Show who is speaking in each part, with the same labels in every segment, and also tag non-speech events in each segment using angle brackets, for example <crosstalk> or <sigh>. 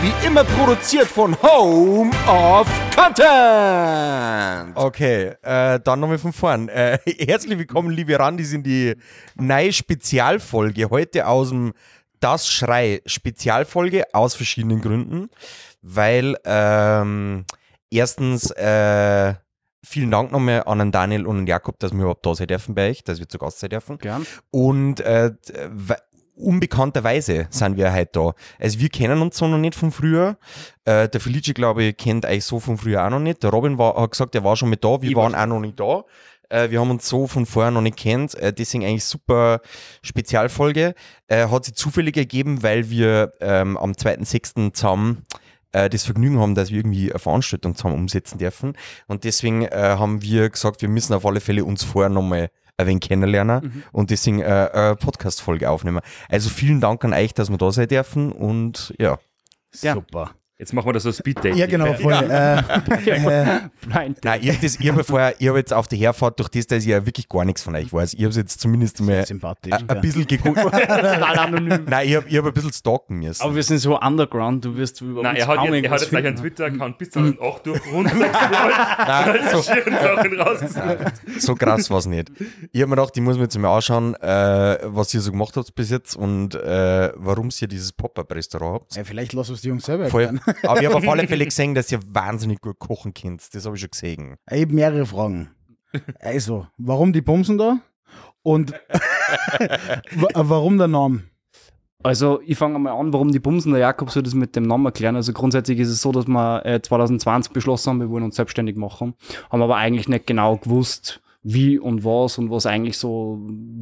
Speaker 1: Wie immer produziert von Home of Content.
Speaker 2: Okay, äh, dann nochmal von vorn. Äh, <laughs> herzlich willkommen, liebe Randis, in die neue Spezialfolge. Heute aus dem Das Schrei Spezialfolge aus verschiedenen Gründen. Weil ähm, erstens äh, vielen Dank nochmal an den Daniel und den Jakob, dass wir überhaupt da sein dürfen bei euch, dass wir zu Gast sein dürfen.
Speaker 3: Gern.
Speaker 2: Und äh, unbekannterweise sind wir heute da. Also wir kennen uns so noch nicht von früher. Äh, der Felice, glaube ich, kennt euch so von früher auch noch nicht. Der Robin war, hat gesagt, er war schon mit da. Wir
Speaker 3: Ich war
Speaker 2: waren auch noch nicht da. Äh, wir haben uns so von vorher noch nicht kennt. Äh, deswegen eigentlich super Spezialfolge. Äh, hat sich zufällig ergeben, weil wir ähm, am 2.6. zusammen äh, das Vergnügen haben, dass wir irgendwie eine Veranstaltung zusammen umsetzen dürfen. Und deswegen äh, haben wir gesagt, wir müssen auf alle Fälle uns vorher nochmal ein wenig kennenlernen und deswegen äh, eine Podcast-Folge aufnehmen. Also vielen Dank an euch, dass wir da sein dürfen und ja.
Speaker 3: Ja.
Speaker 4: Super.
Speaker 5: Jetzt machen wir das so Speed-Date.
Speaker 4: Ja, genau, voll. Äh, <laughs> äh,
Speaker 3: Blind.
Speaker 2: Nein, ich habe das, ich hab ja vorher, ich habe jetzt auf der Herfahrt durch das, dass ich ja wirklich gar nichts von euch weiß. Ich habe jetzt zumindest mal
Speaker 4: sympathisch.
Speaker 2: ein ein bisschen geguckt. <laughs>
Speaker 3: Total anonym.
Speaker 2: Nein, ich habe ich hab ein bisschen stalken müssen.
Speaker 4: Aber wir sind so underground, du wirst über
Speaker 5: Nein,
Speaker 4: uns
Speaker 5: er hat,
Speaker 4: kaum
Speaker 5: jetzt, er hat jetzt gleich einen. Twitter-Account bis 2008 durchrundet. <laughs>
Speaker 2: Nein, so,
Speaker 5: Sachen rausgesucht.
Speaker 2: so krass war es nicht. Ich habe mir gedacht, ich muss mir jetzt mal anschauen, äh, was ihr so gemacht habt bis jetzt und äh, warum ihr dieses Pop-Up-Restaurant habt.
Speaker 4: Ja, vielleicht lass uns die Jungs selber erklären.
Speaker 2: Aber ich habe auf alle <laughs> Fälle gesehen, dass ihr wahnsinnig gut kochen könnt. Das habe ich schon gesehen.
Speaker 4: Ich habe mehrere Fragen. Also, warum die Bumsen da? Und <laughs> wa- warum der Name?
Speaker 3: Also, ich fange mal an, warum die Bumsen der Jakob soll das mit dem Namen erklären. Also, grundsätzlich ist es so, dass wir äh, 2020 beschlossen haben, wir wollen uns selbstständig machen, haben aber eigentlich nicht genau gewusst, wie und was und was eigentlich so,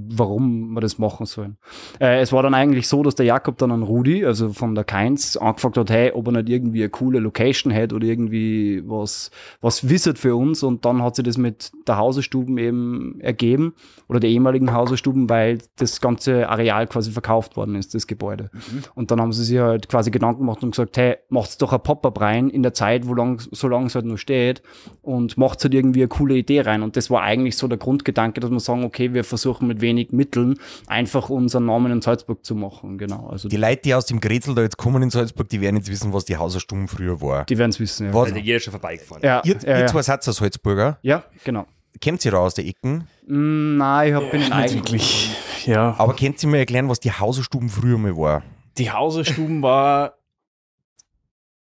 Speaker 3: warum wir das machen sollen. Äh, es war dann eigentlich so, dass der Jakob dann an Rudi, also von der Keins, angefragt hat, hey, ob er nicht irgendwie eine coole Location hätte oder irgendwie was, was wisset für uns. Und dann hat sich das mit der Hausestuben eben ergeben oder der ehemaligen Hausestuben, weil das ganze Areal quasi verkauft worden ist, das Gebäude. Und dann haben sie sich halt quasi Gedanken gemacht und gesagt, hey, macht's doch ein Pop-up rein in der Zeit, wo lang, so lange es halt noch steht und macht's halt irgendwie eine coole Idee rein. Und das war eigentlich so der Grundgedanke, dass wir sagen, okay, wir versuchen mit wenig Mitteln einfach unseren Namen in Salzburg zu machen. Genau. Also
Speaker 2: Die Leute, die aus dem Grätzl da jetzt kommen in Salzburg, die werden jetzt wissen, was die Hauserstuben früher war.
Speaker 3: die werden's wissen. Ja,
Speaker 2: Was?
Speaker 5: Also jeder schon vorbeigefahren.
Speaker 3: ja,
Speaker 2: Ihr,
Speaker 3: ja,
Speaker 2: ihr
Speaker 3: ja.
Speaker 2: zwei seid aus Salzburger.
Speaker 3: ja genau.
Speaker 2: Kennt ihr da aus der Ecken?
Speaker 3: Mm, Nein, ich hab, bin in
Speaker 4: Nicht
Speaker 3: eigentlich.
Speaker 4: Ja.
Speaker 2: Aber könnt ihr mir erklären, was die Hauserstuben früher mal war?
Speaker 4: Die Hauserstuben war,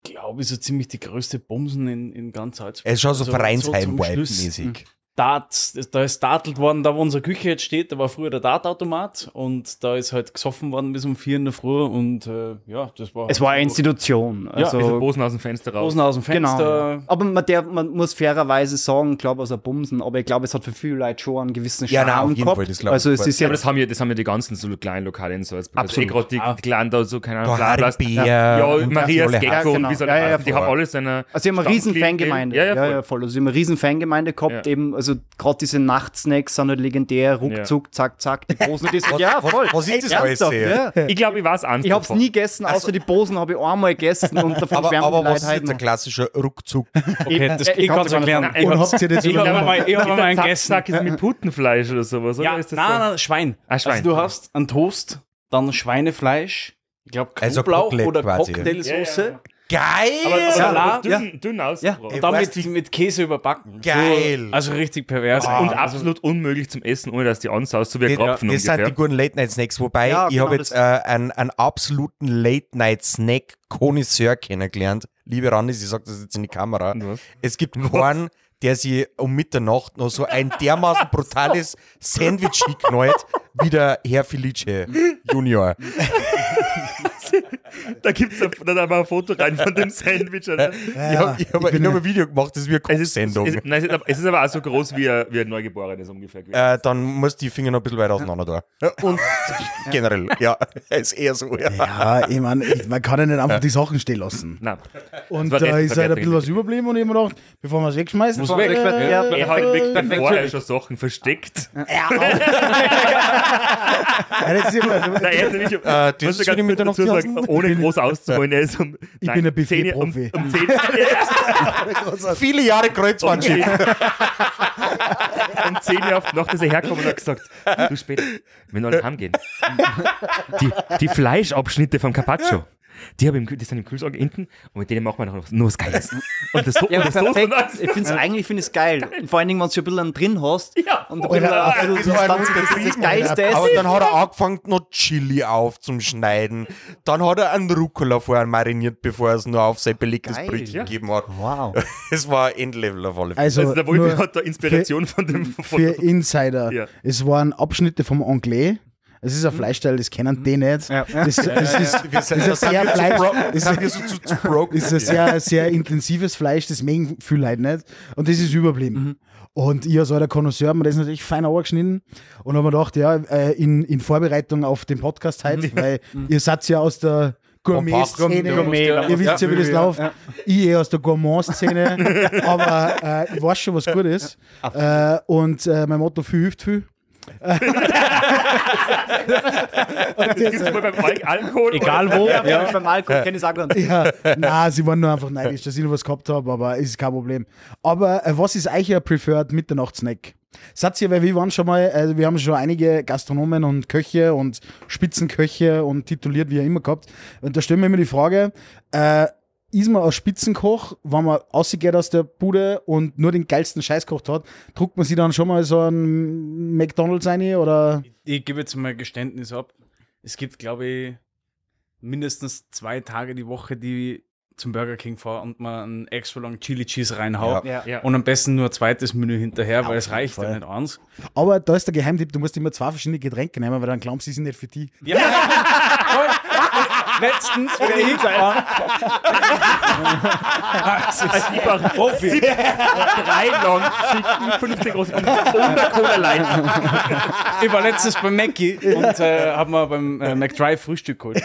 Speaker 4: glaube ich, so ziemlich die größte Bumsen in, in ganz Salzburg.
Speaker 2: Es ist schon so
Speaker 4: Also,
Speaker 2: vereinsheim mäßig
Speaker 4: Dart, da ist dartelt worden, da wo unsere Küche jetzt steht, da war früher der Dartautomat und da ist halt gesoffen worden bis um vier in der Früh und äh, ja, das war.
Speaker 3: Es war eine Institution.
Speaker 5: Also,
Speaker 3: Also,
Speaker 5: Bosen aus dem Fenster raus.
Speaker 4: Rosen aus dem
Speaker 3: Genau.
Speaker 4: Fenster.
Speaker 3: Aber man, der, man muss fairerweise sagen, ich glaube, aus der Bumsen, aber ich glaube, es hat für viele Leute schon einen gewissen
Speaker 2: Ja,
Speaker 3: Charme
Speaker 2: nein, auf jeden
Speaker 3: gehabt.
Speaker 2: Fall, das
Speaker 3: also es ist
Speaker 5: Ja,
Speaker 3: ja
Speaker 5: aber das haben, ja, das haben ja die ganzen so kleinen Lokale in Salzburg.
Speaker 3: Absolut.
Speaker 5: Also, eh gerade die, die kleinen da so, keine Ahnung, Blablas. Ja,
Speaker 2: und
Speaker 5: Marias
Speaker 2: alle
Speaker 5: Gecko
Speaker 3: Ja, genau.
Speaker 5: und wie sie alle
Speaker 3: Ja, ja.
Speaker 5: Die haben alles eine.
Speaker 3: Also sie haben eine riesen. Fangemeinde.
Speaker 5: Ja, ja, voll.
Speaker 3: Also sie haben eine riesen Fangemeinde gehabt,
Speaker 5: Ja.
Speaker 3: eben, also gerade diese Nachtsnacks sind halt legendär, ruckzuck, zack, zack, die Bosen, <laughs> die sind, ja, voll.
Speaker 2: was ist das
Speaker 3: Ey,
Speaker 2: alles,
Speaker 3: ja.
Speaker 5: Ich glaube, ich weiß eins
Speaker 3: Ich hab's
Speaker 5: davon.
Speaker 3: nie gegessen, außer die Bosen habe ich einmal gegessen und davon <laughs>
Speaker 2: Aber, aber was ist jetzt ein klassischer Ruckzuck? <laughs>
Speaker 4: Okay, das, ich,
Speaker 3: ich
Speaker 4: kann es erklären.
Speaker 5: Ich
Speaker 4: habe mal einen gegessen.
Speaker 5: Zack ist mit Putenfleisch oder sowas, oder?
Speaker 4: Ja,
Speaker 5: ist das
Speaker 4: nein, nein, Schwein.
Speaker 5: Ah, Schwein.
Speaker 4: Also du hast einen Toast, dann Schweinefleisch, ich glaube
Speaker 2: Also
Speaker 4: Knoblauch
Speaker 2: Kotelett
Speaker 4: oder. Cocktailsoße.
Speaker 5: Ja, ja.
Speaker 2: Geil!
Speaker 5: Aber, aber,
Speaker 4: Salat,
Speaker 5: aber dünn, dünn ausgebrochen.
Speaker 4: Und dann mit, mit Käse überbacken.
Speaker 2: Geil.
Speaker 4: So, also richtig pervers.
Speaker 5: Und absolut unmöglich zum Essen, ohne dass die ansaust, so wie ein
Speaker 2: Das,
Speaker 5: Krapfen
Speaker 2: das sind
Speaker 5: ungefähr.
Speaker 2: die guten Late-Night-Snacks. Wobei,
Speaker 3: Ja,
Speaker 2: ich
Speaker 3: genau,
Speaker 2: habe jetzt äh, einen, einen absoluten Late-Night-Snack-Konnoisseur kennengelernt. Liebe Randis, ich sage das jetzt in die Kamera.
Speaker 5: Was?
Speaker 2: Es gibt keinen, der sich um Mitternacht noch so ein <laughs> dermaßen brutales Sandwich <laughs> hinknallt, wie der Herr Felice Junior. <laughs> <laughs>
Speaker 5: Da gibt es dann aber ein Foto rein von dem Sandwich. Also,
Speaker 2: Ich habe ich hab, ich hab ein Video gemacht, das ist wie eine
Speaker 5: es, ist,
Speaker 2: Kochsendung.
Speaker 5: es, nein, es, ist aber, auch so groß wie ein, wie ein Neugeborenes ungefähr. gewesen.
Speaker 2: Äh, dann muss die Finger noch ein bisschen weiter auseinander da. Und <laughs> generell, ja, <laughs> ist eher so. Ja.
Speaker 6: Ja, ich meine, man kann ja nicht einfach die Sachen stehen lassen.
Speaker 5: Nein.
Speaker 6: Und da
Speaker 5: recht
Speaker 6: ist halt ein bisschen was überblieben und ich hab mir gedacht, bevor wir es wegschmeißen,
Speaker 3: Muss weg.
Speaker 6: äh,
Speaker 3: Ja,
Speaker 5: Er hat
Speaker 6: äh,
Speaker 5: vorher schon Sachen versteckt.
Speaker 6: Ja, das ist immer,
Speaker 5: Nein, er hat nämlich,
Speaker 2: Äh, das
Speaker 5: muss
Speaker 2: ist
Speaker 5: ich
Speaker 2: schon
Speaker 5: ganz
Speaker 2: mit der
Speaker 5: kurz dazu sagen, ohne groß auszuholen, er ist um,
Speaker 6: Ich bin ein
Speaker 5: um,
Speaker 6: Buffet-Profi.
Speaker 5: um 10, <laughs>
Speaker 2: Viele Jahre Kreuzfahrtschiff.
Speaker 5: um 10 Uhr auf die Nacht ist er hergekommen und hat gesagt, du später, wir wollen heimgehen. Die, die Fleischabschnitte vom Carpaccio, die, im, Kühl- die sind im Kühlschrank hinten und mit denen machen wir noch nur was Geiles. <laughs> Und das,
Speaker 3: Ja,
Speaker 5: und das
Speaker 3: perfekt.
Speaker 5: alles.
Speaker 3: Ich finde es eigentlich finde ich geil. Und vor allen Dingen, wenn du schon ein bisschen drin hast.
Speaker 5: Ja,
Speaker 3: Und ein bisschen,
Speaker 6: Alter,
Speaker 3: ein bisschen
Speaker 2: das
Speaker 3: das, das, Geilste
Speaker 2: Aber dann hat er angefangen, noch Chili auf zum Schneiden. Dann hat er einen Rucola vorher mariniert, bevor er es nur auf sein belegtes
Speaker 3: Geil,
Speaker 2: Brötchen
Speaker 5: ja.
Speaker 2: gegeben hat.
Speaker 3: Wow. <laughs>
Speaker 2: Es war Endlevel auf alle Fälle.
Speaker 6: Also,
Speaker 5: Also der Wolfi
Speaker 6: nur
Speaker 5: hat da Inspiration von dem von
Speaker 6: für Insider.
Speaker 5: Ja.
Speaker 6: Es waren Abschnitte vom Anglais. Es ist ein Fleischteil, das kennen die nicht.
Speaker 3: Ja.
Speaker 6: Das, das ist,
Speaker 2: wir sind,
Speaker 6: das ist sehr Fleisch.
Speaker 2: das zu, zu broke.
Speaker 6: Das ist ein sehr, sehr intensives Fleisch, das mögen viele Leute nicht. Und das ist überblieben. Und ich als alter Connoisseur habe mir das natürlich fein angeschnitten und habe mir gedacht, ja, äh, in, in Vorbereitung auf den Podcast heute, weil ihr seid ja aus der Gourmet-Szene.
Speaker 3: Gourmet,
Speaker 6: Ihr wisst ja, wie das
Speaker 3: ja,
Speaker 6: läuft. Ich eher aus der Gourmand-Szene. <laughs> aber äh, ich weiß schon, was gut ist. Äh, und äh, mein Motto, viel hilft viel.
Speaker 5: Gibt's mal beim Al- Alkohol.
Speaker 3: Egal wo. Ja, beim Alkohol kenne ich es auch ganz.
Speaker 6: ja, na, sie waren nur einfach neidisch, dass ich noch was gehabt habe, aber ist kein Problem. Aber äh, was ist euch ein Preferred Mitternachtssnack? Satz ihr, weil wir waren schon mal, also wir haben schon einige Gastronomen und Köche und Spitzenköche und tituliert wie immer gehabt. Und da stellen wir immer die Frage, äh, ist man als Spitzenkoch, wenn man rausgeht aus der Bude und nur den geilsten Scheiß gekocht hat, druckt man sich dann schon mal so ein McDonalds rein oder?
Speaker 4: Ich gebe jetzt mal ein Geständnis ab. Es gibt, glaube ich, mindestens zwei Tage die Woche, die zum Burger King fahre und mal einen extra lang Chili Cheese reinhau.
Speaker 2: Ja.
Speaker 5: Ja.
Speaker 4: Und am besten nur ein zweites Menü hinterher, weil es reicht
Speaker 6: Fall.
Speaker 4: ja nicht eins.
Speaker 6: Aber da ist der Geheimtipp, du musst immer zwei verschiedene Getränke nehmen, weil dann glauben sie, sie sind nicht für die.
Speaker 4: Ja. <laughs> Letztens bin ich hingefahren.
Speaker 5: Als war Profi. Drei lang schicken, 15 große und der Cola Light.
Speaker 4: Ich war letztens beim Mackie und äh, habe mir beim äh, McDrive Frühstück geholt.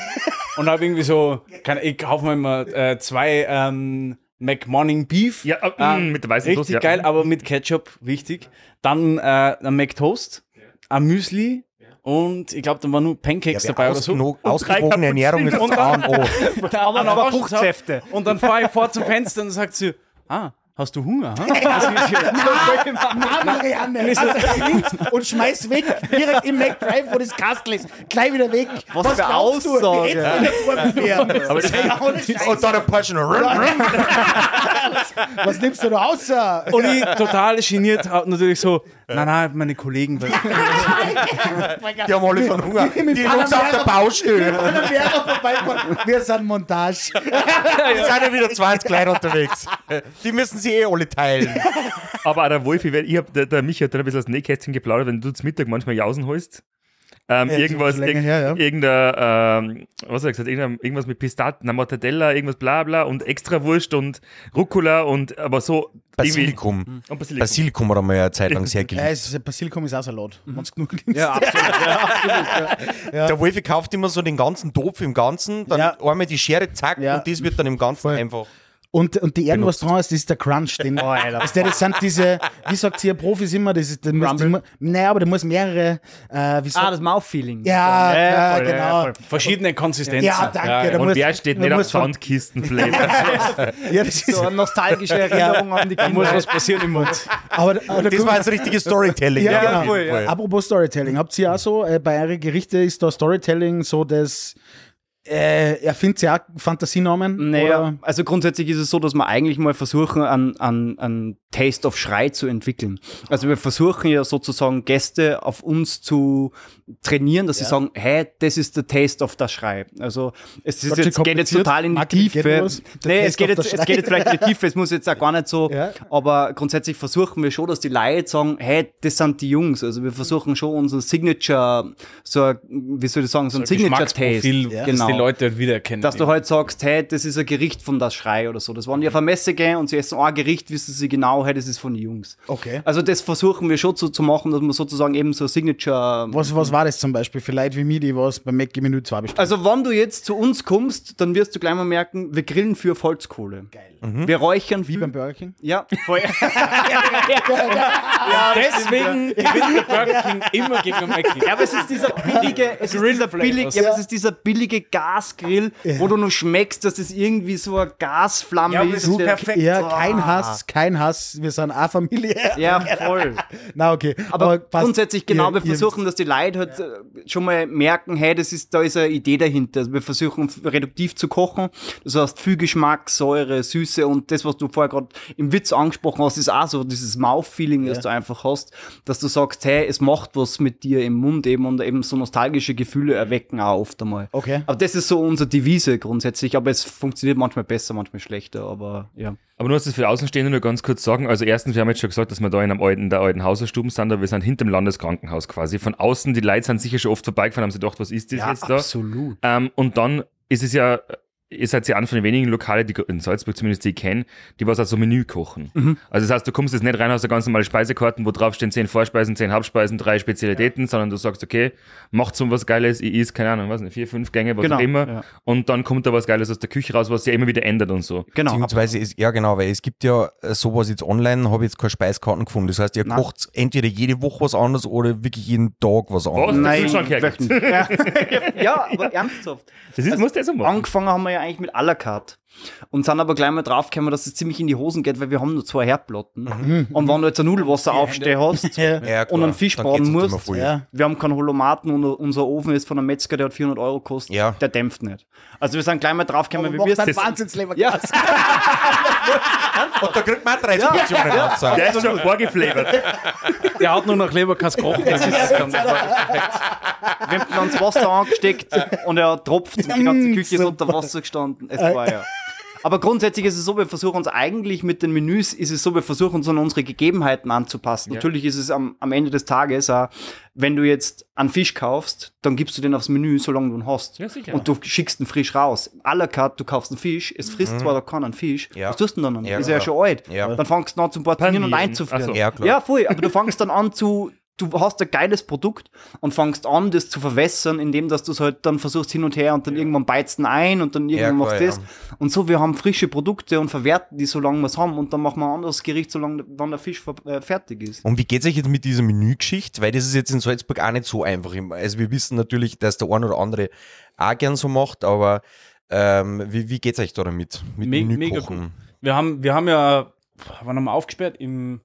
Speaker 4: Und habe irgendwie so, keine, ich kaufe mir immer äh, zwei ähm, McMorning Beef.
Speaker 5: Ja, äh, mm, mit der weißen
Speaker 4: Richtig
Speaker 5: Soße. ja.
Speaker 4: geil, aber mit Ketchup, wichtig. Dann äh, ein McToast, ein Müsli und ich glaube, da waren nur Pancakes dabei oder so.
Speaker 2: Ausgewogene Ernährung ist das A und O.
Speaker 4: Aber
Speaker 3: noch Fruchtsäfte.
Speaker 4: Und dann <laughs> fahre ich vor zum Fenster und sagt sie, ah, hast du Hunger? Ha? <laughs> Also ich,
Speaker 6: Nein, Marianne! und schmeiß weg, direkt im McDrive, wo das Kastel ist. Gleich wieder weg.
Speaker 3: Was für
Speaker 6: glaubst du?
Speaker 3: Aussage.
Speaker 6: Vorbewerben. <laughs>
Speaker 5: Aber das,
Speaker 2: Und dann ein paar schon.
Speaker 6: Was nimmst du da außer?
Speaker 4: und ich total geniert, natürlich so, nein, nein, meine Kollegen. <laughs>
Speaker 2: Die haben alle von Hunger. Die Jungs auf der Baustelle.
Speaker 6: Wir sind Montage. <laughs>
Speaker 2: Die sind ja wieder 20 Leute unterwegs. Die müssen sie eh alle teilen.
Speaker 5: aber auch der Wolfi, ich hab, der, der Michi hat dann ein bisschen das Nähkästchen geplaudert, wenn du zum Mittag manchmal Jausen holst. Ähm,
Speaker 6: Ja,
Speaker 5: irgendwas, irg
Speaker 6: her, ja.
Speaker 5: irgendein, ähm, was hat er gesagt, irgendein, irgendwas mit Pistaten, na, Mortadella, irgendwas bla bla und Extrawurst und Rucola und aber so
Speaker 2: Basilikum.
Speaker 5: irgendwie- und Basilikum.
Speaker 2: Basilikum hat er mal eine Zeit lang <laughs> sehr
Speaker 6: Ja,
Speaker 2: geliebt.
Speaker 6: ist, Basilikum ist auch Salat. Wenn es genug nimmst.
Speaker 3: Ja, absolut. <laughs>
Speaker 2: Der Wolfi kauft immer so den ganzen Topf im Ganzen, dann
Speaker 6: Ja.
Speaker 2: einmal die Schere, zack,
Speaker 6: Ja.
Speaker 2: und das wird dann im Ganzen
Speaker 6: Voll.
Speaker 2: einfach.
Speaker 6: Und, und die Erden, was dran ist, das ist der Crunch. Den, das, das sind diese, wie sagt ihr Profis immer, das ist, der der, naja, aber der muss mehrere, äh, wie
Speaker 3: Ah,
Speaker 6: sagt,
Speaker 3: das Mouthfeeling.
Speaker 6: ja, ja,
Speaker 3: voll,
Speaker 6: genau.
Speaker 3: voll.
Speaker 4: Verschiedene Konsistenzen.
Speaker 6: Ja, danke.
Speaker 4: Ja,
Speaker 6: da
Speaker 5: und
Speaker 6: muss-
Speaker 5: wer steht
Speaker 6: da
Speaker 5: nicht auf Soundkistenflavor?
Speaker 6: Ja, das ist,
Speaker 3: So eine nostalgische <laughs> Erinnerung an die
Speaker 4: Da muss
Speaker 3: Kinder.
Speaker 4: was passieren im Mund.
Speaker 6: aber, aber
Speaker 2: Das war jetzt richtiges Storytelling.
Speaker 6: Ja, genau.
Speaker 3: Voll.
Speaker 6: Apropos Storytelling, habt ihr auch so, äh, bei euren Gerichte ist da Storytelling so das, äh, erfindet ihr auch Fantasienamen?
Speaker 3: Naja,
Speaker 6: Oder?
Speaker 3: also grundsätzlich ist es so, dass wir eigentlich mal versuchen, an, an, an Taste of Schrei zu entwickeln. Also wir versuchen ja sozusagen Gäste auf uns zu trainieren, dass sie sagen, hey, das ist der Taste of das Schrei. Also es ist jetzt, geht jetzt total in die Tiefe.
Speaker 6: Der
Speaker 3: Nee, es geht, jetzt, es geht jetzt vielleicht in die Tiefe, es muss jetzt auch gar nicht so,
Speaker 6: Ja.
Speaker 3: aber grundsätzlich versuchen wir schon, dass die Leute sagen, hey, das sind die Jungs. Also wir versuchen schon unser Signature, so, ein- wie soll ich sagen, so ein Signature-Taste.
Speaker 4: Geschmacksprofil,
Speaker 6: Ja.
Speaker 4: dass
Speaker 3: Genau.
Speaker 4: die Leute halt wiedererkennen.
Speaker 3: Dass du halt sagst, hey, das ist ein Gericht von das Schrei oder so. Das waren die auf eine Messe gehen und sie essen ein Gericht, wissen sie genau, hey, das ist von den Jungs.
Speaker 6: Okay.
Speaker 3: Also das versuchen wir schon so zu machen, dass man sozusagen eben so Signature.
Speaker 6: Was, was war das zum Beispiel für Leute wie mir, die was beim Mac Menü 2 bestellen?
Speaker 3: Also wenn du jetzt zu uns kommst, dann wirst du gleich mal merken, wir grillen für Holzkohle. Geil. Wir räuchern
Speaker 6: wie beim Burger King?
Speaker 3: Ja, <laughs> voll. <laughs>
Speaker 4: Deswegen gewinnt der Burger King immer gegen den Mackie.
Speaker 3: Ja, aber es ist dieser billige, es ist dieser, billig, ja, aber es ist dieser billige Gasgrill, wo du nur schmeckst, dass das irgendwie so eine Gasflamme
Speaker 4: Ja,
Speaker 3: ist.
Speaker 4: das ist
Speaker 3: der-
Speaker 4: perfekt.
Speaker 6: Ja,
Speaker 3: Ah.
Speaker 6: kein Hass, kein Hass. Wir sind auch Familie.
Speaker 3: Ja, voll. <laughs>
Speaker 6: Na, okay.
Speaker 3: Aber,
Speaker 6: passt.
Speaker 3: grundsätzlich genau,
Speaker 6: Ihr-
Speaker 3: wir versuchen, dass die Leute halt äh, schon mal merken, hey, das ist, da ist eine Idee dahinter. Also wir versuchen reduktiv zu kochen. Das heißt, viel Geschmack, Säure, Süße und das, was du vorher gerade im Witz angesprochen hast, ist auch so dieses Mouth-Feeling, das du einfach hast, dass du sagst, hey, es macht was mit dir im Mund eben und eben so nostalgische Gefühle erwecken auch oft einmal.
Speaker 6: Okay.
Speaker 3: Aber das ist so unsere Devise grundsätzlich, aber es funktioniert manchmal besser, manchmal schlechter, aber ja.
Speaker 5: Aber nur, dass das für Außenstehende nur ganz kurz sagen. Also erstens, wir haben jetzt schon gesagt, dass wir da in, einem alten, der alten Hauserstuben sind, aber wir sind hinter dem Landeskrankenhaus quasi. Von außen, die Leute sind sicher schon oft vorbeigefahren, haben sich gedacht, was ist das jetzt da?
Speaker 3: absolut.
Speaker 5: Ähm, und dann ist es ja, ihr seid ja einer von den wenigen Lokale, die in Salzburg zumindest, die ich kenne, die was also Menü kochen.
Speaker 3: Mhm.
Speaker 5: Also das heißt, du kommst jetzt nicht rein aus der ganz normalen Speisekarten, wo drauf stehen zehn Vorspeisen, zehn Hauptspeisen, drei Spezialitäten, sondern du sagst, okay, macht so was Geiles, ich is, keine Ahnung, was nicht, vier, fünf Gänge, was
Speaker 3: Genau,
Speaker 5: auch immer.
Speaker 3: ja.
Speaker 5: Und dann kommt da was Geiles aus der Küche raus, was sich ja immer wieder ändert und so.
Speaker 3: Genau.
Speaker 2: Beziehungsweise, ist, ja genau, weil es gibt ja äh, sowas jetzt online, habe ich jetzt keine Speiskarten gefunden. Das heißt, ihr
Speaker 3: Nein.
Speaker 2: kocht entweder jede Woche was anderes oder wirklich jeden Tag was
Speaker 5: Was?
Speaker 2: anderes.
Speaker 5: Der
Speaker 3: Nein, wöchentlich. <laughs> ja. <laughs> ja, aber ernsthaft.
Speaker 5: Das ist, muss der so machen.
Speaker 3: Angefangen haben wir ja eigentlich mit à la carte. Und sind aber gleich mal draufgekommen, dass es ziemlich in die Hosen geht, weil wir haben nur zwei Herdplatten. Und wenn du jetzt ein Nudelwasser aufstehen hast <laughs>
Speaker 6: Ja.
Speaker 2: Ja,
Speaker 3: und einen Fisch braten musst.
Speaker 6: Ja.
Speaker 3: wir haben keinen Holomaten und unser Ofen ist von einem Metzger, der hat 400 Euro gekostet,
Speaker 2: Ja.
Speaker 3: der dämpft nicht. Also wir sind gleich mal draufgekommen, wie
Speaker 6: Macht
Speaker 3: wir
Speaker 6: ein
Speaker 3: es
Speaker 6: Wahnsinnslebergas. <laughs>
Speaker 2: Und da kriegt man auch drei Situationen ja.
Speaker 5: Der ist schon vorgeflavert. <laughs>
Speaker 4: Der hat nur noch Leberkass gekocht. Das ist ganz
Speaker 3: Wir haben dann das Wasser angesteckt und er tropft und die ganze Küche ist unter Wasser gestanden. Es war ja. Aber grundsätzlich ist es so, wir versuchen uns eigentlich mit den Menüs, ist es so, wir versuchen uns an unsere Gegebenheiten anzupassen. Natürlich ist es am, am Ende des Tages auch, wenn du jetzt einen Fisch kaufst, dann gibst du den aufs Menü, solange du ihn hast.
Speaker 5: Ja, sicher.
Speaker 3: Und du schickst ihn frisch raus. À la carte, du kaufst einen Fisch, es frisst zwar da keinen Fisch,
Speaker 2: Ja.
Speaker 3: was tust du denn dann?
Speaker 2: Ja,
Speaker 3: ist ja
Speaker 2: klar.
Speaker 3: schon alt.
Speaker 2: Ja.
Speaker 3: Dann fangst du an zum Portionieren und
Speaker 5: Panieren.
Speaker 3: einzufrieren.
Speaker 5: Ach so.
Speaker 2: Ja.
Speaker 3: Ja, voll. Aber du fangst dann an zu, du hast ein geiles Produkt und fangst an, das zu verwässern, indem dass du es halt dann versuchst hin und her und dann irgendwann beizt ihn ein und dann irgendwann
Speaker 2: Ja,
Speaker 3: machst
Speaker 2: klar,
Speaker 3: das. Und so, wir haben frische Produkte und verwerten die, solange wir es haben und dann machen wir ein anderes Gericht, solange wann der Fisch äh, fertig ist.
Speaker 2: Und wie geht's euch jetzt mit dieser Menügeschichte? Weil das ist jetzt in Salzburg auch nicht so einfach. Also wir wissen natürlich, dass der ein oder andere auch gern so macht, aber ähm, wie, wie geht's euch da damit? Mit
Speaker 4: Me mega
Speaker 2: Menükochen?
Speaker 4: gut. Wir haben, wir haben ja, wann haben wir aufgesperrt? Im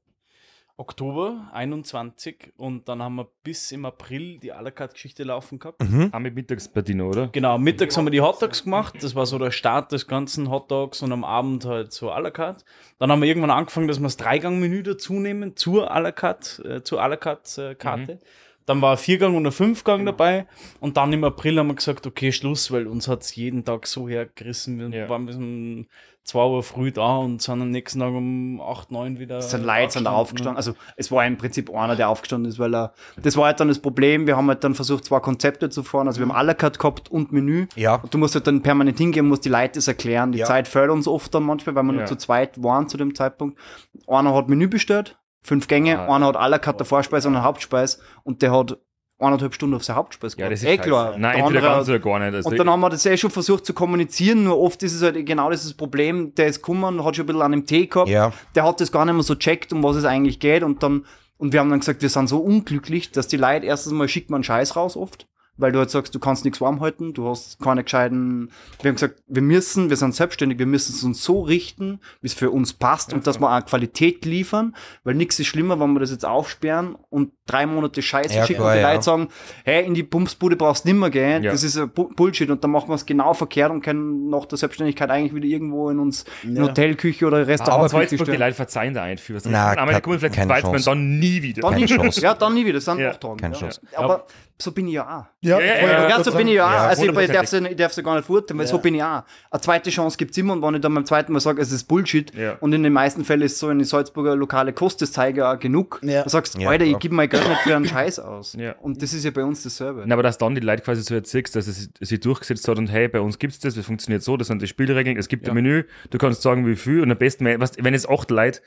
Speaker 4: Oktober 21 und dann haben wir bis im April die à la carte Geschichte laufen gehabt.
Speaker 5: Auch mit Mittagspartie noch, oder?
Speaker 4: Genau, mittags haben wir die Hotdogs gemacht. Das war so der Start des ganzen Hotdogs und am Abend halt so à la carte. Dann haben wir irgendwann angefangen, dass wir das Dreigang-Menü dazu nehmen zur à la carte, äh, zur à la carte äh, Karte. Dann war ein Viergang und ein Fünfgang dabei. Und dann im April haben wir gesagt, okay, Schluss, weil uns hat es jeden Tag so hergerissen. Wir
Speaker 5: Ja.
Speaker 4: waren bis um 2 Uhr früh da und sind am nächsten Tag um 8, 9 wieder.
Speaker 3: Es sind Leute sind da aufgestanden. Also es war im Prinzip einer, der aufgestanden ist, weil er. Das war halt dann das Problem. Wir haben halt dann versucht, zwei Konzepte zu fahren. Also wir haben à la carte gehabt und Menü.
Speaker 2: Ja.
Speaker 3: Und du musst halt dann permanent hingehen, musst die Leute das erklären. Die
Speaker 2: Ja.
Speaker 3: Zeit fällt uns oft dann manchmal, weil wir
Speaker 5: Ja.
Speaker 3: nur zu zweit waren zu dem Zeitpunkt. Einer hat Menü bestellt, fünf Gänge,
Speaker 5: Ah.
Speaker 3: einer hat à la carte der Vorspeise und eine Hauptspeise und der hat eineinhalb Stunden auf seine Hauptspeise
Speaker 5: Ja, das ist
Speaker 3: Eh klar.
Speaker 5: Nein,
Speaker 3: Der
Speaker 5: entweder
Speaker 3: andere
Speaker 5: ganz oder gar nicht. Also
Speaker 3: und dann haben wir das eh schon versucht zu kommunizieren, nur oft ist es halt genau dieses Problem, der ist gekommen, hat schon ein bisschen an dem Tee gehabt,
Speaker 2: Ja.
Speaker 3: der hat das gar nicht mehr so checkt, um was es eigentlich geht und dann, und wir haben dann gesagt, wir sind so unglücklich, dass die Leute erstens mal schickt man Scheiß raus oft, weil du halt sagst, du kannst nichts warm halten, du hast keine gescheiten, wir haben gesagt, wir müssen, wir sind selbstständig, wir müssen es uns so richten, wie es für uns passt und dass wir auch Qualität liefern, weil nichts ist schlimmer, wenn wir das jetzt aufsperren und drei Monate Scheiße
Speaker 2: Ja,
Speaker 3: schicken
Speaker 2: klar,
Speaker 3: und die
Speaker 2: ja.
Speaker 3: Leute sagen, hey, in die Pumpsbude brauchst du nimmer gehen,
Speaker 5: Ja.
Speaker 3: das ist Bullshit und dann machen wir es genau verkehrt und können nach der Selbstständigkeit eigentlich wieder irgendwo in uns in Hotelküche oder
Speaker 5: Aber
Speaker 3: Restaurant
Speaker 5: Salzburg, die Leute verzeihen da ein für was.
Speaker 2: Na,
Speaker 5: einmal
Speaker 2: keine-
Speaker 5: kommen, vielleicht weiß man dann nie wieder.
Speaker 3: Dann
Speaker 2: Keine
Speaker 3: nie,
Speaker 2: Chance.
Speaker 3: Ja, dann nie wieder, das sind
Speaker 5: Ja,
Speaker 3: Nachtragen.
Speaker 2: keine
Speaker 3: ja.
Speaker 2: Chance.
Speaker 3: Aber so bin ich ja auch.
Speaker 6: Ja,
Speaker 5: Ja, ja,
Speaker 3: so bin ich ja auch. Also ich, darf sie, ich darf sie gar nicht verurteilen, weil so bin ich auch. Eine zweite Chance gibt's immer und wenn ich dann beim zweiten Mal sage, es ist Bullshit
Speaker 5: Ja.
Speaker 3: und in den meisten Fällen ist so eine Salzburger lokale Kosteszeiger auch genug,
Speaker 6: Ja.
Speaker 3: dann sagst du, Alter, ich gebe mein Geld nicht für einen Scheiß aus.
Speaker 5: Ja.
Speaker 3: Und das ist ja bei uns dasselbe.
Speaker 5: Na, aber dass dann die Leute quasi so erzählst, dass es sich durchgesetzt hat und hey, bei uns gibt's das, das funktioniert so, das sind die Spielregeln, es gibt ein Menü, du kannst sagen, wie viel und am besten, wenn es acht Leute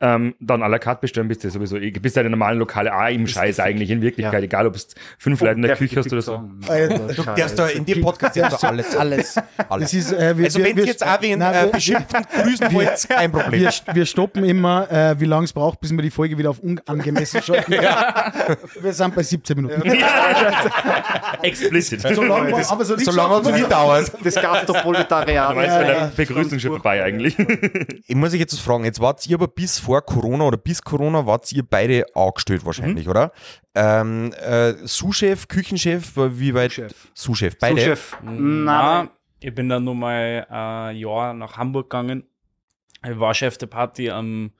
Speaker 5: ähm, dann à la carte bestellen, bist du sowieso, eh- bist ja in der normalen Lokale auch im Scheiß eigentlich, in Wirklichkeit,
Speaker 3: Ja.
Speaker 5: egal ob es fünf Leute in der Küche hast oder so.
Speaker 6: Äh,
Speaker 2: Du darfst da in dem Podcast jetzt da alles.
Speaker 6: Alles.
Speaker 2: Alles.
Speaker 6: Das ist, äh, wir,
Speaker 2: Also
Speaker 6: wir,
Speaker 2: wenn
Speaker 6: wir,
Speaker 2: ihr jetzt auch wen äh,
Speaker 6: wir-
Speaker 2: beschimpfen, grüßen wollt, kein Problem.
Speaker 6: wir, wir stoppen immer, äh, wie lange es braucht, bis wir die Folge wieder auf unangemessen schalten. Wir sind bei 17 Minuten.
Speaker 5: Explicit.
Speaker 6: So lange, aber so
Speaker 2: So lange hat es nicht dauert.
Speaker 3: Das Gastroproletariat.
Speaker 5: War jetzt bei der Begrüßung schon vorbei eigentlich.
Speaker 2: Ich muss euch jetzt was fragen. Jetzt wart ihr aber bis vor Corona oder bis Corona wart ihr beide angestellt wahrscheinlich,
Speaker 3: Mhm.
Speaker 2: oder? Ähm, äh, Sous-Chef, Küchenchef, wie weit?
Speaker 3: Sous-Chef.
Speaker 2: Sous-Chef, beide.
Speaker 3: Chef.
Speaker 4: Na,
Speaker 3: Nein,
Speaker 4: ich bin dann nochmal ein Jahr nach Hamburg gegangen. Ich war Chef der Party am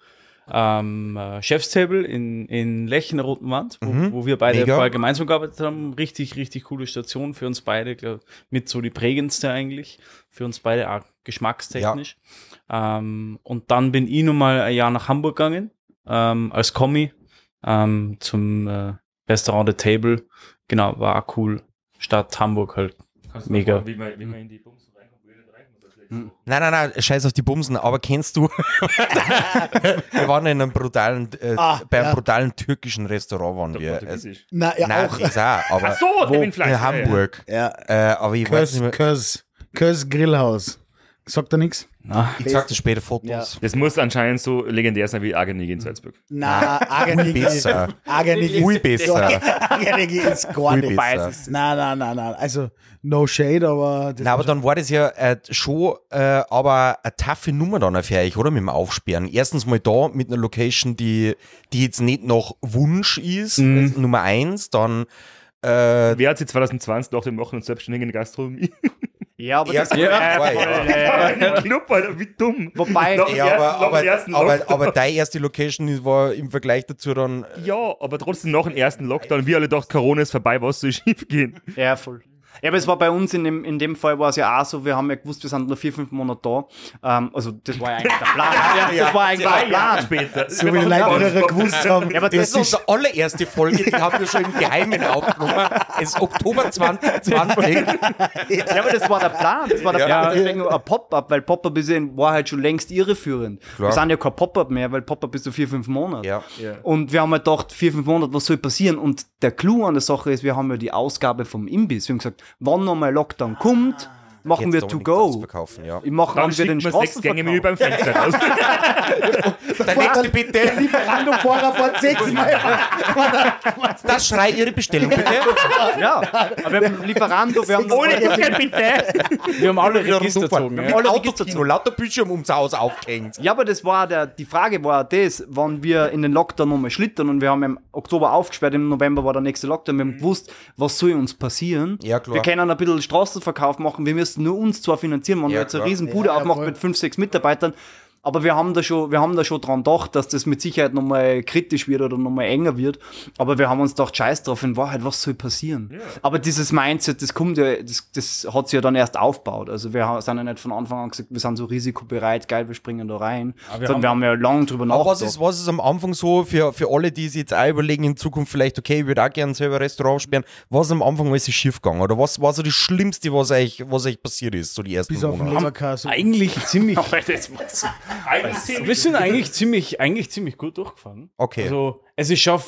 Speaker 4: am äh, Chefstable in, in Lech in der Roten Wand, wo,
Speaker 2: Mhm.
Speaker 4: wo wir beide
Speaker 2: Mega.
Speaker 4: vorher gemeinsam gearbeitet haben. Richtig, richtig coole Station für uns beide, glaub, mit so die prägendste eigentlich. Für uns beide auch geschmackstechnisch. Ähm, und dann bin ich nochmal ein Jahr nach Hamburg gegangen, ähm, als Kommi, ähm, zum äh, Restaurant The Table. Genau, war auch cool. Stadt Hamburg halt. Mega.
Speaker 5: Wie man, wie man in die Bums reinkommt, wo jeder reinkommt, letzte.
Speaker 2: Nein, nein, nein, scheiß auf die Bumsen, aber kennst du? wir waren in einem brutalen, äh,
Speaker 6: Ah,
Speaker 2: bei einem
Speaker 6: ja.
Speaker 2: brutalen türkischen Restaurant waren wir. Also.
Speaker 6: Na, ja,
Speaker 2: nein,
Speaker 6: auch.
Speaker 2: das auch, <laughs> aber
Speaker 5: Ach so, Fleisch.
Speaker 2: in Hamburg.
Speaker 6: Ja.
Speaker 2: Äh, aber ich weiß
Speaker 6: Kös,
Speaker 2: nicht mehr.
Speaker 6: Kös, Kös Grillhaus. Sagt er nichts?
Speaker 4: Na,
Speaker 2: Ich zeig dir später Fotos.
Speaker 6: Ja.
Speaker 5: Das muss anscheinend so legendär sein wie Argenig in Salzburg.
Speaker 6: Na, Agenigi ist,
Speaker 2: besser.
Speaker 6: Agenigi ist,
Speaker 2: besser.
Speaker 6: Agenigi ist gar nicht.
Speaker 2: besser.
Speaker 6: Nein, nein, nein, nein. Also, no shade, aber. Das
Speaker 2: Na, aber dann war das ja äh, schon äh, aber eine taffe Nummer dann für euch, oder? Mit dem Aufsperren. Erstens mal da mit einer Location, die, die jetzt nicht nach Wunsch ist,
Speaker 4: Mhm.
Speaker 2: Nummer eins, dann äh,
Speaker 5: Wer hat sich 2020 gedacht, wir machen uns selbstständig in der Gastronomie?
Speaker 3: Ja, aber das,
Speaker 2: Ja,
Speaker 3: ja,
Speaker 2: ja.
Speaker 3: voll, ja, <laughs> ja.
Speaker 5: Ein Club, Alter, wie dumm.
Speaker 3: Wobei,
Speaker 5: Nach dem
Speaker 2: ja,
Speaker 5: ersten-
Speaker 2: aber,
Speaker 5: ersten
Speaker 2: aber,
Speaker 5: Lockdown.
Speaker 2: aber deine erste Location war im Vergleich dazu dann
Speaker 5: Ja, aber trotzdem nach dem ersten Lockdown, wir alle dachten, Corona ist vorbei, was soll schief gehen?
Speaker 3: Ja, voll. Ja, aber es war bei uns in dem, in dem Fall war es ja auch so, wir haben ja gewusst, wir sind nur vier, fünf Monate da. Ähm, also das war ja eigentlich der Plan. <laughs> ja, das war eigentlich der Plan.
Speaker 5: später.
Speaker 6: so wie die Leute gewusst haben.
Speaker 3: Ja, aber
Speaker 2: Das
Speaker 3: das,
Speaker 2: ist unsere allererste Folge, die haben wir schon im Geheimen aufgenommen. Es ist Oktober 2020.
Speaker 3: ja, aber das war der Plan. Das war der
Speaker 2: Ja.
Speaker 3: Plan. Deswegen ein Pop-Up, weil Pop-Up ist ja in Wahrheit schon längst irreführend.
Speaker 2: Klar.
Speaker 3: Wir sind ja kein Pop-Up mehr, weil Pop-Up ist so vier, fünf Monate.
Speaker 2: Ja.
Speaker 3: Und wir haben halt gedacht, vier, fünf Monate, was soll passieren? Und der Clou an der Sache ist, wir haben ja die Ausgabe vom Imbiss. Wir haben gesagt, wann nochmal Lockdown kommt, machen wir to go.
Speaker 2: Verkaufen, ja.
Speaker 3: Ich mache
Speaker 5: Dann
Speaker 3: wir den Straßenverkauf.
Speaker 5: beim Fenster raus.
Speaker 2: Der nächste bitte.
Speaker 6: Lieferando-Fahrer vor sechs Mal.
Speaker 2: Das schrei Ihre Bestellung bitte.
Speaker 3: Ja, aber wir haben Lieferando, wir haben
Speaker 5: Ohne Ticket bitte!
Speaker 4: wir haben alle Register gezogen.
Speaker 2: Wir haben
Speaker 3: Alle
Speaker 2: Autokino, lauter Bildschirm ums Haus aufgehängt.
Speaker 3: Ja, aber das war der, die Frage war das, wann wir in den Lockdown nochmal schlittern und wir haben im Oktober aufgesperrt, im November war der nächste Lockdown, wir haben gewusst, was soll uns passieren.
Speaker 2: Ja, klar.
Speaker 3: Wir können ein bisschen Straßenverkauf machen, wir müssen nur uns zwar finanzieren, wenn
Speaker 2: Ja,
Speaker 3: wir jetzt eine
Speaker 2: klar.
Speaker 3: riesen Bude
Speaker 6: Ja, voll.
Speaker 3: mit fünf, sechs Mitarbeitern, aber wir haben da schon, wir haben da schon dran gedacht, dass das mit Sicherheit nochmal kritisch wird oder nochmal enger wird. Aber wir haben uns gedacht, scheiß drauf, in Wahrheit, was soll passieren? Aber dieses Mindset, das kommt ja, das, das hat sich ja dann erst aufgebaut. Also wir sind ja nicht von Anfang an gesagt, wir sind so risikobereit, geil, wir springen da rein.
Speaker 4: wir
Speaker 3: Sondern wir haben ja lange drüber
Speaker 2: Aber
Speaker 3: nachgedacht.
Speaker 2: was ist, was ist am Anfang so für, für alle, die sich jetzt auch überlegen, in Zukunft vielleicht, okay, ich würde auch gerne selber ein Restaurant sperren, was ist am Anfang alles schief gegangen? Oder was war so das Schlimmste, was euch, was euch passiert ist, so die ersten
Speaker 6: Bis auf den
Speaker 2: Monate?
Speaker 6: Leberkasse.
Speaker 4: Eigentlich ziemlich. <laughs>
Speaker 5: Eigentlich ziemlich
Speaker 4: Wir sind eigentlich ziemlich, eigentlich ziemlich gut durchgefahren.
Speaker 2: Okay.
Speaker 4: Also, es ist schon.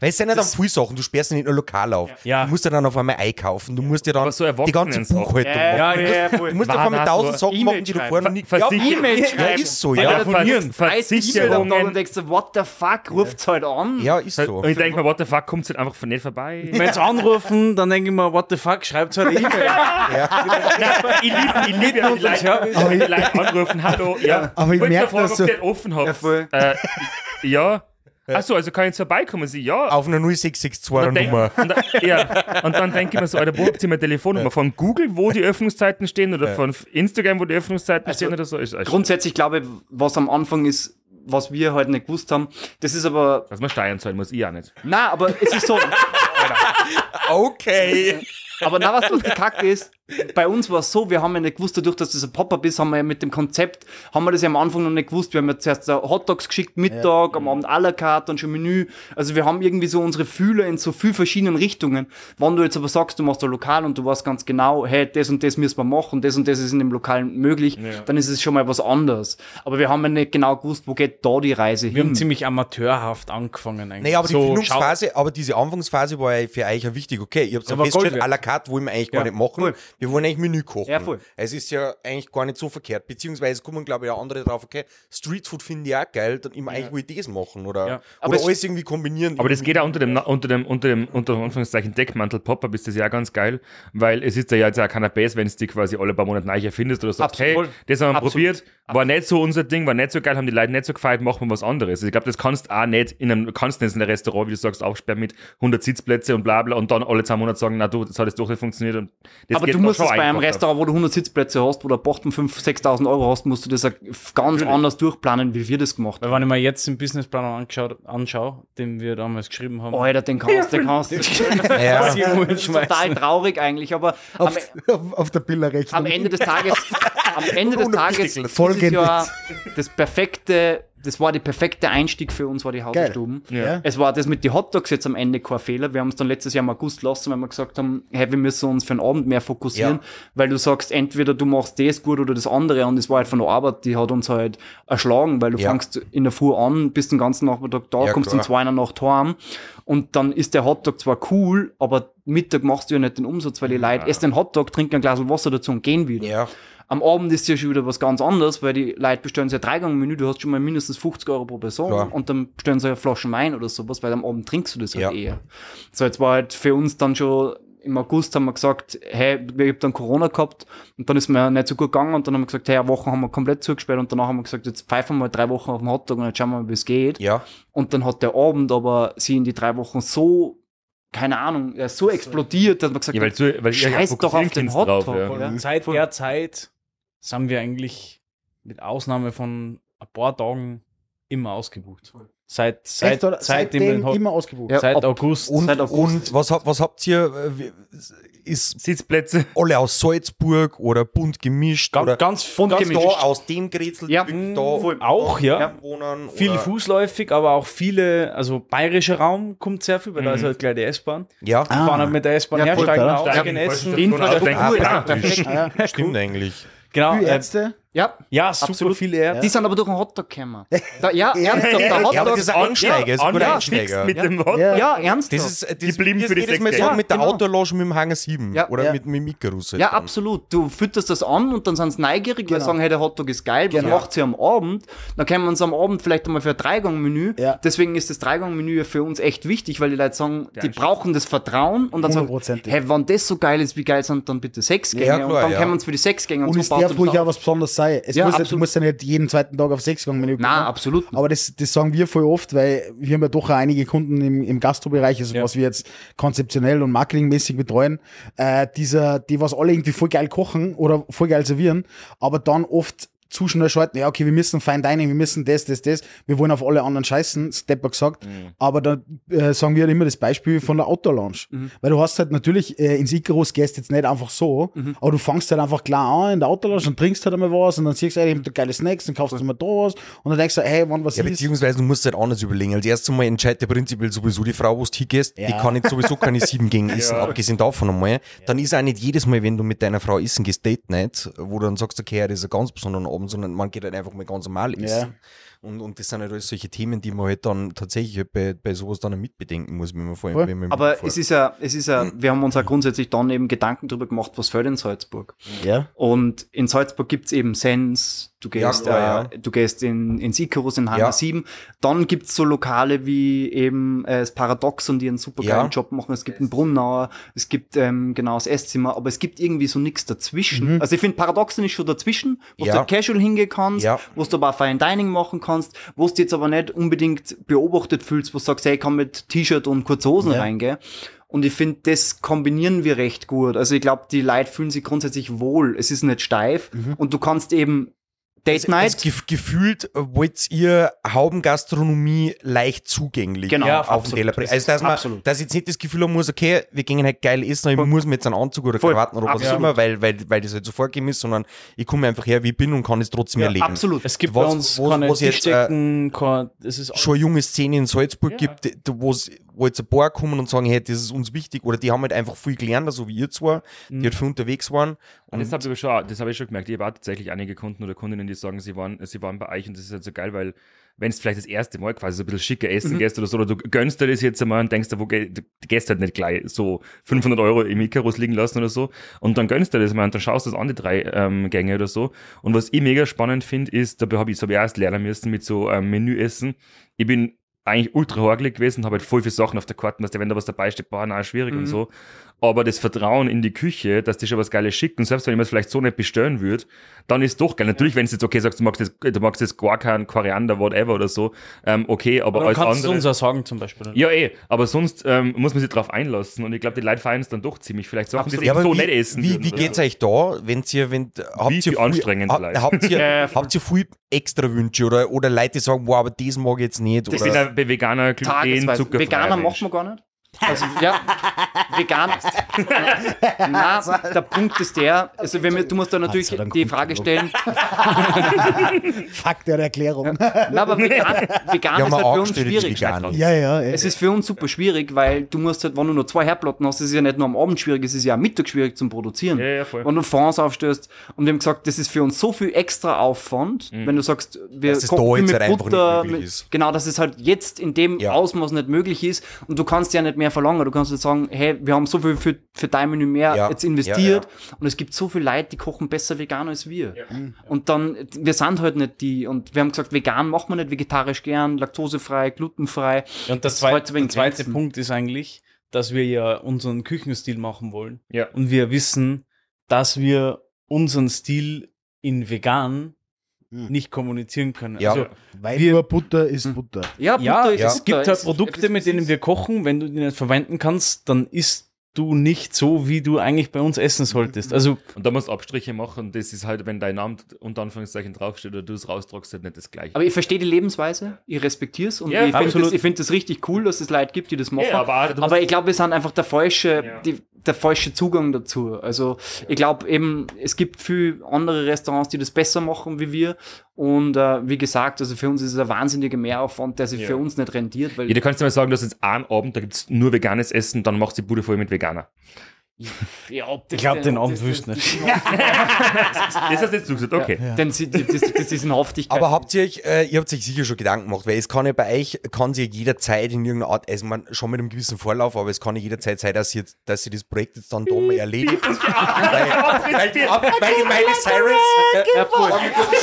Speaker 2: Weil es sind ja dann viele Sachen, du sperrst ja nicht nur lokal auf.
Speaker 4: Ja.
Speaker 2: Du musst ja dann auf einmal einkaufen, du musst ja dann
Speaker 5: so
Speaker 2: die ganze. Buchhaltung machen.
Speaker 3: ja, ja.
Speaker 2: Du musst ja auf einmal tausend Sachen machen, die du vorher noch nie...
Speaker 5: Ver-
Speaker 2: Ja.
Speaker 3: E-Mail
Speaker 2: ja, ist so,
Speaker 5: Ja,
Speaker 2: ja.
Speaker 5: Ver-
Speaker 3: E-Mail und
Speaker 5: Versicherungen.
Speaker 3: denkst du, what the fuck, ruft's halt an.
Speaker 2: Ja, ist so.
Speaker 5: Und ich denke mir, what the fuck, kommt halt einfach von nicht vorbei.
Speaker 4: Wenn sie anrufen, dann denke ich mir, what the fuck, schreibt halt eine E-Mail.
Speaker 5: ich liebe ich lieb ja, die Leute, anrufen, hallo, ja.
Speaker 6: Aber ich
Speaker 5: Wollt ihr
Speaker 6: merk,
Speaker 5: fragen,
Speaker 6: dass du-
Speaker 5: offen habt.
Speaker 3: Ja,
Speaker 5: ja, Achso, also kann ich jetzt vorbeikommen? Sie, ja.
Speaker 2: Auf einer 0662
Speaker 5: Und dann, denk,
Speaker 2: Nummer.
Speaker 5: und, dann, ja, und dann denke ich mir so, Alter, wo habt ihr meine Telefonnummer? Von Google, wo die Öffnungszeiten stehen oder von Instagram, wo die Öffnungszeiten stehen oder so? Ist, ist,
Speaker 3: Grundsätzlich glaube ich, was am Anfang ist, was wir halt nicht gewusst haben, das ist aber,
Speaker 5: dass man Steuern zahlen muss, ich auch nicht.
Speaker 3: na, aber es ist so, <laughs>
Speaker 2: Okay.
Speaker 3: aber na, was doch die Kacke ist, bei uns war es so, wir haben ja nicht gewusst, dadurch, dass das ein Pop-Up ist, haben wir ja mit dem Konzept, haben wir das ja am Anfang noch nicht gewusst. Wir haben ja zuerst Hotdogs geschickt, Mittag, am Abend à la carte, dann schon Menü. Also wir haben irgendwie so unsere Fühler in so viel verschiedenen Richtungen. Wenn du jetzt aber sagst, du machst ein Lokal und du weißt ganz genau, hey, das und das müssen wir machen, das und das ist in dem Lokal möglich, dann ist es schon mal was anderes. Aber wir haben ja nicht genau gewusst, wo geht da die Reise
Speaker 4: Wir
Speaker 3: hin.
Speaker 4: haben ziemlich amateurhaft angefangen eigentlich.
Speaker 2: Naja, aber die
Speaker 4: So,
Speaker 2: Findungsphase, aber diese Anfangsphase war ja für euch ja wichtig. Okay, ihr habt ja
Speaker 4: Aber
Speaker 2: festgestellt, à la carte wollen wir eigentlich
Speaker 4: Ja,
Speaker 2: gar nicht machen.
Speaker 3: voll.
Speaker 2: Wir wollen eigentlich Menü kochen.
Speaker 3: Ja, voll.
Speaker 2: Es ist ja eigentlich gar nicht so verkehrt. Beziehungsweise kommen, glaube ich, auch andere drauf, okay, Streetfood finde ich auch geil, dann immer eigentlich will ich das machen. Oder,
Speaker 4: Ja.
Speaker 3: Aber
Speaker 2: oder
Speaker 3: es-
Speaker 2: alles irgendwie kombinieren.
Speaker 5: Aber das geht auch unter dem, unter dem, unter dem, unter Anführungszeichen Deckmantel Pop-Up ist das ja ganz geil, weil es ist ja jetzt auch keiner Base, wenn du die quasi alle paar Monate neu erfindest oder sagst,
Speaker 3: Absolut.
Speaker 5: hey, das haben wir
Speaker 3: Absolut.
Speaker 5: probiert, war nicht so unser Ding, war nicht so geil, haben die Leute nicht so gefeiert, machen wir was anderes. Also ich glaube, das kannst auch nicht in einem, kannst nicht in einem Restaurant, wie du sagst, aufsperren mit 100 Sitzplätze und bla bla und dann alle zwei Monate sagen, na du, das hat jetzt doch nicht funktioniert und das
Speaker 3: Aber
Speaker 5: geht
Speaker 3: du musst es bei einem. Restaurant, wo du 100 Sitzplätze hast, wo du Posten 5.000, 6.000 Euro hast, musst du das ganz anders durchplanen, wie wir das gemacht haben.
Speaker 4: Weil wenn ich mir jetzt den Businessplan anschaue, den wir damals geschrieben haben,
Speaker 3: Alter, den kannst du, den kannst du. <laughs>
Speaker 2: ja.
Speaker 3: Das ist total traurig eigentlich, aber am,
Speaker 6: Auf, <laughs> auf, auf der Bilderrechnung.
Speaker 3: am Ende des Tages, am Ende des Tages ist es
Speaker 6: Folgendes.
Speaker 3: ja das perfekte, das war der perfekte Einstieg für uns, war die Hausstuben.
Speaker 6: Ja.
Speaker 3: Es war das mit den Hotdogs jetzt am Ende kein Fehler. Wir haben es dann letztes Jahr im August lassen, weil wir gesagt haben, hey, wir müssen uns für den Abend mehr fokussieren,
Speaker 2: Ja.
Speaker 3: weil du sagst, entweder du machst das gut oder das andere und es war halt von der Arbeit, die hat uns halt erschlagen, weil du
Speaker 2: Ja.
Speaker 3: fängst in der Früh an, bist den ganzen Nachmittag da,
Speaker 2: Ja,
Speaker 3: kommst
Speaker 2: klar.
Speaker 3: um zwei in der Nacht heim und dann ist der Hotdog zwar cool, aber Mittag machst du ja nicht den Umsatz, weil die Leute essen den Hotdog, trinken ein Glas Wasser dazu und gehen wieder.
Speaker 2: Ja.
Speaker 3: Am Abend ist ja schon wieder was ganz anderes, weil die Leute bestellen sich ein Dreigang-Menü, du hast schon mal mindestens 50 Euro pro Person
Speaker 2: Klar.
Speaker 3: und dann bestellen sie eine Flasche Wein oder sowas, weil am Abend trinkst du das halt
Speaker 2: Ja.
Speaker 3: eher. So, jetzt war halt für uns dann schon im August haben wir gesagt, hey, wir haben dann Corona gehabt und dann ist mir nicht so gut gegangen und dann haben wir gesagt, hey, eine Woche haben wir komplett zugesperrt und danach haben wir gesagt, jetzt pfeifen wir mal drei Wochen auf den Hotdog und jetzt schauen wir mal, wie es geht.
Speaker 2: Ja.
Speaker 3: Und dann hat der Abend aber sie in die drei Wochen so, keine Ahnung, er ist so explodiert, dass man gesagt
Speaker 5: Ja, weil,
Speaker 3: hat,
Speaker 5: du, weil ihr ja
Speaker 3: scheiß doch auf den
Speaker 5: könnt drauf,
Speaker 3: Hotdog.
Speaker 5: ja.
Speaker 3: ja.
Speaker 4: Seit der Zeit sind wir eigentlich mit Ausnahme von ein paar Tagen immer ausgebucht. Seit, seit,
Speaker 6: Echt, oder?
Speaker 4: seitdem wir-
Speaker 6: immer ausgebucht.
Speaker 3: Ja.
Speaker 4: seit August.
Speaker 2: Und,
Speaker 3: Seit August.
Speaker 2: und was, was habt ihr? äh, Ist
Speaker 5: Sitzplätze.
Speaker 2: alle aus Salzburg oder bunt gemischt?
Speaker 4: ganz,
Speaker 2: oder
Speaker 4: ganz,
Speaker 3: bunt
Speaker 4: ganz
Speaker 3: gemischt.
Speaker 2: da aus dem Grätzl
Speaker 3: Ja,
Speaker 2: da
Speaker 3: voll.
Speaker 4: auch, ja. Viel
Speaker 2: oder-
Speaker 4: fußläufig, aber auch viele, also bayerischer Raum kommt sehr viel, weil da ist halt gleich die S-Bahn.
Speaker 2: Ja,
Speaker 4: Wir fahren halt mit der S-Bahn
Speaker 6: Ja,
Speaker 4: her,
Speaker 6: voll,
Speaker 4: aus,
Speaker 5: Steigen
Speaker 4: essen.
Speaker 5: die
Speaker 3: Infrastruktur,
Speaker 5: ah,
Speaker 3: perfekt.
Speaker 6: Ja.
Speaker 2: stimmt eigentlich.
Speaker 4: Genau, äh,
Speaker 6: Ärzte.
Speaker 3: Ja,
Speaker 4: ja, super
Speaker 3: Absolut.
Speaker 4: viele Ärzte.
Speaker 3: die sind aber durch einen Hotdog gekommen. Da, ja, <laughs> ernsthaft, der
Speaker 2: Ja, aber
Speaker 3: Hotdog.
Speaker 2: das ist ein Ansteiger, ist ein guter
Speaker 5: Ansteiger. Mit
Speaker 3: Ja.
Speaker 5: dem Hotdog.
Speaker 6: Ja.
Speaker 3: ja, ernsthaft.
Speaker 2: Das ist, das
Speaker 5: Die blieben für die
Speaker 2: jedes Mal sagen,
Speaker 3: Gänge.
Speaker 2: mit der
Speaker 3: Genau.
Speaker 2: Autolounge mit dem Hangar 7
Speaker 3: Ja.
Speaker 2: oder
Speaker 6: Ja.
Speaker 2: mit, mit dem Icarus. halt
Speaker 3: ja,
Speaker 2: dann.
Speaker 3: absolut. Du fütterst das an und dann sind sie neugierig, weil
Speaker 6: Genau.
Speaker 3: sagen, hey, der Hotdog ist geil, was
Speaker 6: Genau.
Speaker 3: macht sie am Abend? Dann können wir uns am Abend vielleicht einmal für ein Dreigang-Menü.
Speaker 6: Ja.
Speaker 3: Deswegen ist das Dreigang-Menü ja für uns echt wichtig, weil die Leute sagen, die brauchen das Vertrauen und dann sagen, hey, wenn das so geil ist, wie geil sind dann bitte sechs Gänge?
Speaker 2: Ja,
Speaker 3: und dann
Speaker 2: ja.
Speaker 3: können wir uns für die sechs Gänge
Speaker 6: Und
Speaker 3: baut
Speaker 6: darf
Speaker 3: uns
Speaker 6: ruhig
Speaker 3: auf.
Speaker 6: auch was Besonderes sein. Es
Speaker 3: Ja,
Speaker 6: muss, du
Speaker 3: absolut.
Speaker 6: musst ja nicht jeden zweiten Tag auf Sechsgang-Menü
Speaker 3: Nein,
Speaker 6: kommen.
Speaker 3: absolut. nicht.
Speaker 6: Aber das, das sagen wir voll oft, weil wir haben ja doch einige Kunden im, im Gastrobereich, also
Speaker 4: Ja.
Speaker 6: was wir jetzt konzeptionell und marketingmäßig betreuen, äh, dieser, die was alle irgendwie voll geil kochen oder voll geil servieren, aber dann oft zu schnell schalten, ja, okay, wir müssen Fine Dining, wir müssen das, das, das, wir wollen auf alle anderen scheißen, Stepper gesagt, aber da äh, sagen wir immer das Beispiel von der Outdoor-Lounge, weil du hast halt natürlich äh, ins Icarus gehst jetzt nicht einfach so, aber du fangst halt einfach klar an in der Outdoor-Lounge und trinkst halt einmal was und dann siehst du, ey, ich hab da geile Snacks, dann kaufst du mal da was und dann denkst du, hey, wann was
Speaker 2: Ja,
Speaker 6: ist,
Speaker 2: beziehungsweise du musst halt anders überlegen. Als erstes Mal entscheidet der prinzipiell sowieso die Frau, wo du hingehst. Die
Speaker 6: Ja.
Speaker 2: kann jetzt sowieso keine <laughs> sieben Gänge essen, abgesehen davon einmal. Dann ist auch nicht jedes Mal, wenn du mit deiner Frau essen gehst, Date Night, wo du dann sagst, okay, das ist ein ganz besonderer Abend, sondern man geht halt einfach mal ganz normal essen. Und, und das sind halt alles solche Themen, die man halt dann tatsächlich halt bei, bei sowas dann mitbedenken muss, wenn man vor allem, wenn man
Speaker 3: Aber es ist ja, es ist ja, wir haben uns ja grundsätzlich dann eben Gedanken darüber gemacht, was fällt in Salzburg.
Speaker 6: ja,
Speaker 3: Und in Salzburg gibt's eben Sens, du gehst,
Speaker 2: klar,
Speaker 3: äh, du gehst in, in Icarus, in Hangar
Speaker 2: Ja.
Speaker 3: 7. Dann gibt's so Lokale wie eben äh, das Paradoxon, die einen super geilen
Speaker 2: Ja.
Speaker 3: Job machen. Es gibt einen Brunnauer, es gibt ähm, genau das Esszimmer, aber es gibt irgendwie so nichts dazwischen. Also ich finde, Paradoxon ist schon dazwischen, wo
Speaker 2: Ja.
Speaker 3: du casual hingehen kannst,
Speaker 2: Ja.
Speaker 3: wo du aber auch Fine Dining machen kannst, kannst, wo du jetzt aber nicht unbedingt beobachtet fühlst, wo du sagst, hey, ich kann mit T-Shirt und kurze Hosen
Speaker 6: Ja.
Speaker 3: reingehen. Und ich finde, das kombinieren wir recht gut. Also ich glaube, die Leute fühlen sich grundsätzlich wohl. Es ist nicht steif und du kannst eben Date Night.
Speaker 2: Also gef gefühlt äh, wollt ihr Haubengastronomie leicht zugänglich
Speaker 3: Genau,
Speaker 4: Ja,
Speaker 2: auf
Speaker 3: absolut.
Speaker 2: den Teller. Also, dass man
Speaker 3: Absolut.
Speaker 2: dass ich jetzt nicht das Gefühl haben muss, okay, wir gehen halt geil essen, aber ich muss mir jetzt einen Anzug oder. Krawatten oder was auch immer, weil, weil, weil das halt so vorgegeben ist, sondern ich komme einfach her, wie ich bin und kann es trotzdem erleben.
Speaker 3: Absolut.
Speaker 4: Es gibt
Speaker 2: Was-
Speaker 4: bei uns
Speaker 2: was-
Speaker 4: keine
Speaker 2: was jetzt, äh,
Speaker 4: kein, das ist
Speaker 2: schon eine junge Szene in Salzburg
Speaker 4: Ja.
Speaker 2: gibt, wo es wo jetzt ein paar kommen und sagen, hey, das ist uns wichtig, oder die haben halt einfach viel gelernt, so wie ihr zwei, die halt viel unterwegs waren.
Speaker 5: Und das habe ich, schon- das hab ich schon gemerkt. Ich habe auch tatsächlich einige Kunden oder Kundinnen, die sagen, sie waren, sie waren bei euch und das ist halt so geil, weil wenn es vielleicht das erste Mal quasi so ein bisschen schicker essen gehst oder so, oder du gönnst dir das jetzt einmal und denkst dir, wo geh- du gehst halt nicht gleich so 500 Euro im Icarus liegen lassen oder so und dann gönnst du das mal und dann schaust du das an, die drei ähm, Gänge oder so. Und was ich mega spannend finde, ist, dabei habe ich, hab ich erst lernen müssen mit so ähm, Menüessen. Ich bin eigentlich ultra horgelig gewesen, habe halt voll viele Sachen auf der Karte, dass wenn da was dabei steht, boah, na, schwierig und so. Aber das Vertrauen in die Küche, dass die schon was Geiles schicken, selbst wenn ich mir das vielleicht so nicht bestellen würde, dann ist doch geil. Natürlich, wenn du jetzt okay sagst, du magst jetzt, du magst jetzt gar keinen Koriander, whatever oder so, ähm, okay, aber
Speaker 4: Aber
Speaker 5: als
Speaker 4: dann kannst du
Speaker 5: andere.
Speaker 4: uns auch sagen zum Beispiel.
Speaker 5: ja, eh, aber sonst ähm, muss man sich drauf einlassen und ich glaube, die Leute feiern es dann doch ziemlich. Vielleicht Sachen, die sie
Speaker 2: Ja,
Speaker 5: so
Speaker 2: wie,
Speaker 5: nicht essen
Speaker 2: wie,
Speaker 5: würden
Speaker 2: wie geht's
Speaker 5: so.
Speaker 2: euch da, wenn ihr, wenn, habt ihr
Speaker 5: viel
Speaker 2: viel-
Speaker 5: anstrengend
Speaker 2: ha,
Speaker 5: vielleicht.
Speaker 2: habt ihr,
Speaker 3: Ja,
Speaker 2: habt ihr viel extra Wünsche oder, oder Leute, die sagen, wow, aber das mag ich jetzt nicht,
Speaker 5: Ich bin
Speaker 2: oder?
Speaker 5: ja bei Veganer, Gluten. Zuckerfrei.
Speaker 3: Veganer macht man gar nicht. Also, ja, vegan. <laughs> Nein, der Punkt ist der, also wenn wir, du musst da natürlich die Frage stellen, <laughs>
Speaker 6: Fakt der Erklärung.
Speaker 3: na, aber vegan, vegan
Speaker 2: Ja,
Speaker 3: ist halt für uns schwierig.
Speaker 6: Ja, ja.
Speaker 3: Es ist für uns super schwierig, weil du musst halt, wenn du nur zwei Herdplatten hast, ist es ja nicht nur am Abend schwierig, es ist ja am Mittag schwierig zum Produzieren.
Speaker 5: Ja, ja, voll.
Speaker 3: Wenn du Fonds aufstößt und wir haben gesagt, das ist für uns so viel extra Aufwand, wenn du sagst, wir
Speaker 2: Dass es
Speaker 3: kochen
Speaker 2: da jetzt
Speaker 3: mit Butter, mit,
Speaker 2: ist.
Speaker 3: genau, dass es halt jetzt in dem
Speaker 2: Ja.
Speaker 3: Ausmaß nicht möglich ist und du kannst ja nicht mehr verlangen. Du kannst nicht sagen, hey, wir haben so viel für, für dein Menü mehr
Speaker 2: Ja.
Speaker 3: jetzt investiert und es gibt so viele Leute, die kochen besser vegan als wir. Und dann, wir sind halt nicht die und wir haben gesagt, vegan macht man nicht, vegetarisch gern, laktosefrei, glutenfrei.
Speaker 4: Und das,
Speaker 3: Das
Speaker 4: zweite, der zweite
Speaker 3: Grenzen.
Speaker 4: Punkt ist eigentlich, dass wir ja unseren Küchenstil machen wollen.
Speaker 5: Ja.
Speaker 4: Und wir wissen, dass wir unseren Stil in vegan. Nicht kommunizieren können.
Speaker 2: Ja.
Speaker 4: Also,
Speaker 6: Weil
Speaker 4: wir-
Speaker 6: nur Butter ist Butter.
Speaker 3: Ja,
Speaker 4: ja,
Speaker 3: Butter ist
Speaker 4: es
Speaker 3: Butter.
Speaker 4: gibt halt
Speaker 3: Es-
Speaker 4: Produkte,
Speaker 3: es-
Speaker 4: mit denen wir kochen. Wenn du die nicht verwenden kannst, dann isst du nicht so, wie du eigentlich bei uns essen solltest. Also,
Speaker 5: Und da musst du Abstriche machen. Das ist halt, wenn dein Name unter Anführungszeichen draufsteht oder du es rausdruckst, halt nicht das Gleiche.
Speaker 3: Aber ich verstehe die Lebensweise, ich respektiere es und
Speaker 5: Ja,
Speaker 3: ich finde das, ich find das richtig cool, dass es Leute gibt, die das machen.
Speaker 5: Ja, aber
Speaker 3: aber ich glaube, wir sind einfach der falsche,
Speaker 5: Ja.
Speaker 3: die, der falsche Zugang dazu. Also ich glaube eben, es gibt viel andere Restaurants, die das besser machen wie wir. Und äh, wie gesagt, also für uns ist es ein wahnsinniger Mehraufwand, der sich
Speaker 5: Ja.
Speaker 3: für uns nicht rentiert, weil
Speaker 5: Ja, du kannst dir mal sagen, dass jetzt einen Abend, da gibt es nur veganes Essen, dann machst du die Bude voll mit Veganer.
Speaker 3: Ja, ob das
Speaker 4: ich glaube, den Abend
Speaker 3: das-
Speaker 4: wüsst
Speaker 3: das-
Speaker 4: nicht. <laughs>
Speaker 5: Das hast jetzt du gesagt, okay.
Speaker 3: Denn sie, das, das, das ist eine Haftigkeit.
Speaker 2: Aber habt ihr euch, äh, ihr habt euch sicher schon Gedanken gemacht, weil es kann ja bei euch, kann sich ja jederzeit in irgendeiner Art, also man schon mit einem gewissen Vorlauf, aber es kann ja jederzeit sein, dass ihr, jetzt, dass ihr das Projekt jetzt dann da mal erledigt. weil, <laughs> weil, die, ab- weil die Miley Cyrus
Speaker 3: ja, voll.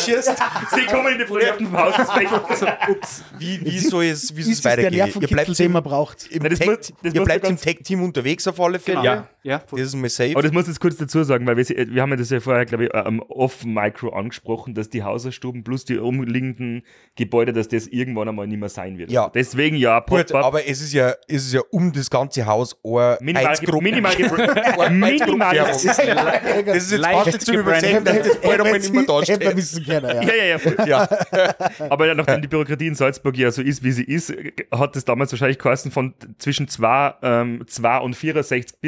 Speaker 2: schießt,
Speaker 5: Sie kommen in die Projekten vom Haus. <laughs>
Speaker 2: wie, wie soll es, wie soll es weitergehen? Ihr bleibt,
Speaker 6: den
Speaker 2: im,
Speaker 6: man braucht?
Speaker 2: im ihr bleibt im Tag-Team unterwegs auf alle Fälle.
Speaker 3: Ja, ja, voll.
Speaker 2: Das ist mal safe.
Speaker 5: Aber das muss ich jetzt kurz dazu sagen, weil wir, wir haben ja das ja vorher, glaube ich, am Off-Micro angesprochen, dass die Hauserstuben plus die umliegenden Gebäude, dass das irgendwann einmal nicht mehr sein wird.
Speaker 2: Ja.
Speaker 5: Deswegen ja,
Speaker 2: Gut, aber es ist ja, es ist ja um das ganze Haus eine
Speaker 5: Minimal,
Speaker 2: Heizgruppe.
Speaker 5: minimal, <laughs> <laughs>
Speaker 2: Eine
Speaker 5: minimal.
Speaker 2: Das ist jetzt
Speaker 4: Leicht
Speaker 2: fast zu übersehen, dass das bald einmal nicht mehr da
Speaker 6: Hätte
Speaker 2: steht.
Speaker 6: wissen können, <laughs> ja.
Speaker 5: Ja, ja, ja.
Speaker 2: Ja.
Speaker 5: Aber nachdem die Bürokratie in Salzburg ja so ist, wie sie ist, hat es damals wahrscheinlich geheißen, von zwischen 2 ähm, zwei und 64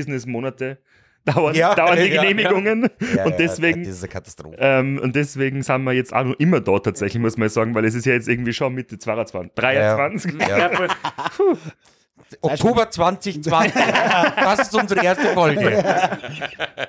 Speaker 5: Business-Monate dauern,
Speaker 2: Ja,
Speaker 5: dauern die
Speaker 2: ja,
Speaker 5: Genehmigungen.
Speaker 2: Ja,
Speaker 5: und
Speaker 2: ja,
Speaker 5: deswegen.
Speaker 2: Das ist eine Katastrophe.
Speaker 5: Ähm, und deswegen sind wir jetzt auch noch immer da tatsächlich, muss man sagen, weil es ist ja jetzt irgendwie schon Mitte 22, 23.
Speaker 2: Ja. <laughs> Oktober 2020. Das ist unsere erste Folge.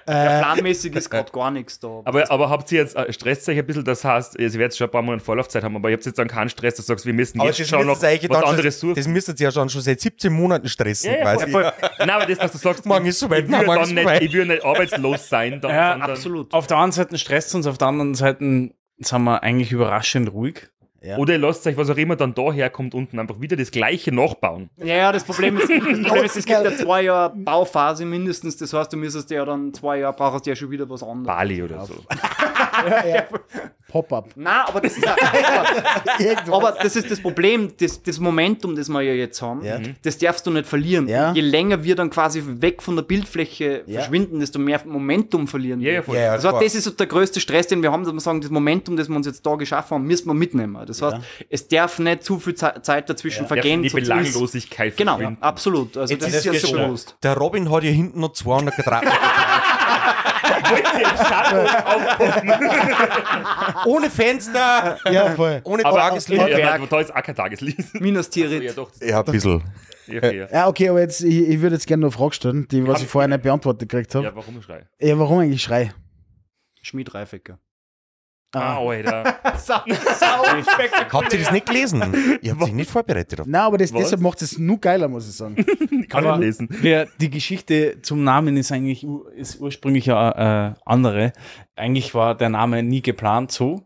Speaker 3: Planmäßig ist gerade gar nichts da.
Speaker 5: Aber, aber habt ihr jetzt, äh, stresst euch ein bisschen, das heißt, ihr werdet schon ein paar Monate Vorlaufzeit haben, aber ihr habt jetzt dann keinen Stress, dass du sagst, wir müssen
Speaker 2: Aber
Speaker 5: jetzt
Speaker 2: das
Speaker 5: schon noch was anderes suchen.
Speaker 2: das müsste ja schon, schon seit 17 Monaten stressen.
Speaker 5: Ja, ja, voll. Nein, aber das, was du sagst,
Speaker 2: Morgen ist soweit,
Speaker 5: ich würde dann nicht,
Speaker 2: soweit.
Speaker 5: ich würde nicht arbeitslos sein, dann,
Speaker 4: Ja,
Speaker 3: Absolut.
Speaker 4: Auf der einen Seite stresst uns, auf der anderen Seite sind wir eigentlich überraschend ruhig.
Speaker 5: Oder ihr lasst euch, was auch immer dann da herkommt, unten einfach wieder das gleiche nachbauen.
Speaker 3: Ja, ja, das Problem ist, <laughs> das Problem ist, es gibt ja zwei Jahre Bauphase mindestens. Das heißt, du müsstest ja dann zwei Jahre brauchst du ja schon wieder was anderes.
Speaker 5: Bali oder so. <laughs>
Speaker 6: Pop-up.
Speaker 3: Nein, aber das ist <laughs> aber das ist das Problem, das, das Momentum, das wir ja jetzt haben,
Speaker 6: Ja.
Speaker 3: das darfst du nicht verlieren.
Speaker 6: Ja.
Speaker 3: Je länger wir dann quasi weg von der Bildfläche
Speaker 6: Ja.
Speaker 3: verschwinden, desto mehr Momentum verlieren
Speaker 5: Ja,
Speaker 3: wir.
Speaker 5: ja, voll.
Speaker 2: Ja, ja,
Speaker 3: Also das ist so der größte Stress, den wir haben, dass wir sagen, das Momentum, das wir uns jetzt da geschaffen haben, müssen wir mitnehmen. Das heißt, es darf nicht zu viel Ze- Zeit dazwischen
Speaker 5: Ja,
Speaker 3: vergehen.
Speaker 5: die Belanglosigkeit
Speaker 3: Genau, absolut. Also
Speaker 2: Jetzt
Speaker 3: das
Speaker 2: ist
Speaker 3: ist ja
Speaker 2: es
Speaker 3: so bewusst.
Speaker 2: Der Robin hat hier hinten noch 200 Quadratmeter. <laughs> Ohne Fenster,
Speaker 6: Ja, voll.
Speaker 2: ohne
Speaker 5: Aber
Speaker 2: Tageslicht.
Speaker 5: ja, aber da ist auch kein Tageslicht.
Speaker 3: Minus Tirit.
Speaker 5: Ja, doch.
Speaker 2: Ja, ein bisschen.
Speaker 5: Ja, okay, ja.
Speaker 6: Ja, okay, aber jetzt, ich, ich würde jetzt gerne noch eine Frage stellen, die, was ich vorher nicht beantwortet gekriegt habe.
Speaker 5: ja, warum schrei?
Speaker 6: Ja. warum eigentlich Schrei?
Speaker 3: Schmied Reifecker.
Speaker 5: Ah, Alter. <laughs> <laughs>
Speaker 2: Habt ihr das nicht gelesen? Ihr habt sich nicht vorbereitet. auf-
Speaker 6: Nein, aber das,
Speaker 5: Was?
Speaker 6: deshalb macht es nur geiler, muss ich sagen. <laughs>
Speaker 5: Kann
Speaker 4: Aber-
Speaker 5: ich lesen.
Speaker 4: Der, die Geschichte zum Namen ist eigentlich ist ursprünglich ja äh, andere. Eigentlich war der Name nie geplant so.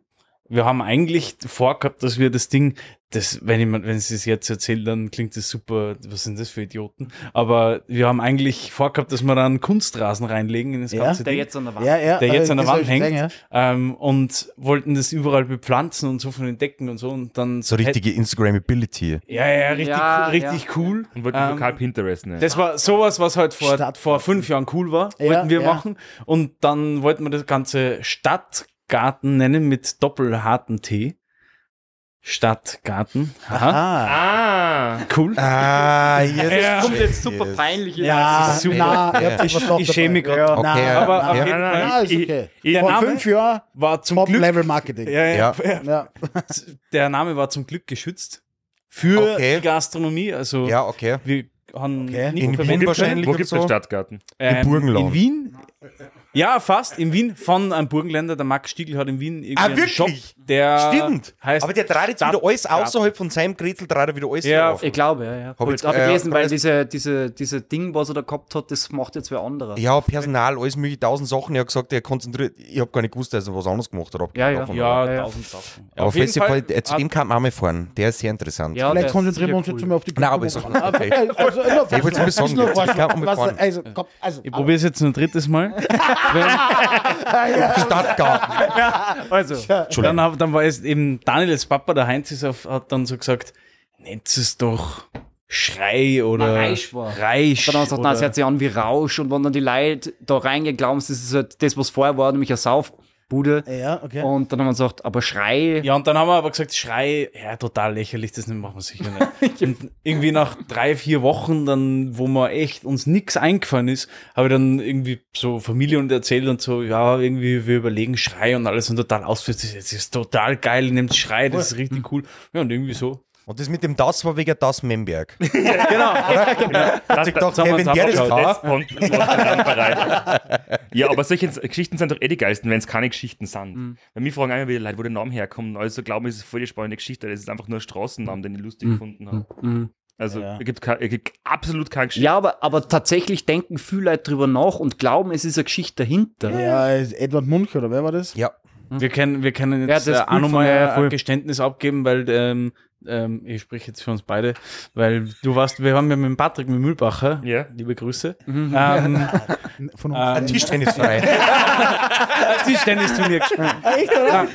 Speaker 4: Wir haben eigentlich vorgehabt, dass wir das Ding, das, wenn ich mal- wenn ich es jetzt erzähle, dann klingt das super, was sind das für Idioten? Aber wir haben eigentlich vorgehabt, dass wir da einen Kunstrasen reinlegen in das
Speaker 6: Ja,
Speaker 4: ganze
Speaker 3: Der
Speaker 4: Ding.
Speaker 3: jetzt an der Wand.
Speaker 6: Ja, ja,
Speaker 4: der jetzt
Speaker 6: äh,
Speaker 4: an der Wand hängt
Speaker 6: gesehen, ja.
Speaker 4: ähm, und wollten das überall bepflanzen und so von den Decken und so und dann
Speaker 2: So richtige Instagrammability.
Speaker 4: ja ja richtig
Speaker 3: Ja,
Speaker 4: richtig cool
Speaker 5: Und wollte
Speaker 4: Ähm,
Speaker 5: lokal Pinterest nennen.
Speaker 4: das war sowas, was halt vor,
Speaker 6: Stadt-
Speaker 4: vor fünf Jahren cool war,
Speaker 6: Ja,
Speaker 4: wollten wir
Speaker 6: ja.
Speaker 4: machen. Und dann wollten wir das Ganze Stadtgarten nennen mit doppelharten T. Stadtgarten. Aha.
Speaker 6: Ah,
Speaker 5: ah!
Speaker 4: Cool.
Speaker 2: Ah, <laughs> jetzt
Speaker 4: Ja.
Speaker 3: Kommt jetzt super peinlich.
Speaker 6: ja,
Speaker 4: das super.
Speaker 6: na, sich
Speaker 4: Ich- ich schäme mich grad.
Speaker 2: Okay,
Speaker 6: Nein,
Speaker 2: ja.
Speaker 4: Aber
Speaker 6: nein, nein, nein, ist
Speaker 5: ich-
Speaker 6: okay.
Speaker 4: Der
Speaker 6: Vor
Speaker 4: Name
Speaker 6: fünf Jahren
Speaker 4: war zum Glück,
Speaker 6: Top-Level-Marketing.
Speaker 4: ja, ja,
Speaker 2: Ja.
Speaker 6: Ja.
Speaker 4: der Name war zum Glück geschützt für
Speaker 2: Okay.
Speaker 4: die Gastronomie. Also
Speaker 2: Ja, okay.
Speaker 4: wir haben
Speaker 6: Okay.
Speaker 4: nicht
Speaker 2: In Wien wahrscheinlich.
Speaker 5: Wo gibt es
Speaker 2: so.
Speaker 5: den Stadtgarten?
Speaker 4: Ähm,
Speaker 2: Burgenland.
Speaker 4: In Wien? Ja, fast. In Wien von einem Burgenländer. Der Max Stiegel hat in Wien irgendwie
Speaker 2: Ah,
Speaker 4: einen
Speaker 2: wirklich?
Speaker 4: Shop, der
Speaker 2: Stimmt.
Speaker 4: heißt
Speaker 2: Aber der dreht jetzt wieder alles außerhalb von seinem Gretel, dreht er wieder alles
Speaker 4: Ja,
Speaker 2: auf.
Speaker 3: Ich glaube, ja, ja.
Speaker 2: Hab
Speaker 3: Hab
Speaker 2: jetzt,
Speaker 3: ich hab ich
Speaker 2: äh,
Speaker 3: gelesen, weil
Speaker 2: weiß-
Speaker 3: diese, diese, diese Ding, was er da gehabt hat, das macht jetzt wer anderer.
Speaker 2: Ja, Personal, alles mögliche, tausend Sachen. Er hat gesagt, er konzentriert. Ich habe gar nicht gewusst, dass er was anderes gemacht hat.
Speaker 3: Ja, ja.
Speaker 2: Davon,
Speaker 4: Ja,
Speaker 3: Ja, ja.
Speaker 4: tausend Sachen.
Speaker 2: Aber auf jeden Fall, äh, zu dem kann man auch mal fahren. Der ist sehr interessant.
Speaker 3: Ja,
Speaker 6: Vielleicht konzentrieren wir uns
Speaker 3: sicher
Speaker 6: jetzt
Speaker 3: cool.
Speaker 6: mal auf die
Speaker 2: Nein, aber <laughs> ist okay.
Speaker 6: Also,
Speaker 2: Ich wollte es nur sagen,
Speaker 6: also, also,
Speaker 4: Ich probiere es jetzt ein drittes Mal. <laughs> Wenn, <laughs>
Speaker 2: Stadtgarten.
Speaker 3: Also,
Speaker 4: dann, hab, dann war es eben Daniels Papa, der Heinz, ist auf, hat dann so gesagt, nennt es doch Schrei oder
Speaker 3: Reisch war.
Speaker 4: Reisch.
Speaker 3: dann haben sie gesagt, nein, es hört sich an wie Rausch und wenn dann die Leute da reingehen, glauben sie, das ist halt das, was vorher war, nämlich eine Saufbude.
Speaker 6: Ja, okay.
Speaker 3: Und dann haben wir gesagt, aber Schrei,
Speaker 4: Ja, und dann haben wir aber gesagt, Schrei, ja, total lächerlich, das machen wir sicher nicht. <laughs> und irgendwie nach drei, vier Wochen, dann, wo man echt uns nichts eingefallen ist, habe ich dann irgendwie so Familie und erzählt und so, ja, irgendwie, wir überlegen Schrei und alles und total ausführt. Das ist- das ist total geil, nehmt Schrei, das ist richtig cool. Ja, und irgendwie so.
Speaker 2: Und das mit dem Das war wegen Das Memberg. <laughs>
Speaker 4: Genau.
Speaker 2: Hat sich gedacht,
Speaker 4: haben
Speaker 2: hey, wenn der das kann,
Speaker 5: Das. Ja, aber solche Geschichten sind doch eh die geilsten, wenn es keine Geschichten sind.
Speaker 3: Mhm.
Speaker 5: Weil mich fragen immer wieder Leute, wo der Name herkommt. Also glauben, es ist voll die spannende Geschichte. Das ist einfach nur ein Straßennamen, den ich lustig
Speaker 3: Mhm.
Speaker 5: gefunden habe.
Speaker 3: Mhm.
Speaker 5: Also
Speaker 6: Ja.
Speaker 5: es gibt, kein- es gibt absolut keine Geschichte.
Speaker 3: Ja, aber, aber tatsächlich denken viele Leute drüber nach und glauben, es ist eine Geschichte dahinter.
Speaker 6: Ja, ist Edward Munch oder wer war das?
Speaker 2: ja,
Speaker 4: Wir können, wir können
Speaker 3: Ja,
Speaker 4: jetzt
Speaker 3: das
Speaker 4: äh, auch nochmal
Speaker 3: ja, voll.
Speaker 4: ein Geständnis abgeben, weil ähm, ähm, ich spreche jetzt für uns beide, weil du warst, wir haben ja mit dem Patrick mit Mühlbacher,
Speaker 5: Ja.
Speaker 4: liebe Grüße,
Speaker 3: Mhm.
Speaker 4: ähm, <laughs>
Speaker 6: Von uns.
Speaker 2: ein Tischtennis frei. <laughs>
Speaker 4: Tischtennisturnier gespielt.
Speaker 6: Echt, oder?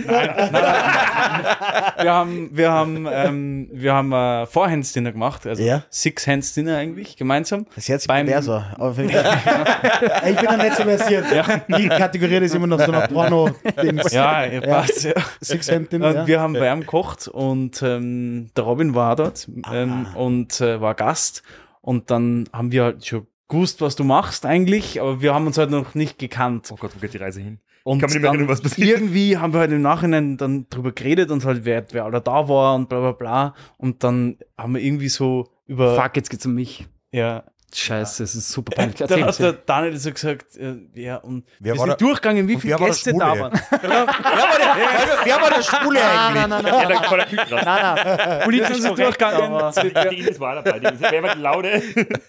Speaker 4: Wir haben, wir haben, ähm, wir haben äh, Four-Hands-Dinner gemacht, also
Speaker 6: Ja.
Speaker 4: Six-Hands-Dinner eigentlich, gemeinsam.
Speaker 6: Das sich
Speaker 4: Beim-
Speaker 6: so. Aber <laughs> für mich, ich bin ja nicht so versiert. Ich kategoriere das immer noch so nach Porno-Dings.
Speaker 4: Ja, ja, passt, ja.
Speaker 6: Six Handin,
Speaker 4: Und
Speaker 6: ja.
Speaker 4: wir haben bei ihm gekocht und ähm, der Robin war dort ähm,
Speaker 6: Ah.
Speaker 4: und äh, war Gast. Und dann haben wir halt schon gewusst, was du machst eigentlich, aber wir haben uns halt noch nicht gekannt.
Speaker 5: Oh Gott, wo geht die Reise hin?
Speaker 4: Und
Speaker 5: kann mich nicht erinnern, was passiert.
Speaker 4: irgendwie haben wir halt im Nachhinein dann drüber geredet und halt, wer, wer alle da war und bla bla bla. Und dann haben wir irgendwie so über.
Speaker 3: Fuck, jetzt geht's um mich.
Speaker 4: Ja.
Speaker 3: Scheiße, es ist super <laughs> peinlich.
Speaker 4: Dann hat der
Speaker 3: Erzähl.
Speaker 4: Daniel so gesagt, äh, ja, und
Speaker 2: Wer
Speaker 4: wir sind
Speaker 2: der-
Speaker 4: durchgegangen, wie
Speaker 2: und
Speaker 4: viele Gäste da waren. <laughs>
Speaker 2: wer, war der, wer war der Schwule eigentlich?
Speaker 5: Ja, da war der Kühlkraft.
Speaker 3: Nein, nein, politisch
Speaker 4: Wir sind
Speaker 3: korrekt,
Speaker 4: durchgegangen.
Speaker 5: Ines war dabei. Wer war die Laune?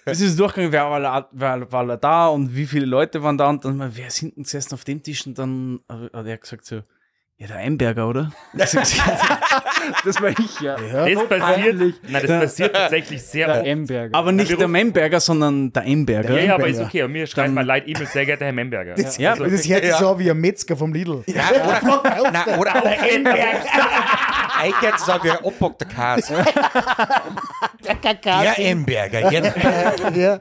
Speaker 4: Es <laughs> ist durchgegangen, wer war, wer war da und wie viele Leute waren da und dann mal, wer ist hinten gesessen auf dem Tisch und dann hat er gesagt so, Ja, der Einberger, oder?
Speaker 3: Das <laughs> war ich, ja.
Speaker 5: Das passiert, nein, das passiert tatsächlich sehr
Speaker 3: Der
Speaker 5: oft.
Speaker 3: Emberger.
Speaker 4: Aber nicht der Memberger, sondern der Einberger.
Speaker 5: Ja, ja, aber ist okay. Und mir schreibt mal Leid E-Mail, sehr geehrter Herr Memberger.
Speaker 6: Das,
Speaker 4: Ja,
Speaker 6: das hört sich so wie ein Metzger vom Lidl.
Speaker 2: Ja, oder, nein, oder auch Eichert sagen wir Obbock der Käse. Der Emberger. Jetzt. <laughs>
Speaker 6: ja.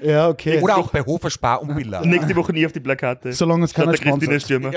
Speaker 6: ja, okay.
Speaker 2: Oder auch bei Hofer Spar und Billa.
Speaker 5: Nächste Woche nie auf die Plakate.
Speaker 6: Solange es keiner
Speaker 5: der
Speaker 6: sponsert.
Speaker 5: Stürmer.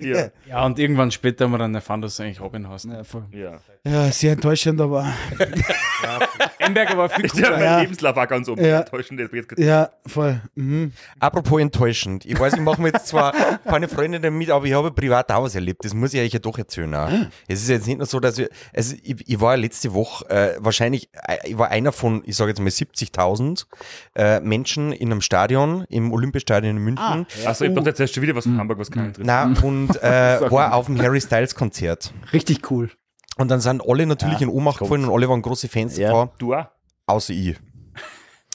Speaker 5: Ja.
Speaker 4: Ja, und irgendwann später haben wir dann erfahren, dass du eigentlich Robin hast.
Speaker 3: Ja, voll.
Speaker 5: ja.
Speaker 6: Ja, sehr enttäuschend, aber <laughs>
Speaker 4: Einberger war viel
Speaker 5: Ja,
Speaker 4: cooler.
Speaker 5: mein
Speaker 6: Ja.
Speaker 5: Lebenslauf war ganz oben.
Speaker 6: Ja.
Speaker 5: Enttäuschend. Das wird jetzt
Speaker 6: ja, voll. Mhm.
Speaker 2: Apropos enttäuschend. Ich weiß, ich mache mir jetzt zwar <laughs> keine Freunde damit, aber ich habe privat auch was erlebt. Das muss ich euch ja doch erzählen. Auch. Es ist jetzt nicht nur so, dass ich, also ich, ich war ja letzte Woche äh, wahrscheinlich, äh, ich war einer von, ich sage jetzt mal 70.000 äh, Menschen in einem Stadion, im Olympiastadion in München.
Speaker 5: Achso, ich dachte jetzt erst schon wieder was von Hamburg, was keinen interessiert.
Speaker 2: Na, und <laughs> äh, war auf dem Harry Styles Konzert.
Speaker 3: Richtig cool.
Speaker 2: Und dann sind alle natürlich in Ohnmacht gefallen und alle waren große Fans
Speaker 6: Ja.
Speaker 2: davon,
Speaker 5: Du auch?
Speaker 2: außer ich.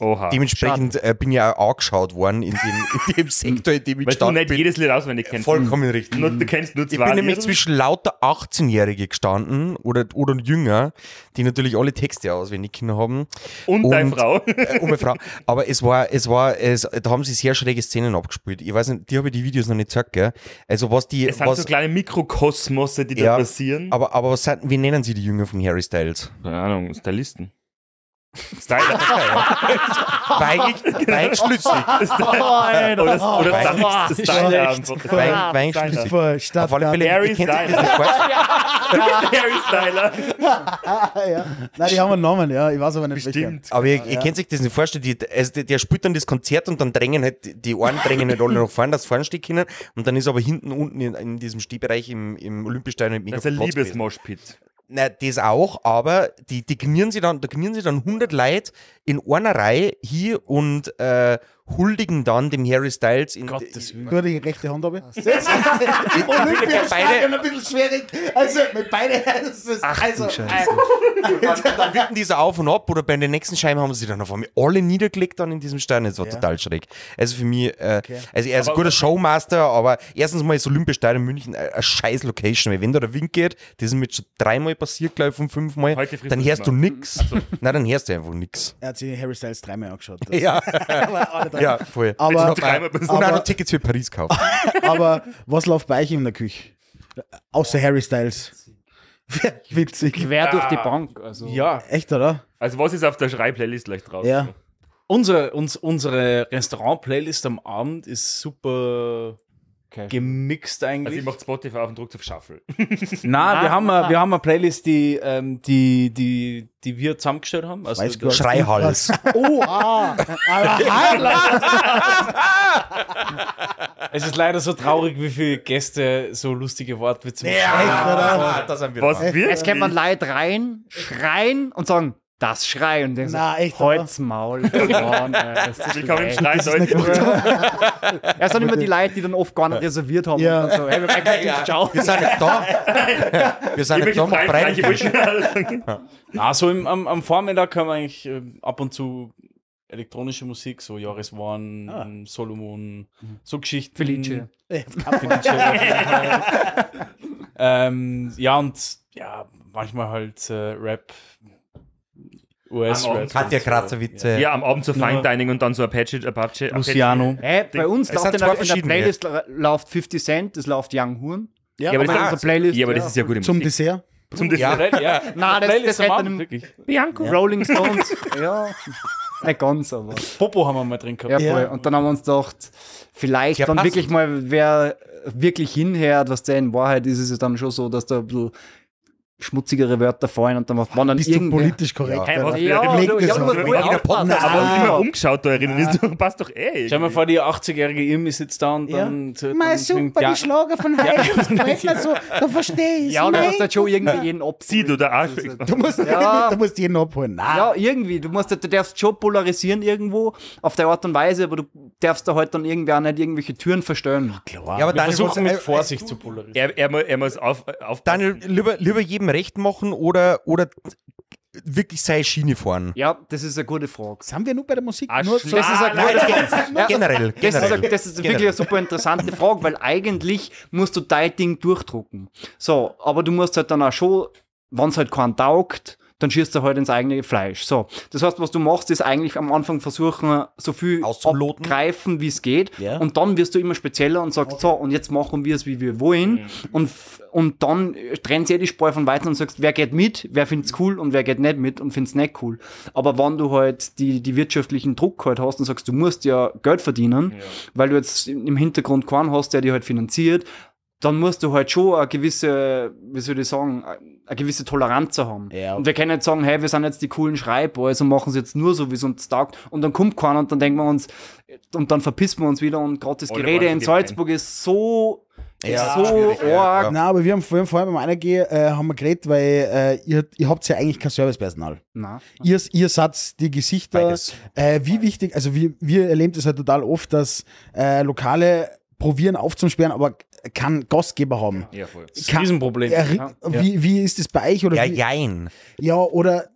Speaker 5: Oha.
Speaker 2: Dementsprechend äh, bin ich auch angeschaut worden in dem, in dem <laughs> Sektor, in dem ich
Speaker 5: Weil du nicht
Speaker 2: bin.
Speaker 5: jedes Lied auswendig kennst.
Speaker 2: Vollkommen richtig.
Speaker 5: Nur, du kennst nur
Speaker 2: Ich
Speaker 5: zwei
Speaker 2: bin nämlich
Speaker 5: Lieder.
Speaker 2: zwischen lauter 18-Jährige gestanden oder, oder jünger, die natürlich alle Texte auswendig können haben.
Speaker 5: Und deine
Speaker 2: und-
Speaker 5: Frau.
Speaker 2: Äh, um eine Frau. Aber es war, es war, es, da haben sie sehr schräge Szenen abgespielt. Ich weiß nicht, die habe ich die Videos noch nicht gezeigt, gell? Also was die,
Speaker 5: Es sind
Speaker 2: was,
Speaker 5: so kleine Mikrokosmose, die
Speaker 2: Ja,
Speaker 5: da passieren.
Speaker 2: aber, aber was sind, wie nennen sie die Jünger von Harry Styles?
Speaker 5: Keine Ahnung, Stylisten. Styler. <laughs>
Speaker 2: War eigentlich, war eigentlich schlüssig.
Speaker 5: oder oder
Speaker 2: Wein-
Speaker 5: Stylist- Styler einfach.
Speaker 2: War, war eigentlich
Speaker 5: Styler.
Speaker 2: schlüssig.
Speaker 6: Voll, Stadt,
Speaker 2: Auf alle Fälle, das <laughs>
Speaker 5: Harry Styler. <laughs>
Speaker 6: ja. Nein, die haben einen Namen, ja. Ich weiß aber nicht
Speaker 5: Bestimmt.
Speaker 2: Aber ihr, ihr könnt sich das nicht vorstellen, die, also der, der spielt dann das Konzert und dann drängen halt, die einen drängen nicht alle nach vorne, dass vorne stehen können und dann ist aber hinten unten in, in diesem Stehbereich im, im Olympiastadion mega
Speaker 5: Das ist ein. Liebesmoshpit.
Speaker 2: Nein, das auch, aber die, die knieren sie dann, da knieren sie dann 100 Leute in einer Reihe hier und äh, huldigen dann dem Harry Styles in
Speaker 4: Gottes Willen.
Speaker 6: Nur die rechte Hand habe. <laughs>
Speaker 2: beide,
Speaker 6: ein bisschen schwierig. Also mit beide <laughs> das ist also,
Speaker 2: dann, dann wippen die so auf und ab oder bei den nächsten Scheiben haben sie dann auf einmal alle niedergelegt dann in diesem Stein. Das war
Speaker 6: Ja.
Speaker 2: total schräg. Also für mich, äh, also er ist ein
Speaker 5: Aber-
Speaker 2: guter Showmaster, aber erstens mal ist Olympiastadion München eine, eine scheiß Location, weil wenn da der Wind geht, das ist mir jetzt schon dreimal passiert, glaube ich, von fünfmal, dann hörst du nix. Nein, dann hörst du einfach nix.
Speaker 6: Hat sich Harry Styles dreimal angeschaut. <laughs> Das-
Speaker 2: Ja, <laughs>
Speaker 6: aber,
Speaker 2: ja, voll.
Speaker 6: Aber-
Speaker 2: Und
Speaker 5: Dreimal
Speaker 2: auch
Speaker 6: aber-
Speaker 2: noch Tickets für Paris kaufen. <laughs>
Speaker 6: aber was läuft bei euch in der Küche? Außer Harry Styles. Witzig.
Speaker 3: Quer durch die Bank. Also.
Speaker 4: Ja,
Speaker 6: Echt, oder?
Speaker 5: Also was ist auf der Schrei-Playlist gleich drauf?
Speaker 6: Ja.
Speaker 4: unsere, uns, unsere Restaurant-Playlist am Abend ist super
Speaker 3: Okay.
Speaker 4: gemixt
Speaker 5: Also
Speaker 4: eigentlich.
Speaker 5: ich mach Spotify auf und drückt auf Shuffle. <laughs>
Speaker 4: Na, wir haben, eine, wir haben eine Playlist, die, ähm, die, die, die wir zusammengestellt haben. Also
Speaker 6: Weißt du,
Speaker 2: Schreihals. <laughs>
Speaker 6: Oh, ah. <laughs>
Speaker 4: Es ist leider so traurig, wie viele Gäste so lustige Wortwitze machen.
Speaker 2: Ja, da sind wir
Speaker 5: Was?
Speaker 3: Es kommen dann Leute rein, schreien und sagen, das Schrei. Und denkst,
Speaker 6: Na, echt,
Speaker 3: Holzmaul. Mann, ey, das <laughs> ist
Speaker 5: Willkommen im
Speaker 3: echt-
Speaker 5: Schrei Deutsch.
Speaker 3: Erst dann immer die Leute, die dann oft gar nicht reserviert haben.
Speaker 6: Ja.
Speaker 3: Und so, hey, wir ja. ciao.
Speaker 2: Wir sind nicht da. Wir sind nicht da, Breiten.
Speaker 4: Also im, am, am Vormittag haben wir eigentlich ähm, ab und zu elektronische Musik, so One,
Speaker 6: Ah.
Speaker 4: Solomon, so Geschichten.
Speaker 3: Felice. <laughs>
Speaker 4: Felice <laughs> ähm, ja, und ja, manchmal halt äh, Rap, US-Rap.
Speaker 2: Katja Kratzerwitze.
Speaker 5: Ja, am Abend so Fine Dining und dann so Apache, Apache,
Speaker 4: Luciano.
Speaker 3: Hey, bei uns läuft in in der. Playlist la- läuft 50 Cent, das läuft Young Horn.
Speaker 6: Ja,
Speaker 5: Ja, aber das, ist,
Speaker 3: unserer Playlist.
Speaker 5: ja, aber das ist ja gut im
Speaker 6: zum
Speaker 5: Musik.
Speaker 6: Dessert.
Speaker 5: Zum Dessert.
Speaker 2: Ja.
Speaker 4: Ja, <laughs>
Speaker 3: Nein, das-
Speaker 4: Playlist
Speaker 3: das
Speaker 4: am
Speaker 3: hätte einem-
Speaker 4: wirklich.
Speaker 5: Bianco.
Speaker 3: Rolling <laughs> Stones. ja. Nicht ganz, aber.
Speaker 4: Popo haben wir mal drin gehabt.
Speaker 3: Ja, voll. Und dann haben wir uns gedacht, vielleicht
Speaker 2: Ja,
Speaker 3: dann
Speaker 2: passt.
Speaker 3: wirklich mal, wer wirklich hinhört, was der in Wahrheit ist, ist es dann schon so, dass da ein bisschen schmutzigere Wörter fallen und dann waren dann
Speaker 6: Bist du politisch korrekt?
Speaker 3: Ja, du, ja, du
Speaker 6: auf.
Speaker 3: musst
Speaker 6: Wegen
Speaker 3: voll
Speaker 2: der
Speaker 3: aufpassen.
Speaker 2: Podcast.
Speaker 5: Aber
Speaker 3: Ah.
Speaker 5: immer umgeschaut da drin, ist, passt doch eh.
Speaker 4: Dir mal vor, die 80-jährige Irmi sitzt da und
Speaker 6: Ja.
Speaker 4: dann. dann
Speaker 6: Mal super,
Speaker 4: ja,
Speaker 6: die Schlager von Heidi, mir so, da verstehe ich
Speaker 3: Ja, du musst halt schon irgendwie jeden abholen.
Speaker 5: Sie, du der Arsch.
Speaker 6: Du musst,
Speaker 3: Ja.
Speaker 6: du musst jeden abholen. Nein.
Speaker 3: Ja, irgendwie. Du, musst, du darfst schon polarisieren irgendwo auf der Art und Weise, aber du darfst da halt dann irgendwie auch nicht irgendwelche Türen verstellen.
Speaker 2: Ja, aber
Speaker 4: Wir
Speaker 2: Daniel,
Speaker 4: versuchen mit Vorsicht zu polarisieren.
Speaker 5: Er, mu- muss auf,
Speaker 2: Daniel, lieber, lieber jedem recht machen oder, oder wirklich seine Schiene fahren.
Speaker 3: Ja, das ist eine gute Frage.
Speaker 6: Sind wir nur bei der Musik?
Speaker 5: Ah,
Speaker 6: nur so-
Speaker 3: Das ist eine
Speaker 2: Nein,
Speaker 3: gute
Speaker 2: gen-
Speaker 3: Frage. Ja,
Speaker 2: generell,
Speaker 3: Das ist,
Speaker 2: generell.
Speaker 3: eine, das ist wirklich eine super interessante Frage, weil eigentlich musst du dein Ding durchdrucken. So, aber du musst halt dann auch schon, wenn es halt keinen taugt, dann schießt du halt ins eigene Fleisch. So, das heißt, was du machst, ist eigentlich am Anfang versuchen, so viel abgreifen, wie es geht.
Speaker 6: Ja.
Speaker 3: Und dann wirst du immer spezieller und sagst, so, und jetzt machen wir es, wie wir wollen. Und, f- und dann trennt sich die Spreu von weiter und sagst, wer geht mit, wer findet's cool und wer geht nicht mit und findet's nicht cool. Aber wenn du halt die, die wirtschaftlichen Druck halt hast und sagst, du musst ja Geld verdienen, weil du jetzt im Hintergrund keinen hast, der dich halt finanziert, dann musst du halt schon eine gewisse, wie soll ich sagen, eine gewisse Toleranz haben.
Speaker 6: Ja.
Speaker 3: Und wir können nicht sagen, hey, wir sind jetzt die coolen Schreibboys und machen es jetzt nur so, wie es uns taugt. Und dann kommt keiner und dann denken wir uns, und dann verpissen wir uns wieder und gerade das Gerede in. Salzburg ist so,
Speaker 2: Ja,
Speaker 3: so
Speaker 2: ja,
Speaker 3: arg.
Speaker 2: ja.
Speaker 6: Nein, aber wir haben vorhin, vorhin beim Einergehen äh, haben wir geredet, weil äh, ihr, ihr habt ja eigentlich kein Servicepersonal.
Speaker 3: Na.
Speaker 6: Ihr, ihr seid die Gesichter. Äh, wie wichtig, also wir, wir erleben das halt total oft, dass äh, Lokale probieren aufzusperren, aber keinen Gastgeber haben.
Speaker 5: Ja, voll.
Speaker 4: Das ist ein Riesenproblem.
Speaker 6: Wie, wie ist das bei euch? Oder
Speaker 2: Ja,
Speaker 6: wie,
Speaker 2: jein.
Speaker 6: ja, oder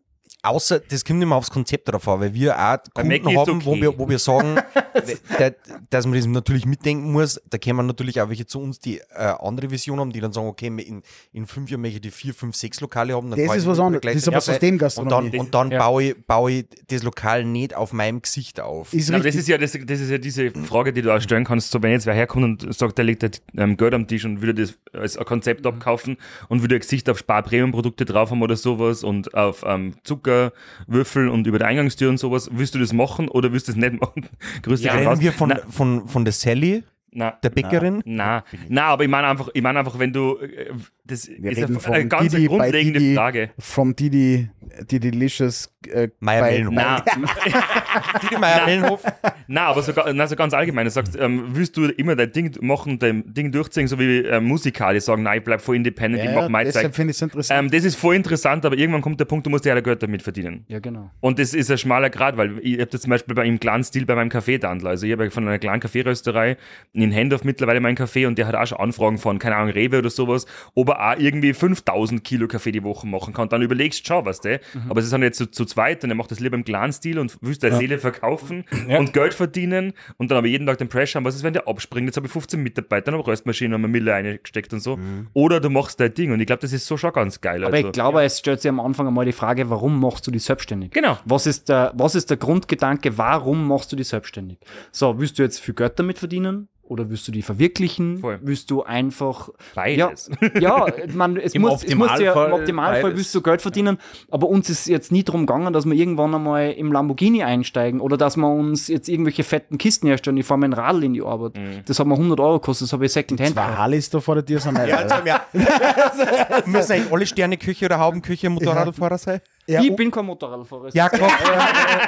Speaker 2: Außer, das kommt immer aufs Konzept drauf an, weil wir auch Kunden haben, wo,
Speaker 5: okay.
Speaker 2: wir, wo wir sagen, <laughs> da, dass man das natürlich mitdenken muss. Da kommen natürlich auch welche zu uns, die äh, andere Vision haben, die dann sagen, okay, in, in fünf Jahren möchte ich die vier, fünf, sechs Lokale haben. Dann
Speaker 6: Das ist was anderes.
Speaker 2: der
Speaker 6: Das ist aber Systemgastronomie.
Speaker 2: Und dann, und dann
Speaker 3: Ja.
Speaker 2: baue, ich, baue ich das Lokal nicht auf meinem Gesicht auf.
Speaker 6: ist
Speaker 5: das ist ja das, das ist ja diese Frage, die du auch stellen kannst, so wenn jetzt wer herkommt und sagt, der legt ähm, Geld am Tisch und würde das als ein Konzept abkaufen und würde ein Gesicht auf Spar-Premium-Produkte drauf haben oder sowas und auf ähm, Zuckerwürfel und über die Eingangstür und sowas, willst du das machen oder willst du das nicht machen? <laughs> Grüß dich
Speaker 2: Ja, reden wir von,
Speaker 5: Na,
Speaker 2: von, von der Sally,
Speaker 5: na,
Speaker 2: der Bäckerin?
Speaker 5: na, na, aber ich meine einfach, ich meine einfach, wenn du, äh, das
Speaker 6: Wir
Speaker 5: ist
Speaker 6: reden
Speaker 5: eine,
Speaker 6: von
Speaker 5: eine ganz
Speaker 6: Didi
Speaker 5: grundlegende
Speaker 6: Didi.
Speaker 5: Frage.
Speaker 6: From Didi, Didi Delicious. Äh,
Speaker 2: Meier Mellenhof. <laughs> Didi Meier Mellenhof.
Speaker 5: Na, aber so, ga- na, so ganz allgemein, du sagst, ähm, willst du immer dein Ding machen, dein Ding durchziehen, so wie ähm, Musiker, die sagen, nein, ich bleib voll independent, ich
Speaker 6: Ja,
Speaker 5: mach mein
Speaker 6: deshalb
Speaker 5: Zeug.
Speaker 6: finde ich es interessant.
Speaker 5: Ähm, das ist voll interessant, aber irgendwann kommt der Punkt, du musst ja Geld damit verdienen.
Speaker 3: Ja, genau.
Speaker 5: Und das ist ein schmaler Grad, weil ich habe das zum Beispiel bei einem kleinen Stil bei meinem Kaffeetandler. Also ich habe von einer kleinen Kaffeerösterei in Hendorf mittlerweile meinen Kaffee und der hat auch schon Anfragen von, keine Ahnung, Rewe oder sowas, ob er auch irgendwie 5000 Kilo Kaffee die Woche machen kann. Dann überlegst du schon, was der. Aber es ist dann jetzt zu, zu zweit und er macht das lieber im kleinen Stil und willst deine Seele verkaufen und Geld verdienen und dann aber jeden Tag den Pressure haben, was ist, wenn der abspringt? Jetzt habe ich 15 Mitarbeiter, dann habe ich Röstmaschine und eine Mille eingesteckt und so. Oder du machst dein Ding und ich glaube, das ist so schon ganz geil.
Speaker 3: Aber
Speaker 5: also.
Speaker 3: ich glaube, es stellt sich am Anfang einmal die Frage, warum machst du die selbstständig?
Speaker 5: Genau.
Speaker 3: Was ist der, was ist der Grundgedanke, warum machst du die selbstständig? So, willst du jetzt viel Geld damit verdienen? Oder willst du die verwirklichen?
Speaker 5: Voll.
Speaker 3: Willst du einfach.
Speaker 5: Beides.
Speaker 3: Ja, ja man, <laughs> es,
Speaker 4: Im
Speaker 3: muss, es muss ja
Speaker 4: Optimalfall
Speaker 3: im Optimalfall
Speaker 4: beides.
Speaker 3: willst du Geld verdienen, aber uns ist jetzt nie darum gegangen, dass wir irgendwann einmal im Lamborghini einsteigen oder dass wir uns jetzt irgendwelche fetten Kisten herstellen. Ich fahre mein Radl in die Arbeit.
Speaker 5: Mhm.
Speaker 3: Das hat mir 100 Euro gekostet, das habe ich Secondhand
Speaker 6: Zwei. Harleys da vor der Tür sind nicht.
Speaker 2: Ja, ja. <laughs> Müssen eigentlich alle Sterneküche oder Haubenküche Motorradfahrer sein?
Speaker 6: Ja,
Speaker 3: Ich bin kein Motorradfahrer.
Speaker 2: Jakob,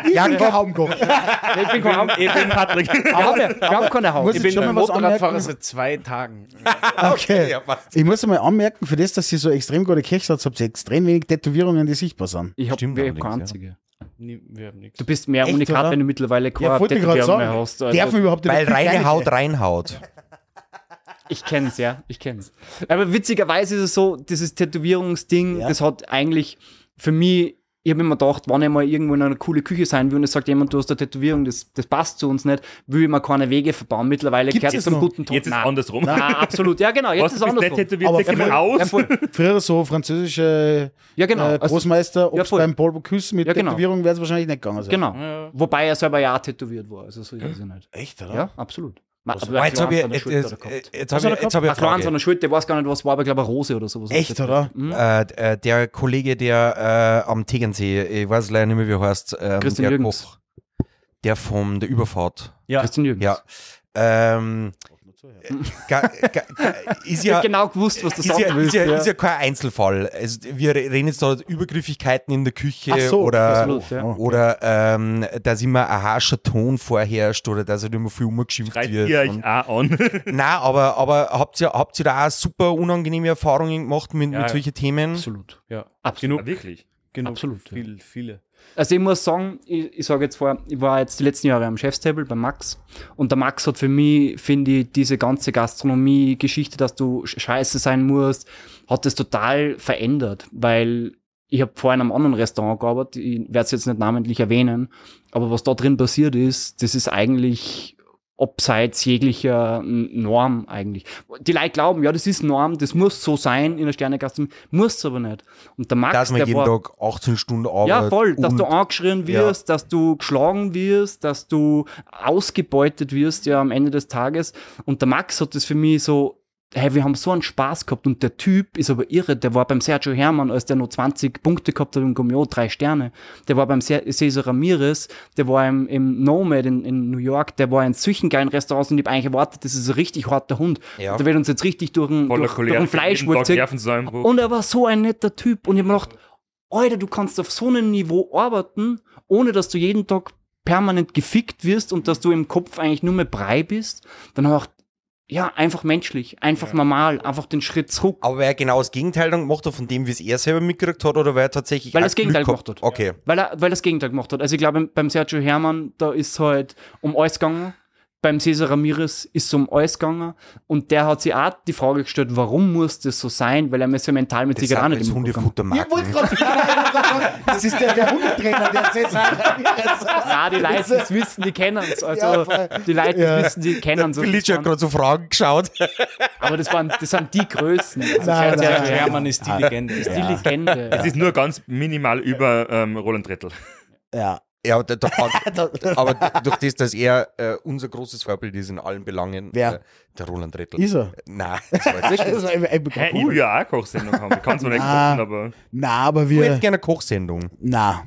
Speaker 6: ich bin kein Haubenkoch.
Speaker 3: ich bin kein
Speaker 4: Ich bin Patrick.
Speaker 3: Ja, wir haben keine Haus.
Speaker 6: Muss
Speaker 4: Ich
Speaker 6: ich
Speaker 4: bin
Speaker 6: schon mal was
Speaker 4: Motorradfahrer seit zwei Tagen. <laughs>
Speaker 6: Okay.
Speaker 2: Ja.
Speaker 6: Ich muss einmal anmerken, für das, dass ihr so extrem gute Kirche habt, habt ihr extrem wenig Tätowierungen, die sichtbar sind.
Speaker 3: Ich habe
Speaker 2: Stimmt
Speaker 3: keine
Speaker 2: ja.
Speaker 3: einzige.
Speaker 4: Nie- Wir haben nichts.
Speaker 3: Du bist mehr
Speaker 6: Echt,
Speaker 3: Unikat,
Speaker 6: oder?
Speaker 3: wenn du mittlerweile keine
Speaker 6: Ja, ich
Speaker 3: Tätowierung mehr hast. Also,
Speaker 6: Darf überhaupt
Speaker 2: Weil reine
Speaker 6: rein-
Speaker 2: Haut reinhaut. <laughs>
Speaker 3: ich kenn's, ja, ich kenn's. Aber witzigerweise ist es so, dieses Tätowierungsding,
Speaker 6: Ja.
Speaker 3: das hat eigentlich für mich, ich habe immer gedacht, wenn ich mal irgendwo in einer coole Küche sein will und es sagt jemand, du hast eine Tätowierung, das, das passt zu uns nicht, will ich mir keine Wege verbauen. Mittlerweile
Speaker 6: Gibt's
Speaker 3: gehört es zum
Speaker 6: noch?
Speaker 3: guten Ton.
Speaker 5: Jetzt ist es
Speaker 3: Nein.
Speaker 5: andersrum.
Speaker 3: Nein, absolut. Ja, genau. Jetzt
Speaker 5: Was,
Speaker 3: ist es
Speaker 5: bist nicht
Speaker 3: andersrum.
Speaker 5: tätowiert,
Speaker 6: Aber
Speaker 5: mal
Speaker 6: voll-
Speaker 5: aus.
Speaker 3: Ja, voll.
Speaker 6: Früher so französische
Speaker 3: Ja, genau.
Speaker 6: äh,
Speaker 3: Also,
Speaker 6: Großmeister, ob
Speaker 3: ja, voll.
Speaker 6: beim Paul Bocuse mit
Speaker 3: Ja, genau.
Speaker 6: Tätowierung wäre es wahrscheinlich nicht gegangen. sein.
Speaker 3: genau. Wobei er selber ja auch tätowiert war. Also so ist es ja nicht.
Speaker 6: Echt, oder?
Speaker 3: Ja, absolut. Aber
Speaker 2: Ah, jetzt habe ich, jetzt, habe ich, jetzt hab ich
Speaker 3: Ein
Speaker 2: eine
Speaker 3: Klein an
Speaker 2: Frage.
Speaker 3: seiner Schulter, ich weiß gar nicht, was war, aber ich glaube, eine Rose oder sowas.
Speaker 6: Echt, oder?
Speaker 3: Mhm.
Speaker 2: Äh, der Kollege, der äh, am Tegernsee, ich weiß leider nicht mehr, wie er heißt, ähm,
Speaker 3: Christian
Speaker 2: der
Speaker 3: Jürgens.
Speaker 2: Koch, der von der Überfahrt.
Speaker 4: Ja.
Speaker 3: Christian Jürgens.
Speaker 2: Ja. Ähm, ga, ga, ga, ist
Speaker 3: Ich
Speaker 2: ja,
Speaker 3: hab genau gewusst, was du
Speaker 2: ist,
Speaker 3: sagen
Speaker 2: ja, ist,
Speaker 3: willst.
Speaker 2: ja,
Speaker 3: ja.
Speaker 2: ist ja kein Einzelfall. Also, wir reden jetzt da Übergriffigkeiten in der Küche
Speaker 6: so,
Speaker 2: oder,
Speaker 3: absolut, ja.
Speaker 2: Oder ähm, dass immer ein harscher Ton vorherrscht oder dass halt immer viel umgeschimpft
Speaker 5: Schreit
Speaker 2: wird.
Speaker 5: ihr euch auch an. <laughs>
Speaker 2: Nein, aber, aber habt, ihr, habt ihr da auch super unangenehme Erfahrungen gemacht mit,
Speaker 5: Ja,
Speaker 2: mit
Speaker 5: ja.
Speaker 2: solchen Themen?
Speaker 3: Absolut.
Speaker 4: Ja.
Speaker 3: Absolut.
Speaker 4: Genug.
Speaker 5: Wirklich.
Speaker 4: Genug.
Speaker 3: Absolut, ja.
Speaker 4: Viel, viele.
Speaker 3: Also ich muss sagen, ich, ich sage jetzt vorher, ich war jetzt die letzten Jahre am Chefstable bei Max. Und der Max hat für mich, finde ich, diese ganze Gastronomie-Geschichte, dass du sch- scheiße sein musst, hat das total verändert, weil ich habe vorhin in einem anderen Restaurant gearbeitet, ich werde es jetzt nicht namentlich erwähnen, aber was da drin passiert ist, das ist eigentlich abseits jeglicher Norm eigentlich. Die Leute glauben, ja, das ist Norm, das muss so sein in der Sternegastronomie, muss es aber nicht. Und der Max,
Speaker 2: Dass man
Speaker 3: der
Speaker 2: jeden
Speaker 3: war,
Speaker 2: Tag 18 Stunden arbeitet.
Speaker 3: ja, voll, dass du angeschrien wirst, dass du geschlagen wirst, dass du ausgebeutet wirst, ja, am Ende des Tages. Und der Max hat das für mich so, hey, wir haben so einen Spaß gehabt und der Typ ist aber irre, der war beim Sergio Hermann, als der nur 20 Punkte gehabt hat im Gummio, drei Sterne. Der war beim Ce- Cesar Ramirez, der war im, im Nomad in, in New York, der war in solchen geilen Restaurants und ich habe eigentlich erwartet, das ist ein richtig harter Hund.
Speaker 2: Ja.
Speaker 3: Der wird uns jetzt richtig durch ein,
Speaker 5: Voller
Speaker 3: durch, durch ein Fleischwurz und er war so ein netter Typ. Und ich hab mir gedacht, Alter, du kannst auf so einem Niveau arbeiten, ohne dass du jeden Tag permanent gefickt wirst und dass du im Kopf eigentlich nur mehr Brei bist. Dann hab ich gedacht, ja, einfach menschlich, einfach normal, einfach den Schritt zurück.
Speaker 2: Aber weil er genau das Gegenteil dann gemacht hat, von dem, wie es er selber mitgekriegt hat, oder weil er tatsächlich
Speaker 3: Weil er das Gegenteil
Speaker 2: gehabt
Speaker 3: gemacht hat.
Speaker 2: Okay.
Speaker 3: Weil er, weil er das Gegenteil gemacht hat. Also ich glaube, beim Sergio Hermann, da ist halt um alles gegangen. Beim Cesar Ramirez ist es um alles gegangen. Und der hat sich auch die Frage gestellt, warum muss das so sein? Weil er mir so mental mit sich
Speaker 2: sind
Speaker 3: nicht im.
Speaker 6: Ich gerade das ist der, der Hundetrainer, der Cäsar.
Speaker 3: Ja, die es wissen, die kennen es. Also,
Speaker 6: Ja,
Speaker 3: die Leute, die
Speaker 6: Ja.
Speaker 3: wissen, die kennen es.
Speaker 2: Felicia hat gerade so Fragen geschaut.
Speaker 3: Aber das, waren, das sind die Größen. Also
Speaker 6: Nein, nein,
Speaker 4: Hermann ist die Legende.
Speaker 3: ist die Legende.
Speaker 5: Es ist nur ganz minimal über ähm, Roland Rettel.
Speaker 6: Ja.
Speaker 2: Ja, da, da <laughs> kann, aber durch das, dass er äh, unser großes Vorbild ist in allen Belangen,
Speaker 6: Wer?
Speaker 2: äh, der Roland Rettel.
Speaker 6: Ist er?
Speaker 2: Nein, das war jetzt <laughs>
Speaker 6: Das einfach
Speaker 5: Hä, Ich
Speaker 6: cool.
Speaker 5: will ja auch eine Kochsendung haben. Ich kann zwar nicht kochen, aber
Speaker 6: Na, aber
Speaker 2: Ich hätte
Speaker 6: wir.
Speaker 2: gerne eine Kochsendung.
Speaker 6: Na.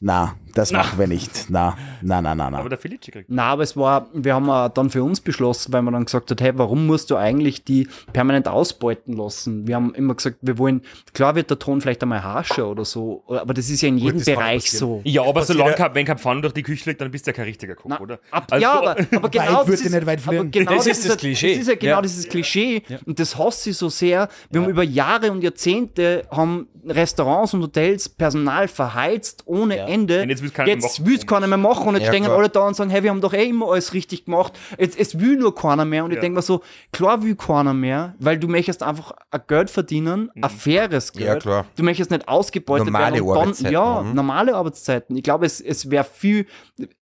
Speaker 6: Na, das machen wir nicht. Na, na, na, na, na.
Speaker 5: aber der Felici kriegt.
Speaker 3: Na, aber es war, wir haben dann für uns beschlossen, weil man dann gesagt hat, hey, warum musst du eigentlich die permanent ausbeuten lassen? Wir haben immer gesagt, wir wollen, klar wird der Ton vielleicht einmal harscher oder so, aber das ist ja in jedem Bereich so.
Speaker 5: Ja, aber solange
Speaker 2: ja-
Speaker 5: kein, wenn kein Pfann durch die Küche liegt, dann bist du ja kein richtiger Koch,
Speaker 3: Na,
Speaker 5: oder?
Speaker 3: Ab,
Speaker 5: Also-
Speaker 3: ja, aber, aber <laughs> genau das
Speaker 6: dir
Speaker 3: ist,
Speaker 6: nicht weit
Speaker 3: aber genau
Speaker 4: Das ist das
Speaker 3: ja-
Speaker 4: Klischee.
Speaker 3: Das ist ja genau
Speaker 4: Ja.
Speaker 3: dieses Klischee und das hasse ich so sehr. Wir haben über Jahre und Jahrzehnte haben Restaurants und Hotels Personal verheizt ohne Ende.
Speaker 5: Will's keiner mehr
Speaker 3: jetzt
Speaker 5: machen.
Speaker 3: will's keiner mehr machen und jetzt
Speaker 2: Ja,
Speaker 3: stehen
Speaker 2: klar.
Speaker 3: alle da und sagen, hey, wir haben doch eh immer alles richtig gemacht. Jetzt, es will nur keiner mehr und ich
Speaker 5: Ja.
Speaker 3: denke mir so, klar will keiner mehr, weil du möchtest einfach ein Geld verdienen, ein faires Geld.
Speaker 2: Ja, klar.
Speaker 3: Du möchtest nicht ausgebeutet
Speaker 2: Normale
Speaker 3: werden. dann-
Speaker 2: Arbeitszeiten,
Speaker 3: Ja,
Speaker 2: mhm.
Speaker 3: normale Arbeitszeiten. Ich glaube, es, es wäre viel,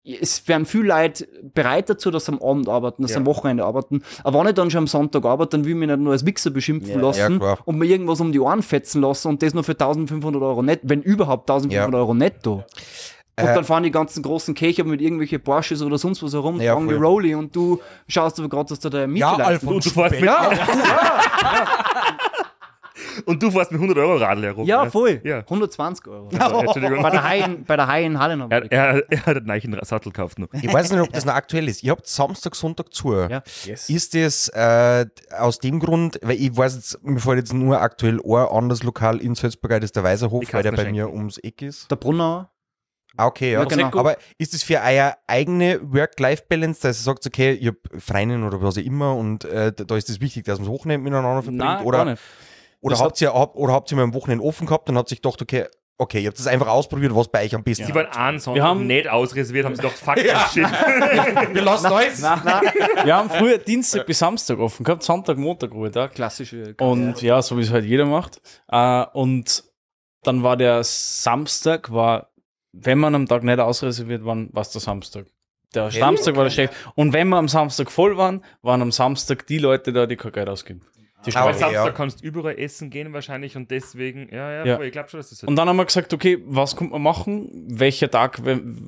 Speaker 3: es wären viel Leute bereit dazu, dass sie am Abend arbeiten, dass sie
Speaker 5: Ja.
Speaker 3: am Wochenende arbeiten. Aber wenn ich dann schon am Sonntag arbeite, dann will ich mich nicht nur als Wichser beschimpfen
Speaker 6: Ja.
Speaker 3: lassen
Speaker 2: Ja,
Speaker 3: und mir irgendwas um die Ohren fetzen lassen und das nur für 1500 Euro netto, wenn überhaupt 1500
Speaker 2: Ja.
Speaker 3: Euro netto. Und
Speaker 2: Äh,
Speaker 3: dann fahren die ganzen großen Kächer mit irgendwelche Porsches oder sonst was herum,
Speaker 2: Ja,
Speaker 3: die
Speaker 2: voll.
Speaker 3: Rolli und du schaust aber gerade, dass da der Miete
Speaker 2: Ja, Alfons.
Speaker 5: Und du fährst mit,
Speaker 3: Ja, <laughs>
Speaker 5: und du fährst mit 100 Euro Radl herum.
Speaker 3: ja, voll.
Speaker 5: Ja.
Speaker 3: 120 Euro.
Speaker 5: Also, Entschuldigung.
Speaker 3: Bei der Hai in, bei der Hai in Halle noch.
Speaker 5: Er, er, er hat einen neuen Sattel gekauft. Noch.
Speaker 2: Ich weiß nicht, ob das noch aktuell ist. Ihr habt Samstag, Sonntag zu.
Speaker 3: Ja.
Speaker 2: Ist das äh, aus dem Grund, weil ich weiß jetzt, mir fällt jetzt nur aktuell ein anderes Lokal in Salzburg, das ist der Weiserhof, weil der bei
Speaker 5: Kastner
Speaker 2: mir ums Eck ist.
Speaker 3: Der Brunner.
Speaker 2: Ah, okay, ja.
Speaker 3: Ja, genau.
Speaker 2: Aber ist das für eure eigene Work-Life-Balance, dass ihr sagt, okay, ich hab Freien oder was auch immer und äh, da da ist es wichtig, dass man das Wochenende miteinander verbringt?
Speaker 4: Nein,
Speaker 2: oder,
Speaker 4: gar nicht.
Speaker 2: Oder,
Speaker 4: Das
Speaker 2: habt ihr, hab, oder habt ihr mal am Wochenende offen gehabt und habt sich gedacht, okay, okay, ihr habt das einfach ausprobiert, was bei euch am besten
Speaker 5: Die waren einen Sonntag
Speaker 4: haben-
Speaker 5: nicht ausreserviert, haben sie gedacht, fuck <laughs> das Shit.
Speaker 2: Wir lassen alles.
Speaker 4: Wir haben früher Dienstag bis Samstag offen gehabt, Sonntag, Montag, Ruhetag.
Speaker 3: Klassische.
Speaker 4: Und ja, so wie es halt jeder macht. Äh, und dann war der Samstag, war, wenn man am Tag nicht ausreserviert waren, war es der Samstag. Der Samstag war der schlecht. Und wenn wir am Samstag voll waren, waren am Samstag die Leute da, die kein Geld ausgeben. Die
Speaker 2: okay,
Speaker 5: Samstag
Speaker 2: ja.
Speaker 5: kannst du überall essen gehen wahrscheinlich und deswegen, ja, ja,
Speaker 4: Ja.
Speaker 5: ich glaube schon, dass das so
Speaker 4: Und dann haben wir gesagt, okay, was kommt man machen? Welcher Tag,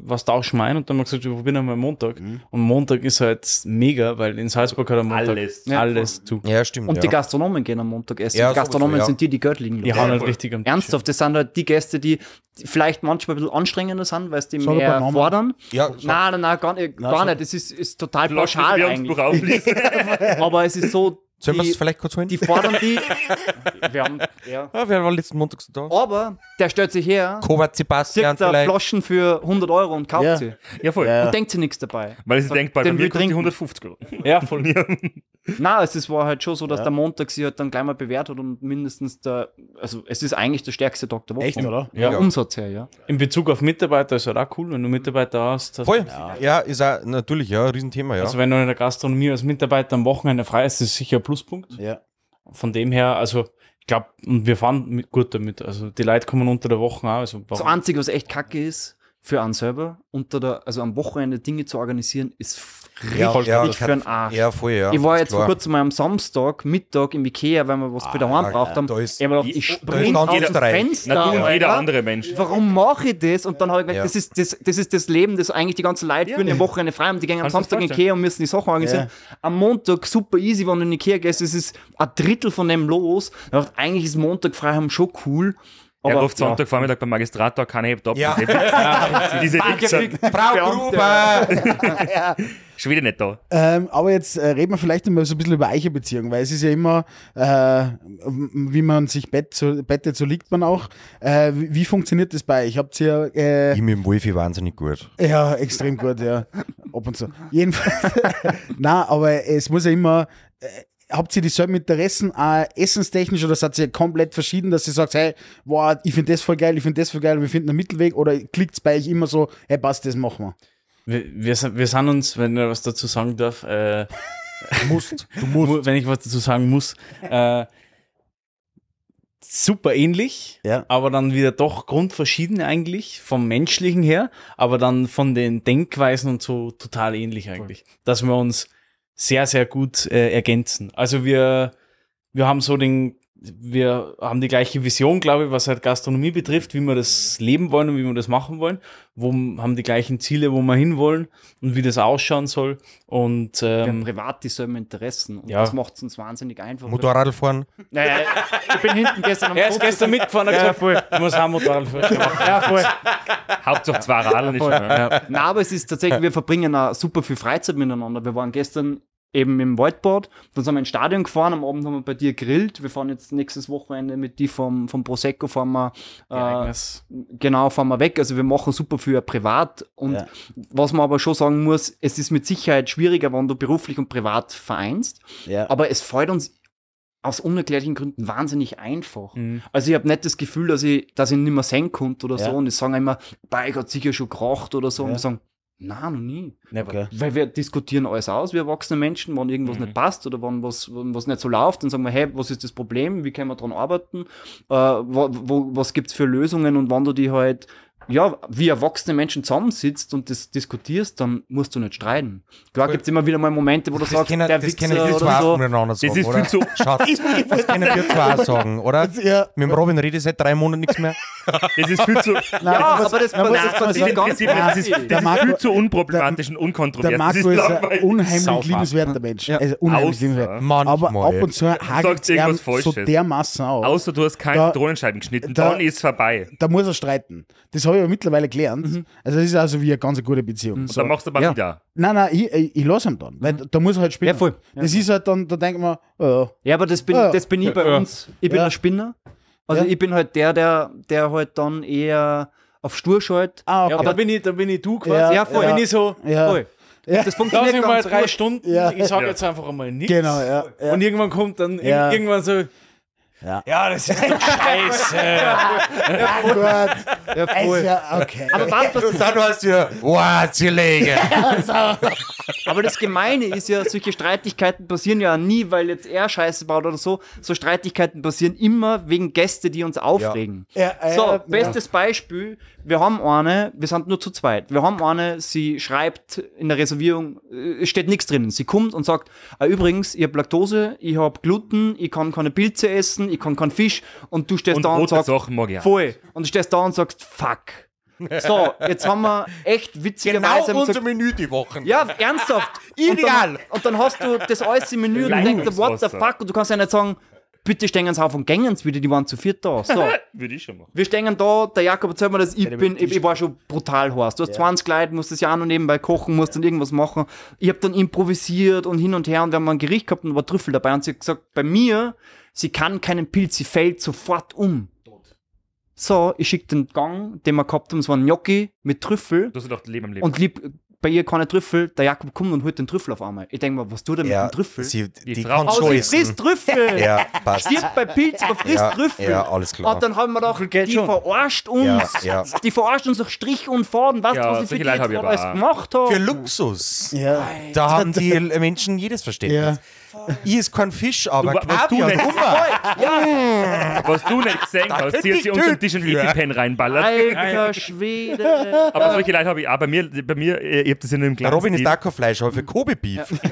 Speaker 4: was tauschen wir ein? Und dann haben wir gesagt, wir probieren einmal Montag. Und Montag ist halt mega, weil in Salzburg hat am Montag
Speaker 5: Alles.
Speaker 3: Ja.
Speaker 4: alles zu.
Speaker 2: Ja, stimmt.
Speaker 3: Und
Speaker 2: ja.
Speaker 3: die Gastronomen gehen am Montag essen.
Speaker 2: Ja,
Speaker 3: die Gastronomen
Speaker 2: sowieso, ja.
Speaker 3: sind die, die Geld liegen
Speaker 4: Die
Speaker 3: lassen.
Speaker 4: hauen halt
Speaker 5: voll.
Speaker 4: richtig am Tisch.
Speaker 3: Ernsthaft, das sind halt die Gäste, die vielleicht manchmal ein bisschen anstrengender sind, weil es die mehr fordern.
Speaker 2: ja, so,
Speaker 3: Nein, nein, nein, gar nicht. gar
Speaker 6: sag-
Speaker 3: nicht. Das ist, ist total pauschal eigentlich. <laughs> Aber es ist so,
Speaker 2: sollen wir
Speaker 3: die,
Speaker 2: es vielleicht kurz holen?
Speaker 3: die fordern die. <laughs> Wir haben, ja.
Speaker 2: ja, wir waren letzten Montag so da.
Speaker 3: Aber der stellt sich her,
Speaker 2: Kovac Sebastian
Speaker 3: zieht da
Speaker 2: vielleicht.
Speaker 3: Flaschen für 100 Euro und kauft
Speaker 6: Ja.
Speaker 3: sie.
Speaker 5: Ja, voll.
Speaker 6: Ja.
Speaker 3: Und denkt sich nichts dabei.
Speaker 5: Weil sie denkt, bei
Speaker 3: den
Speaker 5: mir
Speaker 3: will
Speaker 5: kostet die
Speaker 3: trinken.
Speaker 5: 150 Euro.
Speaker 4: Ja, <laughs> <laughs> voll.
Speaker 3: Nein, es ist, war halt schon so, dass der Montag sie halt dann gleich mal bewährt hat und mindestens der, also es ist eigentlich der stärkste Tag der Woche.
Speaker 6: Echt, oder?
Speaker 3: Ja,
Speaker 2: Ja.
Speaker 3: Umsatz her, ja.
Speaker 4: In Bezug auf Mitarbeiter ist halt auch cool, wenn du Mitarbeiter hast.
Speaker 2: Voll. Ja. ist auch natürlich, ja, ein Riesenthema, ja.
Speaker 4: Also wenn du in der Gastronomie als Mitarbeiter am Wochenende frei ist, ist das sicher ein Pluspunkt.
Speaker 6: Ja.
Speaker 4: Von dem her, also glaube, und wir fahren mit, gut damit. Also die Leute kommen unter der Woche auch. Also
Speaker 3: Das Einzige, was echt kacke ist, für einen selber, unter der, also am Wochenende Dinge zu organisieren, ist
Speaker 2: Ja,
Speaker 3: richtig
Speaker 2: ja,
Speaker 3: für den Arsch.
Speaker 2: Ja, voll, ja.
Speaker 3: ich war jetzt vor
Speaker 2: klar.
Speaker 3: kurzem mal am Samstag, Mittag im Ikea, weil wir was für daheim
Speaker 2: Ah,
Speaker 3: braucht haben.
Speaker 2: da ist-
Speaker 3: ich gedacht,
Speaker 2: die-
Speaker 3: ich
Speaker 2: da ist
Speaker 3: spring
Speaker 2: ganz
Speaker 3: aus dem. Fenster.
Speaker 5: Na du und jeder andere Mensch.
Speaker 3: Warum mache ich das? Und dann habe ich gedacht,
Speaker 2: Ja.
Speaker 3: das, ist, das, das ist das Leben, das eigentlich die ganzen Leute führen, am Wochenende frei haben, die gehen am
Speaker 5: Kannst
Speaker 3: Samstag in? Ikea und müssen die Sachen organisieren. Am Montag super easy, wenn du in Ikea gehst, es ist ein Drittel von dem los. Dachte, eigentlich ist Montag frei haben schon cool.
Speaker 5: Er ruft Sonntagvormittag beim Magistrator, keine hebt ab.
Speaker 2: Ja. <laughs> <laughs>
Speaker 5: Diese
Speaker 2: Frau Gruber! <laughs>
Speaker 5: schon wieder nicht da.
Speaker 6: Ähm, aber jetzt äh, reden wir vielleicht mal so ein bisschen über eure Beziehung, weil es ist ja immer, äh, wie man sich bett so, bettet, so liegt man auch. Äh, wie, wie funktioniert das bei euch? Habt ihr äh,
Speaker 2: Ich mit dem Wolfi wahnsinnig gut.
Speaker 6: Ja, extrem gut, ja. Ab und zu. Jedenfalls. Na, aber es muss ja immer. Äh, habt ihr dieselben Interessen, auch essenstechnisch, oder seid ihr komplett verschieden, dass ihr sagt, hey, wow, ich finde das voll geil, ich finde das voll geil, wir finden einen Mittelweg, oder klickt es bei euch immer so, hey, passt, das machen wir?
Speaker 4: wir, wir, sind, wir sind uns, wenn ich was dazu sagen darf, äh,
Speaker 2: Musst. Du <laughs>
Speaker 4: mu- wenn ich was dazu sagen muss, äh, super ähnlich,
Speaker 6: Ja.
Speaker 4: aber dann wieder doch grundverschieden eigentlich, vom menschlichen her, aber dann von den Denkweisen und so total ähnlich eigentlich. Dass wir uns sehr, sehr gut äh, ergänzen. Also wir, wir haben so den, wir haben die gleiche Vision, glaube ich, was halt Gastronomie betrifft, wie wir das leben wollen und wie wir das machen wollen, wo haben die gleichen Ziele, wo wir hinwollen und wie das ausschauen soll. Und
Speaker 3: wir haben
Speaker 4: ähm,
Speaker 3: privat dieselben Interessen. Und
Speaker 4: ja.
Speaker 3: das macht es uns wahnsinnig einfach.
Speaker 2: Motorradl fahren.
Speaker 3: Naja, ich bin hinten gestern am
Speaker 4: er ist gestern mitgefahren und hat gesagt, ich muss auch Motorrad fahren.
Speaker 3: Ja, voll.
Speaker 5: Hauptsache zwei Radeln schon. Ja.
Speaker 3: Nein, aber es ist tatsächlich, wir verbringen auch super viel Freizeit miteinander. Wir waren gestern eben im Waldbad, dann sind wir ins Stadion gefahren, am Abend haben wir bei dir grillt. Wir fahren jetzt nächstes Wochenende mit dir vom, vom Prosecco fahren wir, äh, genau, fahren wir weg. Also wir machen super viel privat und
Speaker 6: Ja.
Speaker 3: was man aber schon sagen muss, es ist mit Sicherheit schwieriger, wenn du beruflich und privat vereinst,
Speaker 6: Ja.
Speaker 3: aber es freut uns aus unerklärlichen Gründen wahnsinnig einfach.
Speaker 4: Mhm.
Speaker 3: Also ich habe nicht das Gefühl, dass ich, dass ich nicht mehr sehen konnte oder
Speaker 6: Ja.
Speaker 3: so. Und ich sage immer, bei hat sicher schon gekracht oder so. Und wir sagen, nein, noch nie.
Speaker 4: Never.
Speaker 6: Okay.
Speaker 3: Weil wir diskutieren alles aus, wir erwachsene Menschen, wenn irgendwas
Speaker 5: Mhm.
Speaker 3: nicht passt oder wenn was, wenn was nicht so läuft, dann sagen wir, hey, was ist das Problem, wie können wir daran arbeiten, äh, wo, wo, was gibt's für Lösungen und wenn du die halt, ja, wie erwachsene Menschen zusammensitzt und das diskutierst, dann musst du nicht streiten. Klar
Speaker 2: Cool.
Speaker 3: gibt's immer wieder mal Momente, wo du
Speaker 2: Das
Speaker 3: sagst,
Speaker 2: können,
Speaker 3: der
Speaker 2: das können wir
Speaker 3: oder
Speaker 2: zwei
Speaker 3: so.
Speaker 2: miteinander sagen,
Speaker 5: ist
Speaker 2: oder?
Speaker 5: viel zu- <laughs>
Speaker 2: das können wir zwei auch sagen, oder?
Speaker 6: Ja.
Speaker 2: Mit dem Robin rede ich seit drei Monaten nichts mehr.
Speaker 5: Das ist viel zu. <laughs>
Speaker 6: Nein,
Speaker 3: Ja,
Speaker 6: was-
Speaker 3: aber das,
Speaker 6: man muss
Speaker 3: das passiert
Speaker 6: sagen,
Speaker 3: ganz
Speaker 5: Das ist, das ist,
Speaker 6: Der
Speaker 5: das ist
Speaker 6: Marco-
Speaker 5: viel zu unproblematisch und unkontrovers.
Speaker 6: Der Marco
Speaker 5: das
Speaker 6: ist
Speaker 5: ist
Speaker 6: ein unheimlich liebenswerter Mensch.
Speaker 3: Ja.
Speaker 6: Also unheimlich liebenswert. Aber ab und zu hagelt
Speaker 5: Sagst
Speaker 6: er so dermaßen auf.
Speaker 5: Außer du hast keine Drohnenscheiben geschnitten,
Speaker 6: da-
Speaker 5: dann ist vorbei.
Speaker 6: da muss er streiten. Das habe ich aber mittlerweile gelernt. Also das ist also wie eine ganz gute Beziehung.
Speaker 5: Und
Speaker 6: So.
Speaker 5: dann machst du aber
Speaker 3: Ja.
Speaker 5: wieder.
Speaker 6: Nein, nein, ich, ich, ich lasse ihn dann. Weil da muss er halt spielen.
Speaker 3: Ja, voll. Ja,
Speaker 6: das ist halt dann, da denkt man, ja,
Speaker 3: Ja, aber das bin,
Speaker 6: Ja.
Speaker 3: das bin ich bei
Speaker 4: Ja.
Speaker 3: uns. Ich bin
Speaker 6: Ja.
Speaker 3: ein Spinner. Also
Speaker 6: Ja.
Speaker 3: ich bin halt der, der, der halt dann eher auf Stur schaut.
Speaker 6: ah,
Speaker 4: Ja,
Speaker 6: okay.
Speaker 4: da bin ich, da bin ich du quasi.
Speaker 6: Ja,
Speaker 3: Ja, voll.
Speaker 4: Da bin ich so,
Speaker 6: ja.
Speaker 3: Voll.
Speaker 6: Ja.
Speaker 3: Das
Speaker 4: lass
Speaker 3: funktioniert
Speaker 4: mich mal drei
Speaker 3: gut.
Speaker 4: Stunden,
Speaker 6: Ja.
Speaker 4: ich sage
Speaker 5: Ja.
Speaker 4: jetzt einfach einmal nichts.
Speaker 6: Genau, ja. ja.
Speaker 4: Und irgendwann kommt dann ir-
Speaker 6: Ja.
Speaker 4: irgendwann so,
Speaker 6: Ja.
Speaker 4: ja, das ist doch <laughs> scheiße.
Speaker 6: Gut.
Speaker 3: Ja,
Speaker 6: Ist
Speaker 3: voll.
Speaker 6: ja okay.
Speaker 3: Aber was, was
Speaker 2: Und dann hast du ja, wow, sie legen. <laughs>
Speaker 3: Aber das Gemeine ist ja, solche Streitigkeiten passieren ja nie, weil jetzt er Scheiße baut oder so. So Streitigkeiten passieren immer wegen Gäste, die uns aufregen.
Speaker 6: Ja, äh,
Speaker 3: So,
Speaker 6: ja.
Speaker 3: bestes Beispiel, wir haben eine, wir sind nur zu zweit, wir haben eine, sie schreibt in der Reservierung, äh, es steht nichts drinnen. Sie kommt und sagt, ah, übrigens, ich habe Laktose, ich habe Gluten, ich kann keine Pilze essen, ich kann keinen Fisch und du stehst
Speaker 5: Und
Speaker 3: da und sagst,
Speaker 5: Sachen mag ich auch.
Speaker 3: voll. Und du stehst da und sagst, fuck. So, jetzt haben wir echt witzigerweise
Speaker 2: Genau unser Menü die Wochen.
Speaker 3: ja, ernsthaft.
Speaker 2: Ideal. <laughs>
Speaker 3: Und dann, und dann hast du das alles im Menü und denkst du, what the fuck? Und du kannst ja nicht sagen, bitte stehen uns auf und gängen uns wieder, die waren zu viert da. So. <laughs>
Speaker 5: Würde ich schon machen.
Speaker 3: Wir stehen da, der Jakob erzählt mir das, ich bin, ich, ich war schon brutal heiß. Du hast 20 Leute, musst das ja auch noch nebenbei kochen, musst dann irgendwas machen. Ich habe dann improvisiert und hin und her und wir haben ein Gericht gehabt und da war Trüffel dabei und sie hat gesagt, bei mir, sie kann keinen Pilz, sie fällt sofort um. So, ich schicke den Gang, den wir gehabt haben, es war ein Gnocchi mit Trüffel
Speaker 5: Du hast doch Leben am Leben.
Speaker 3: und lieb, bei ihr keine Trüffel, der Jakob kommt und holt den Trüffel auf einmal. Ich denke mal, was tut er mit
Speaker 2: Ja,
Speaker 3: dem Trüffel?
Speaker 2: sie, die,
Speaker 5: Frau-
Speaker 2: kann schon essen.
Speaker 3: frisst Trüffel!
Speaker 2: Ja, passt.
Speaker 3: Stirbt bei Pilz, aber frisst
Speaker 2: Ja,
Speaker 3: Trüffel.
Speaker 2: ja, alles klar.
Speaker 3: Und dann haben wir doch, die
Speaker 4: schon.
Speaker 3: verarscht uns,
Speaker 2: Ja, ja.
Speaker 3: die verarscht uns durch Strich und Faden. Weißt du,
Speaker 5: Ja,
Speaker 3: was ich für die
Speaker 5: Leute
Speaker 3: alles gemacht habe?
Speaker 2: Für Luxus.
Speaker 6: Ja.
Speaker 2: Da haben die Menschen jedes Verständnis. Ich ist kein Fisch, aber
Speaker 5: Du, was du nicht-
Speaker 2: Hummer.
Speaker 5: Was du nicht gesehen hast, sie hat
Speaker 2: könnte
Speaker 5: sie unter den Tisch und. EpiPen reinballert.
Speaker 3: Alter <laughs> Schwede.
Speaker 5: Aber solche Leute habe ich auch. Bei mir, bei mir äh, ich habe das in einem kleinen
Speaker 2: Robin ist
Speaker 5: Stil.
Speaker 2: auch kein Fleisch, aber für Kobe Beef. <laughs>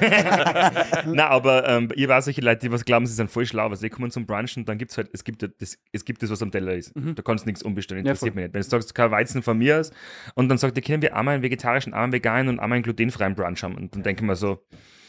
Speaker 5: Nein, aber ähm, ich weiß solche Leute, die was glauben, sie sind voll schlau, weil sie kommen zum Brunchen und dann gibt es halt, es gibt ja das, es gibt das, was am Teller ist. Da kannst du nichts umbestellen,
Speaker 3: Ja,
Speaker 5: interessiert
Speaker 3: voll.
Speaker 5: mich nicht. Wenn du sagst, kein Weizen von mir aus und dann sagt können wir einmal einen vegetarischen, einmal einen veganen und einmal einen glutenfreien Brunch haben. Und dann denke ich mir so,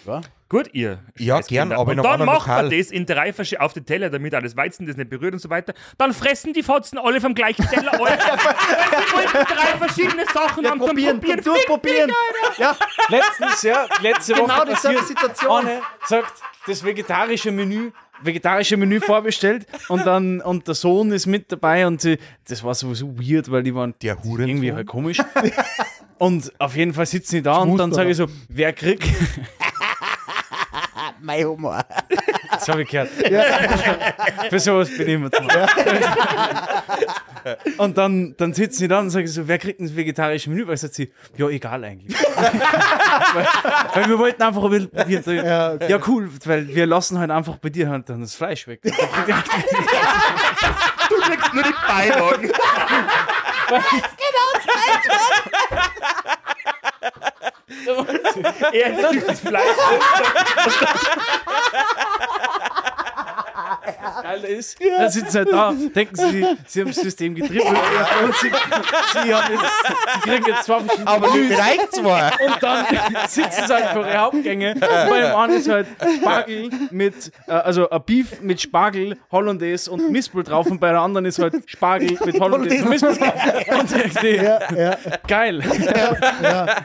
Speaker 6: Ja.
Speaker 5: gut, ihr.
Speaker 2: Ja, gern, aber
Speaker 5: Und dann macht man
Speaker 2: Lokal.
Speaker 5: das in drei verschi- auf den Teller, damit alles Weizen das nicht berührt und so weiter. Dann fressen die Fotzen alle vom gleichen Teller. alle. <laughs> Weil sie wollten drei verschiedene Sachen haben zum
Speaker 3: probieren,
Speaker 5: Probieren.
Speaker 3: zum Durchprobieren. Ja,
Speaker 4: Letztens, ja, letzte
Speaker 3: Genau
Speaker 4: Woche passiert,
Speaker 3: Situation.
Speaker 4: Eine sagt, das vegetarische Menü, vegetarische Menü vorbestellt und dann, und der Sohn ist mit dabei und sie, das war sowieso weird, weil die waren
Speaker 2: Der Hurensohn.
Speaker 4: irgendwie halt komisch. Und auf jeden Fall sitzen die da und dann sage ich so, wer kriegt,
Speaker 6: Mein Humor.
Speaker 4: das habe ich gehört. <laughs> Für sowas bin ich immer zu Und dann, dann sitzen die da und sagen so, wer kriegt denn das vegetarische Menü? Weil sagt sie, ja, egal eigentlich. weil, <laughs> weil wir wollten einfach ein bisschen probieren.
Speaker 6: Ja,
Speaker 4: Ja, cool, weil wir lassen halt einfach bei dir halt dann das Fleisch weg. <laughs>
Speaker 5: Du kriegst nur die Beilagen. Er kriegt das Fleisch. <laughs> Er Ehrliches Fleisch. <laughs>
Speaker 4: Geil ist, dann sitzen sie halt da, denken sie, sie haben das System getrieben und sie, sie, haben jetzt, sie kriegen jetzt zwei verschiedene
Speaker 2: Aber
Speaker 4: Menüs.
Speaker 2: nicht bereit zwar.
Speaker 4: Und dann sitzen sie halt vor ihre Hauptgänge. Und bei dem einen ist halt Spargel mit, äh, also ein Beef mit Spargel, Hollandaise und Mispel drauf. Und bei der anderen ist halt Spargel mit Hollandaise und Mispel drauf. Und sehe,
Speaker 6: Ja, ja,
Speaker 4: geil.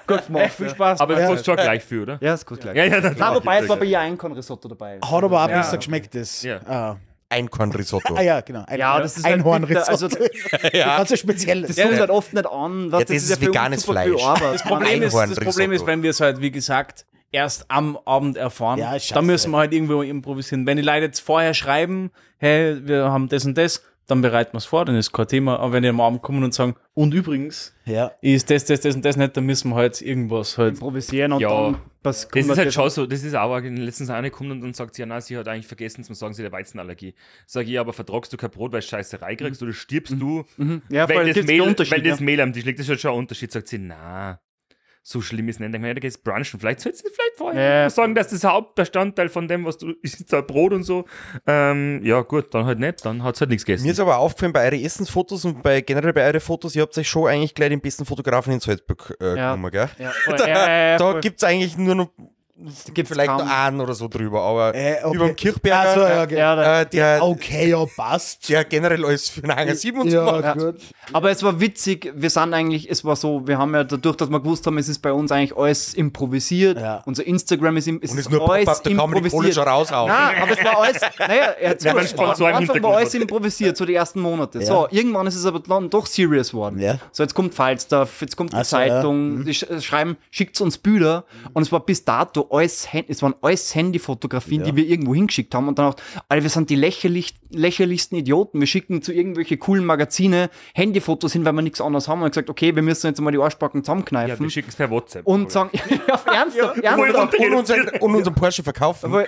Speaker 3: gut gemacht.
Speaker 4: Echt viel Spaß.
Speaker 5: Aber es kostet schon gleich viel, oder?
Speaker 3: Ja, ist gut gleich.
Speaker 5: Ja, ja,
Speaker 3: Nein, wobei es war bei ihr ein Kornrisotto dabei.
Speaker 6: Hat aber auch
Speaker 4: Ja.
Speaker 6: besser geschmeckt, das.
Speaker 5: Ja.
Speaker 6: Ah.
Speaker 2: Einkornrisotto.
Speaker 6: ah ja, genau. Ein,
Speaker 3: Ja, das ist halt
Speaker 6: Einhornrisotto.
Speaker 3: bitter, also- <laughs>
Speaker 6: ja. Ganz ein spezielles.
Speaker 3: Das kommt halt oft nicht an. Was,
Speaker 2: Ja, das ist
Speaker 3: für uns
Speaker 2: veganes Fleisch.
Speaker 4: Das Problem, ist, das. Problem ist, wenn wir es halt, wie gesagt, erst am Abend erfahren,
Speaker 6: Ja, scheiße.
Speaker 4: dann müssen wir halt irgendwo improvisieren. Wenn die Leute jetzt vorher schreiben, hey, wir haben das und das, dann bereiten wir es vor, dann ist kein Thema. Aber wenn die am Abend kommen und sagen, und übrigens,
Speaker 6: Ja.
Speaker 4: ist das, das, das und das nicht, dann müssen wir halt irgendwas halt.
Speaker 3: improvisieren und
Speaker 5: Ja.
Speaker 3: dann was
Speaker 5: Das ist halt schon so, das ist auch letztens eine kommt und dann sagt sie, ja, nein, sie hat eigentlich vergessen zu sagen, sie hat eine Weizenallergie. Sag ich, aber vertragst du kein Brot, weil Scheißerei kriegst oder stirbst du,
Speaker 3: Ja,
Speaker 5: wenn,
Speaker 3: voll,
Speaker 5: das Mehl, wenn das
Speaker 3: ja.
Speaker 5: Mehl am Tisch liegt, das ist halt schon ein Unterschied. Sagt sie, na, so schlimm ist es nicht. Mir, ja, da gehst brunchen. Vielleicht sollst du vielleicht vorher
Speaker 3: Ja.
Speaker 5: sagen, dass das Hauptbestandteil von dem, was du <laughs> isst, halt Brot und so. Ähm, ja, gut, dann halt nicht, dann hat es halt nichts gegessen.
Speaker 2: Mir ist aber aufgefallen bei euren Essensfotos und bei generell bei euren Fotos, ihr habt euch schon eigentlich gleich den besten Fotografen in Salzburg äh,
Speaker 3: Ja.
Speaker 2: genommen, gell?
Speaker 3: Ja, voll. ja, ja, ja, <laughs>
Speaker 2: Da gibt es eigentlich nur noch
Speaker 3: gibt's
Speaker 2: vielleicht
Speaker 3: kaum.
Speaker 2: noch einen oder so drüber, aber
Speaker 6: Äh, okay.
Speaker 2: über dem Kirchberger,
Speaker 6: Ach so, ja, okay.
Speaker 3: Ja,
Speaker 2: äh, der,
Speaker 6: Okay, ja, passt.
Speaker 2: der generell alles für einen Hanger 7 und so macht.
Speaker 6: Ja, gut.
Speaker 3: Aber es war witzig, wir sind eigentlich, es war so, wir haben ja dadurch, dass wir gewusst haben, es ist bei uns eigentlich alles improvisiert.
Speaker 6: Ja.
Speaker 3: Unser Instagram ist, im, es
Speaker 2: Und es
Speaker 3: ist
Speaker 2: ist nur
Speaker 3: alles
Speaker 2: Pop-Up, da kann man die Kohle schon raushauen.
Speaker 3: Nein, aber es war alles, naja, <laughs> er
Speaker 5: Sponsor im
Speaker 3: am Anfang war alles improvisiert, so die ersten Monate. So, irgendwann ist es aber dann doch serious geworden.
Speaker 6: Ja.
Speaker 3: So, jetzt kommt Falstaff, jetzt kommt die
Speaker 6: Ach so, ja.
Speaker 3: Zeitung, die sch äh, schreiben, schickt uns Bilder und es war bis dato alles, es waren alles Handyfotografien, die wir irgendwo hingeschickt haben und dann auch, Alter, wir sind die lächerlich, lächerlichsten Idioten, wir schicken zu irgendwelche coolen Magazine Handyfotos hin, weil wir nichts anderes haben und gesagt, okay, wir müssen jetzt mal die Arschbacken
Speaker 5: ja,
Speaker 3: zusammenkneifen
Speaker 5: wir schicken es per WhatsApp.
Speaker 3: und sagen, <laughs> ja, ernsthaft, <laughs> ernsthaft.
Speaker 2: Und, unseren, und unseren Porsche verkaufen.
Speaker 3: Aber- Und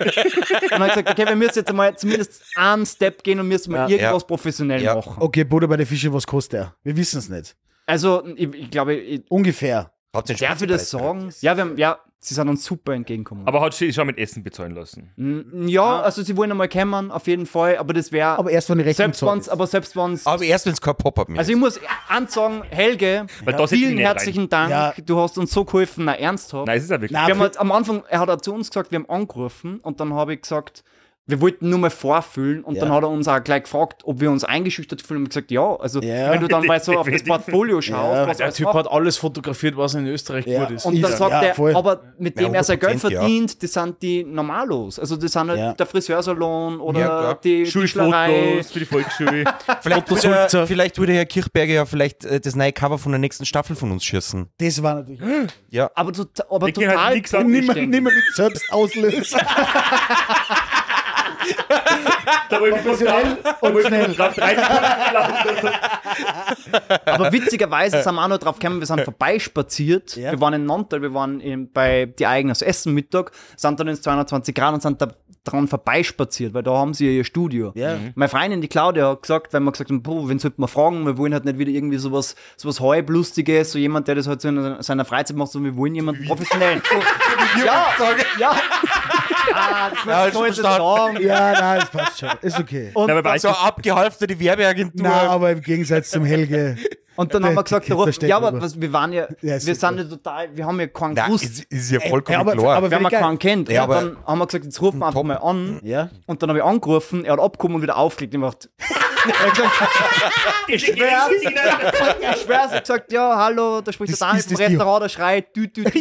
Speaker 3: dann ich gesagt, okay, wir müssen jetzt mal zumindest einen Step gehen und müssen mal
Speaker 6: Ja.
Speaker 3: irgendwas
Speaker 2: Ja.
Speaker 3: professionell
Speaker 2: Ja.
Speaker 3: machen.
Speaker 6: Okay, Butter bei der Fische, was kostet er? Wir wissen es nicht.
Speaker 3: Also, ich, ich glaube, ich,
Speaker 6: Ungefähr.
Speaker 3: Darf ich das sagen? Ja, wir haben, ja, sie sind uns super entgegengekommen.
Speaker 5: aber hat sie schon mit Essen bezahlen lassen.
Speaker 3: Mm, ja, also sie wollen einmal kommen, auf jeden Fall, aber das wäre,
Speaker 6: Aber erst, wenn die Rechnung
Speaker 3: selbst aber selbst wenn's,
Speaker 2: Aber erst, wenn es kein Pop-Up mehr
Speaker 3: also ich muss ansagen, Helge,
Speaker 5: die
Speaker 3: vielen herzlichen Dank,
Speaker 6: Ja.
Speaker 3: du hast uns so geholfen, na ernsthaft.
Speaker 5: Nein, es ist ja wirklich.
Speaker 6: Nein,
Speaker 3: wir haben halt am Anfang, er hat auch zu uns gesagt, wir haben angerufen und dann habe ich gesagt, wir wollten nur mal vorfühlen und
Speaker 6: Ja.
Speaker 3: dann hat er uns auch gleich gefragt, ob wir uns eingeschüchtert fühlen und gesagt, ja, also
Speaker 6: Ja.
Speaker 3: wenn du dann <laughs> mal so auf das Portfolio schaust,
Speaker 6: Ja.
Speaker 3: was
Speaker 4: Der Typ
Speaker 3: macht,
Speaker 4: hat alles fotografiert, was in Österreich
Speaker 6: Ja.
Speaker 4: gut ist.
Speaker 3: und dann
Speaker 6: Ja,
Speaker 3: sagt
Speaker 6: ja,
Speaker 3: er,
Speaker 6: voll.
Speaker 3: aber mit dem er sein Geld
Speaker 2: 100%, ja.
Speaker 3: verdient, das sind die Normalos. Also das sind halt
Speaker 6: Ja.
Speaker 3: der Friseursalon oder die.
Speaker 5: Schulfotos für die Volksschule. <laughs>
Speaker 2: Vielleicht würde, vielleicht würde Herr Kirchberger ja vielleicht äh, das neue Cover von der nächsten Staffel von uns schießen.
Speaker 6: Das war natürlich.
Speaker 2: Ja.
Speaker 3: Aber, tot, aber
Speaker 5: halt
Speaker 3: total
Speaker 5: an,
Speaker 6: Nimm mit selbst auslösen. <laughs>
Speaker 5: da wollte ich
Speaker 6: Professionell und schnell.
Speaker 3: Aber witzigerweise sind wir auch noch drauf gekommen, wir sind <laughs> vorbeispaziert.
Speaker 6: Ja.
Speaker 3: Wir waren in Nantel, wir waren in, bei die eigenes Essen Mittag, sind dann ins 220 Grad und sind da dran vorbeispaziert, weil da haben sie ja ihr Studio.
Speaker 6: Ja.
Speaker 3: Meine Freundin, die Claudia, hat gesagt, wenn wir gesagt haben, boah, wen sollten wir fragen, wir wollen halt nicht wieder irgendwie sowas, sowas Halblustiges, so jemand, der das halt so in seiner Freizeit macht, sondern wir wollen jemanden <laughs> professionellen. ja, ja. Ah, das
Speaker 2: Ja, ist
Speaker 3: ich jetzt sagen.
Speaker 6: Ja, nein, das passt schon. Ist okay.
Speaker 3: Und,
Speaker 5: Ja, bei
Speaker 2: So abgehalfterte Werbeagentur.
Speaker 6: Na, aber im Gegensatz zum Helge.
Speaker 3: und dann haben wir gesagt, der ja, aber was, wir waren ja,
Speaker 6: Ja,
Speaker 3: wir
Speaker 6: super.
Speaker 3: sind ja total, wir haben ja keinen
Speaker 2: Nein,
Speaker 3: gewusst.
Speaker 2: ist, ist ja vollkommen
Speaker 6: Ja, aber-
Speaker 2: klar.
Speaker 6: aber-
Speaker 3: wenn man keinen kennt.
Speaker 2: Ja,
Speaker 3: und
Speaker 2: aber-
Speaker 3: dann haben wir gesagt, jetzt rufen wir einfach
Speaker 2: Top.
Speaker 3: mal an.
Speaker 6: Ja.
Speaker 3: Und dann habe ich angerufen, er hat abgekommen und wieder aufgelegt. Ich er hat gesagt, <laughs> ich schwör's, ich schwör's, hat gesagt, ja, hallo, da spricht
Speaker 6: Das
Speaker 3: der Daniel vom Restaurant, der schreit, dü, dü, dü.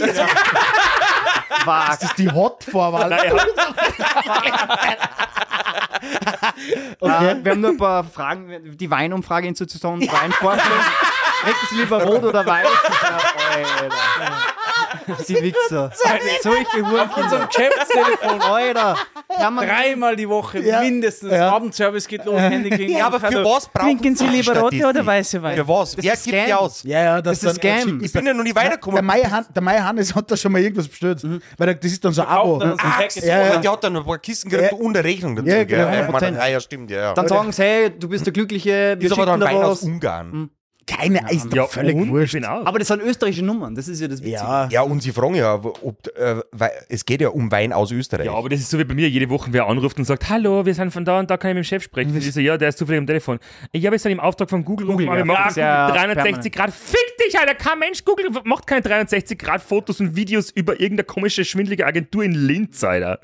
Speaker 3: War
Speaker 6: Das ist die Hot-Vorwahl. <laughs>
Speaker 3: Okay. wir haben nur ein paar Fragen, die Weinumfrage-Institution, Weinforschung. Trinken <laughs> Sie lieber rot oder weiß? <laughs> Ja. <laughs> Sie Wichser. Solche Hurenkinder.
Speaker 4: Unser Geschäftstelefon. <laughs>
Speaker 3: Alter. Ja,
Speaker 4: Dreimal die Woche
Speaker 6: Ja.
Speaker 4: mindestens.
Speaker 6: Ja.
Speaker 4: Abendservice geht los, Handy
Speaker 2: ja, aber für was braucht
Speaker 4: Trinken Sie lieber rote oder weiße Wein?
Speaker 2: Für was? Wer
Speaker 3: ist
Speaker 2: gibt die aus?
Speaker 6: Ja, ja, das,
Speaker 3: Das ist Scam.
Speaker 2: Ich bin ja noch nie
Speaker 6: Der
Speaker 2: weitergekommen.
Speaker 6: Mai, Han, der Mai Hannes hat da schon mal irgendwas bestellt. Weil er- das ist dann so ein Abo.
Speaker 4: Dann
Speaker 2: so,
Speaker 6: Ja, ja.
Speaker 2: Die hat dann ein paar Kisten gekriegt
Speaker 6: Ja.
Speaker 2: und eine Rechnung dazu.
Speaker 6: Ja, genau,
Speaker 2: Ja,
Speaker 3: 100%.
Speaker 2: ja, ja, stimmt, ja. ja.
Speaker 3: dann sagen sie, hey, du bist der Glückliche, wir
Speaker 2: ist aber dann Wein aus. Ungarn.
Speaker 6: Keine, ist doch
Speaker 5: Ja,
Speaker 6: völlig wurscht.
Speaker 3: Aber das sind österreichische Nummern, das ist ja das Witzige.
Speaker 6: Ja,
Speaker 2: Ja, und sie fragen ja, ob, äh, weil es geht ja um Wein aus Österreich.
Speaker 5: Ja, aber das ist so wie bei mir, jede Woche wer anruft und sagt, hallo, wir sind von da und da, kann ich mit dem Chef sprechen. Und ich so, ja, der ist zufällig am Telefon. Ich habe jetzt dann im Auftrag von Google,
Speaker 3: Google,
Speaker 5: Google wir
Speaker 3: ja,
Speaker 5: machen
Speaker 3: ja
Speaker 5: 360 Grad. Fick dich, Alter, kein Mensch, Google macht keine 360 Grad Fotos und Videos über irgendeine komische, schwindelige Agentur in Linz, Alter.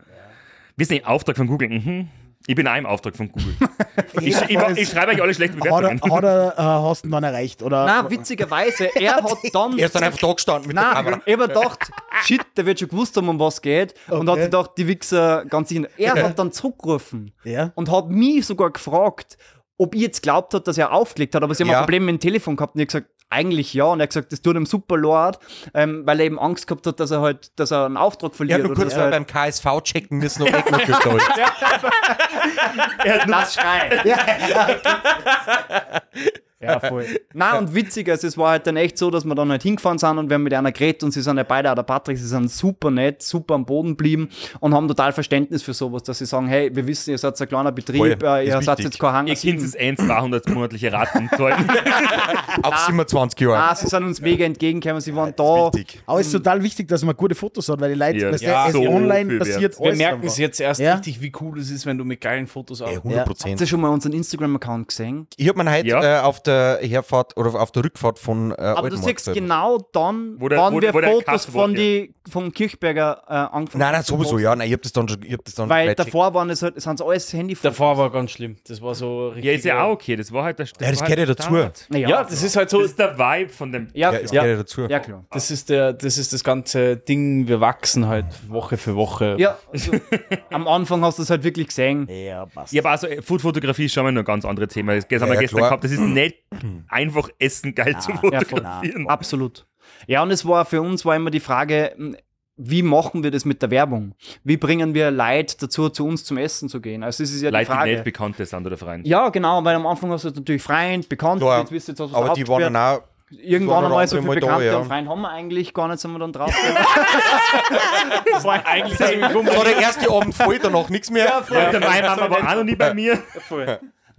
Speaker 5: Wir sind im Auftrag von Google, mhm. Ich bin auch im Auftrag von Google. <laughs> ich, ich, ich, ich schreibe euch alle schlechte
Speaker 6: er,
Speaker 5: Bewertungen.
Speaker 6: hat er äh, hast du ihn dann erreicht? Oder?
Speaker 3: Na, witzigerweise, <laughs> er hat dann.
Speaker 2: Er ist dann einfach da gestanden mit der
Speaker 3: Nein,
Speaker 2: Kamera.
Speaker 3: ich hab mir gedacht, shit, der wird schon gewusst haben, um was geht. Und hat
Speaker 6: Okay.
Speaker 3: sich gedacht, die Wichser ganz sicher. Er hat dann zurückgerufen
Speaker 6: Ja.
Speaker 3: und hat mich sogar gefragt, ob ich jetzt glaubt hat, dass er aufgelegt hat. Aber sie haben
Speaker 2: Ja.
Speaker 3: ein Problem mit dem Telefon gehabt. Und ich gesagt, eigentlich ja. Und er hat gesagt, das tut ihm super leid, ähm, weil er eben Angst gehabt hat, dass er halt, dass er einen Auftrag
Speaker 2: Er
Speaker 3: verliert.
Speaker 2: hat nur
Speaker 3: oder
Speaker 2: kurz
Speaker 3: dass
Speaker 2: mal
Speaker 3: er
Speaker 2: beim KSV checken müssen, ob Eckner gestohlen
Speaker 3: das schreit. Ja, <laughs> <laughs> voll. Nein, und witziger, also es war halt dann echt so, dass wir dann halt hingefahren sind und wir haben mit einer geredet und sie sind ja beide, auch der Patrick, sie sind super nett, super am Boden geblieben und haben total Verständnis für sowas, dass sie sagen, hey, wir wissen, ihr seid ein kleiner Betrieb,
Speaker 2: Voll,
Speaker 3: äh, ihr seid jetzt kein Hanger
Speaker 5: Ihr Kind ist ein 200 monatliche Raten zahlen. <laughs>
Speaker 2: Auf 27 Jahre.
Speaker 3: Ah, sie sind uns mega entgegengekommen, sie waren da.
Speaker 2: Wichtig.
Speaker 6: Aber es ist total wichtig, dass man gute Fotos hat, weil die Leute,
Speaker 5: Ja,
Speaker 6: weißt
Speaker 5: ja, so
Speaker 6: online passiert
Speaker 4: Wir merken es jetzt erst
Speaker 6: Ja.
Speaker 4: richtig, wie cool es ist, wenn du mit geilen Fotos
Speaker 2: Ey,
Speaker 4: auch.
Speaker 2: 100
Speaker 3: Habt
Speaker 2: Prozent.
Speaker 3: ihr schon mal unseren Instagram-Account gesehen?
Speaker 2: Ich habe mir heute
Speaker 5: Ja.
Speaker 2: äh, auf der Herfahrt oder auf der Rückfahrt von äh,
Speaker 3: Aber du siehst
Speaker 2: selber.
Speaker 3: genau dann,
Speaker 5: Wo der-
Speaker 3: wann
Speaker 5: wo-
Speaker 3: wir
Speaker 5: wo der
Speaker 3: Fotos von die, vom Kirchberger äh, angefangen
Speaker 2: Nein, nein, sowieso, ja. Nein, ich hab das dann schon, ich hab das dann
Speaker 3: Weil
Speaker 2: gleich
Speaker 3: davor waren es halt, sind es alles Handyfotos.
Speaker 4: Davor war ganz schlimm. Das war so richtig.
Speaker 5: Ja, ist ja auch okay. Das war halt der das
Speaker 2: Ja, das gehört ja
Speaker 5: halt
Speaker 2: dazu.
Speaker 5: Standard.
Speaker 3: Naja,
Speaker 4: Ja, das ist halt so.
Speaker 5: Das ist der Vibe von dem.
Speaker 3: ja,
Speaker 2: Ja, es
Speaker 3: ja,
Speaker 2: gehört ja dazu.
Speaker 3: ja, klar.
Speaker 4: Das ist, der, das ist das ganze Ding, wir wachsen halt Woche für Woche.
Speaker 3: Ja, also, <laughs> am Anfang hast du es halt wirklich gesehen.
Speaker 6: Ja, passt.
Speaker 5: Ja, aber also Food-Fotografie ist schon mal ein ganz anderes Thema. Das haben
Speaker 2: Ja,
Speaker 5: wir
Speaker 2: ja,
Speaker 5: gestern
Speaker 2: klar.
Speaker 5: gehabt. Das ist nicht <clears throat> einfach Essen geil zu
Speaker 3: Ja, voll.
Speaker 5: fotografieren.
Speaker 3: Absolut. Ja, und es war für uns war immer die Frage, m, wie machen wir das mit der Werbung? Wie bringen wir Leute dazu, zu uns zum Essen zu gehen? Also, es ist ja die
Speaker 5: Leute, die
Speaker 3: Frage.
Speaker 5: nicht Bekannte sind oder Freunde.
Speaker 3: ja, genau, weil am Anfang hast du natürlich Freund, Bekannt,
Speaker 2: Klar.
Speaker 3: jetzt wisst ihr du
Speaker 2: Aber die waren dann auch.
Speaker 3: Irgendwann einmal so viele
Speaker 2: mal da,
Speaker 3: Bekannte
Speaker 2: ja.
Speaker 3: und Freunde haben wir eigentlich gar nicht, sind wir dann drauf. <laughs>
Speaker 4: Das war eigentlich
Speaker 2: Das war der erste Abend voll, danach nichts mehr.
Speaker 5: Ja, der meine Mama war auch noch nie bei mir.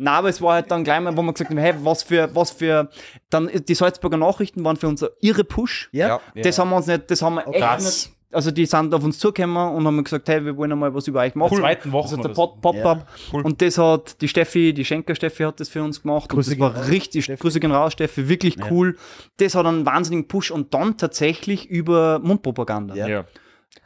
Speaker 3: Nein, aber es war halt dann gleich mal, wo wir gesagt haben, hey, was für, was für, dann die Salzburger Nachrichten waren für uns ein irre Push.
Speaker 6: Ja.
Speaker 3: Das haben wir uns nicht, das haben wir echt
Speaker 4: Krass.
Speaker 3: nicht. Also die sind auf uns zugekommen und haben gesagt, hey, wir wollen einmal was über euch machen.
Speaker 4: Cool. Zweiten Wochen
Speaker 3: Das ist der Pop-Up.
Speaker 2: cool.
Speaker 3: Und das hat die Steffi, die Schenker Steffi hat das für uns gemacht.
Speaker 6: Grüße
Speaker 3: und das war richtig,
Speaker 6: Steffi.
Speaker 3: Grüße gehen raus, Steffi, wirklich cool. Das hat einen wahnsinnigen Push und dann tatsächlich über Mundpropaganda.
Speaker 6: Ja.
Speaker 5: Ja.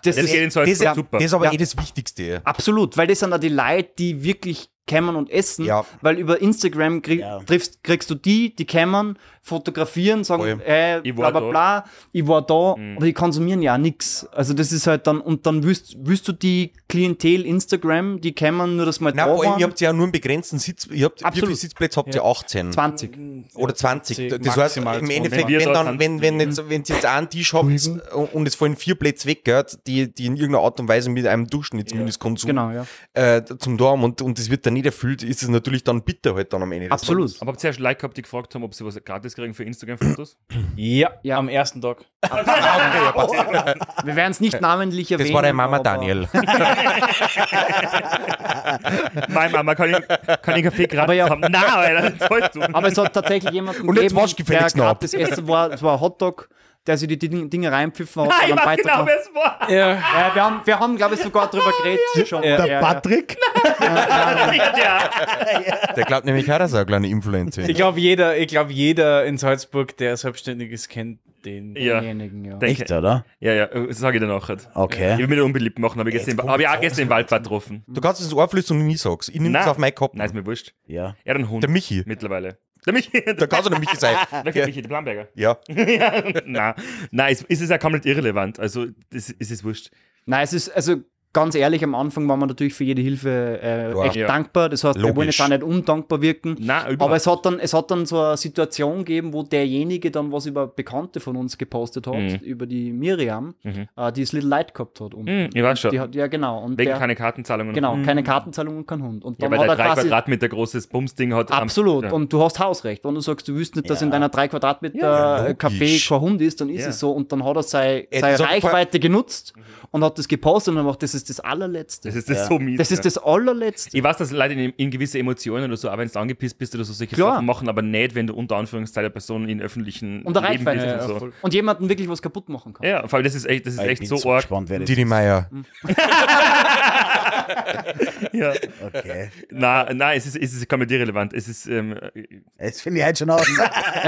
Speaker 3: Das,
Speaker 5: Das
Speaker 3: ist
Speaker 5: geht in Salzburg
Speaker 2: Das, ist-
Speaker 5: super.
Speaker 2: das ist aber
Speaker 3: Ja.
Speaker 2: eh das Wichtigste.
Speaker 3: absolut, weil das sind auch die Leute, die wirklich kämmern und essen,
Speaker 2: Ja.
Speaker 3: weil über Instagram krieg,
Speaker 6: Ja.
Speaker 3: triffst, kriegst du die, die kämmern, fotografieren, sagen,
Speaker 2: Voll.
Speaker 3: äh,
Speaker 5: Ich
Speaker 3: bla bla bla, ich war da,
Speaker 5: Mhm.
Speaker 3: aber die konsumieren ja nichts. Also das ist halt dann, und dann willst, willst du die Klientel Instagram, die kämmern nur das mal
Speaker 2: Na,
Speaker 3: da
Speaker 2: vor allem, ihr habt ja nur einen begrenzten Sitz. Ihr habt, wie viele Sitzplätze habt ihr? 18?
Speaker 3: 20.
Speaker 2: Oder 20. Das heißt, im
Speaker 4: 20.
Speaker 2: Endeffekt, wenn,
Speaker 5: da
Speaker 2: dann, wenn, wenn, jetzt, wenn ihr jetzt einen Tisch habt und es fallen vier Plätze weg, gell, die, die in irgendeiner Art und Weise mit einem Durchschnittsmindestkonsum
Speaker 3: Genau, ja.
Speaker 2: äh, zum Dorm und, und das wird dann nicht erfüllt, ist es natürlich dann bitter halt dann am Ende. des
Speaker 3: Absolut.
Speaker 5: Aber habt ihr erst Like gehabt, die gefragt haben, ob sie was gratis kriegen für Instagram-Fotos?
Speaker 4: Ja,
Speaker 3: Ja.
Speaker 4: am ersten Tag. <laughs> <laughs>
Speaker 3: Wir werden es nicht namentlich erwähnen.
Speaker 2: Das war deine Mama Daniel. <laughs>
Speaker 5: Meine Mama, kann ich, kann ich Kaffee
Speaker 3: Aber ja.
Speaker 5: haben? Nein, Alter, das du.
Speaker 3: Aber es hat tatsächlich jemanden
Speaker 2: Und jetzt
Speaker 3: gegeben,
Speaker 2: wasch gefälligst
Speaker 3: der
Speaker 2: noch.
Speaker 3: gratis essen war, es war Hotdog, der sich die Ding- Dinge reinpfiffen hat.
Speaker 5: Nein,
Speaker 3: und
Speaker 5: ich weiß genau, wer es war.
Speaker 4: Ja.
Speaker 3: Ja, wir haben, wir haben glaube ich, sogar drüber geredet. Schon.
Speaker 4: Ja.
Speaker 6: Der
Speaker 3: Ja.
Speaker 6: Patrick? <laughs>
Speaker 5: Ja.
Speaker 2: Der glaubt nämlich auch, dass er ein kleiner Influencer ist.
Speaker 4: Ich glaube, jeder, ich glaub, jeder in Salzburg, der selbstständig ist, kennt den.
Speaker 5: Ja,
Speaker 3: Denjenigen, ja.
Speaker 5: Denke-
Speaker 6: Echt, oder?
Speaker 5: ja, ja, das sage ich dann nachher. Ich
Speaker 6: Okay.
Speaker 5: will mich nicht unbeliebt machen, habe ich, gestern, hab ich auch gestern im Waldbad getroffen.
Speaker 2: Du kannst es ins Ohr flüstern und nie sagst. Ich nehme das
Speaker 5: Nein.
Speaker 2: auf meinen Kopf.
Speaker 5: Nein, ist mir wurscht.
Speaker 6: Ja.
Speaker 5: Er hat einen Hund.
Speaker 2: Der Michi.
Speaker 5: Mittlerweile. Der Michi.
Speaker 2: Da kannst du der Michi sein.
Speaker 5: Welcher <laughs> Michi? Der Planberger.
Speaker 2: Ja.
Speaker 5: ja, nein, nein, es, es ist ja komplett irrelevant. Also, das, es ist wurscht.
Speaker 3: Nein, es ist, also ganz ehrlich, am Anfang waren wir natürlich für jede Hilfe äh,
Speaker 2: Ja.
Speaker 3: echt
Speaker 5: Ja.
Speaker 3: dankbar. Das heißt, wir wollen
Speaker 2: Logisch.
Speaker 3: jetzt auch nicht undankbar wirken.
Speaker 5: Nein, überhaupt
Speaker 3: Aber es hat, dann, es hat dann so eine Situation gegeben, wo derjenige dann was über Bekannte von uns gepostet hat,
Speaker 5: Mhm.
Speaker 3: über die Miriam,
Speaker 5: Mhm.
Speaker 3: äh, die das Little Light gehabt hat. Und
Speaker 5: Hm, ich weiß schon.
Speaker 3: die hat, ja, genau. Und
Speaker 5: Wegen
Speaker 3: der,
Speaker 5: keine Kartenzahlungen.
Speaker 3: genau,
Speaker 5: Mhm.
Speaker 3: keine Kartenzahlung und kein Hund. Und
Speaker 5: Ja,
Speaker 3: dann
Speaker 5: weil
Speaker 3: hat
Speaker 5: der
Speaker 3: er
Speaker 5: 3
Speaker 3: quasi.
Speaker 5: Quadratmeter großes Bumsding hat. am-
Speaker 3: Absolut.
Speaker 5: Ja.
Speaker 3: Und du hast Hausrecht. Wenn du sagst, du willst nicht, dass
Speaker 6: Ja.
Speaker 3: in deiner 3 Quadratmeter
Speaker 2: Ja,
Speaker 3: Café
Speaker 2: logisch.
Speaker 3: kein Hund ist, dann ist
Speaker 5: Ja.
Speaker 3: es so. Und dann hat er sei, seine
Speaker 2: so-
Speaker 3: Reichweite genutzt und hat das gepostet und dann macht, das ist das allerletzte.
Speaker 5: Das ist das
Speaker 6: Ja.
Speaker 5: so mies.
Speaker 3: Das ist das allerletzte.
Speaker 5: Ich weiß, dass Leute in, in gewisse Emotionen oder so, auch wenn du angepisst bist oder so, solche
Speaker 3: Klar.
Speaker 5: Sachen machen, aber nicht, wenn du unter Anführungszeichen Person in öffentlichen
Speaker 3: Und der
Speaker 5: Leben bist
Speaker 4: Ja,
Speaker 5: und so.
Speaker 3: Und jemanden wirklich was kaputt machen kann.
Speaker 5: Ja, vor allem das ist echt, das ist
Speaker 6: Ich
Speaker 5: echt
Speaker 6: bin
Speaker 5: so arg.
Speaker 6: gespannt, wer das
Speaker 2: Didi
Speaker 6: ist.
Speaker 2: Meier. <laughs> <laughs>
Speaker 5: Ja.
Speaker 6: Okay.
Speaker 5: Nein, nein, es ist, es ist komplett irrelevant. Es ist, ähm,
Speaker 6: Jetzt finde ich halt schon aus. <laughs>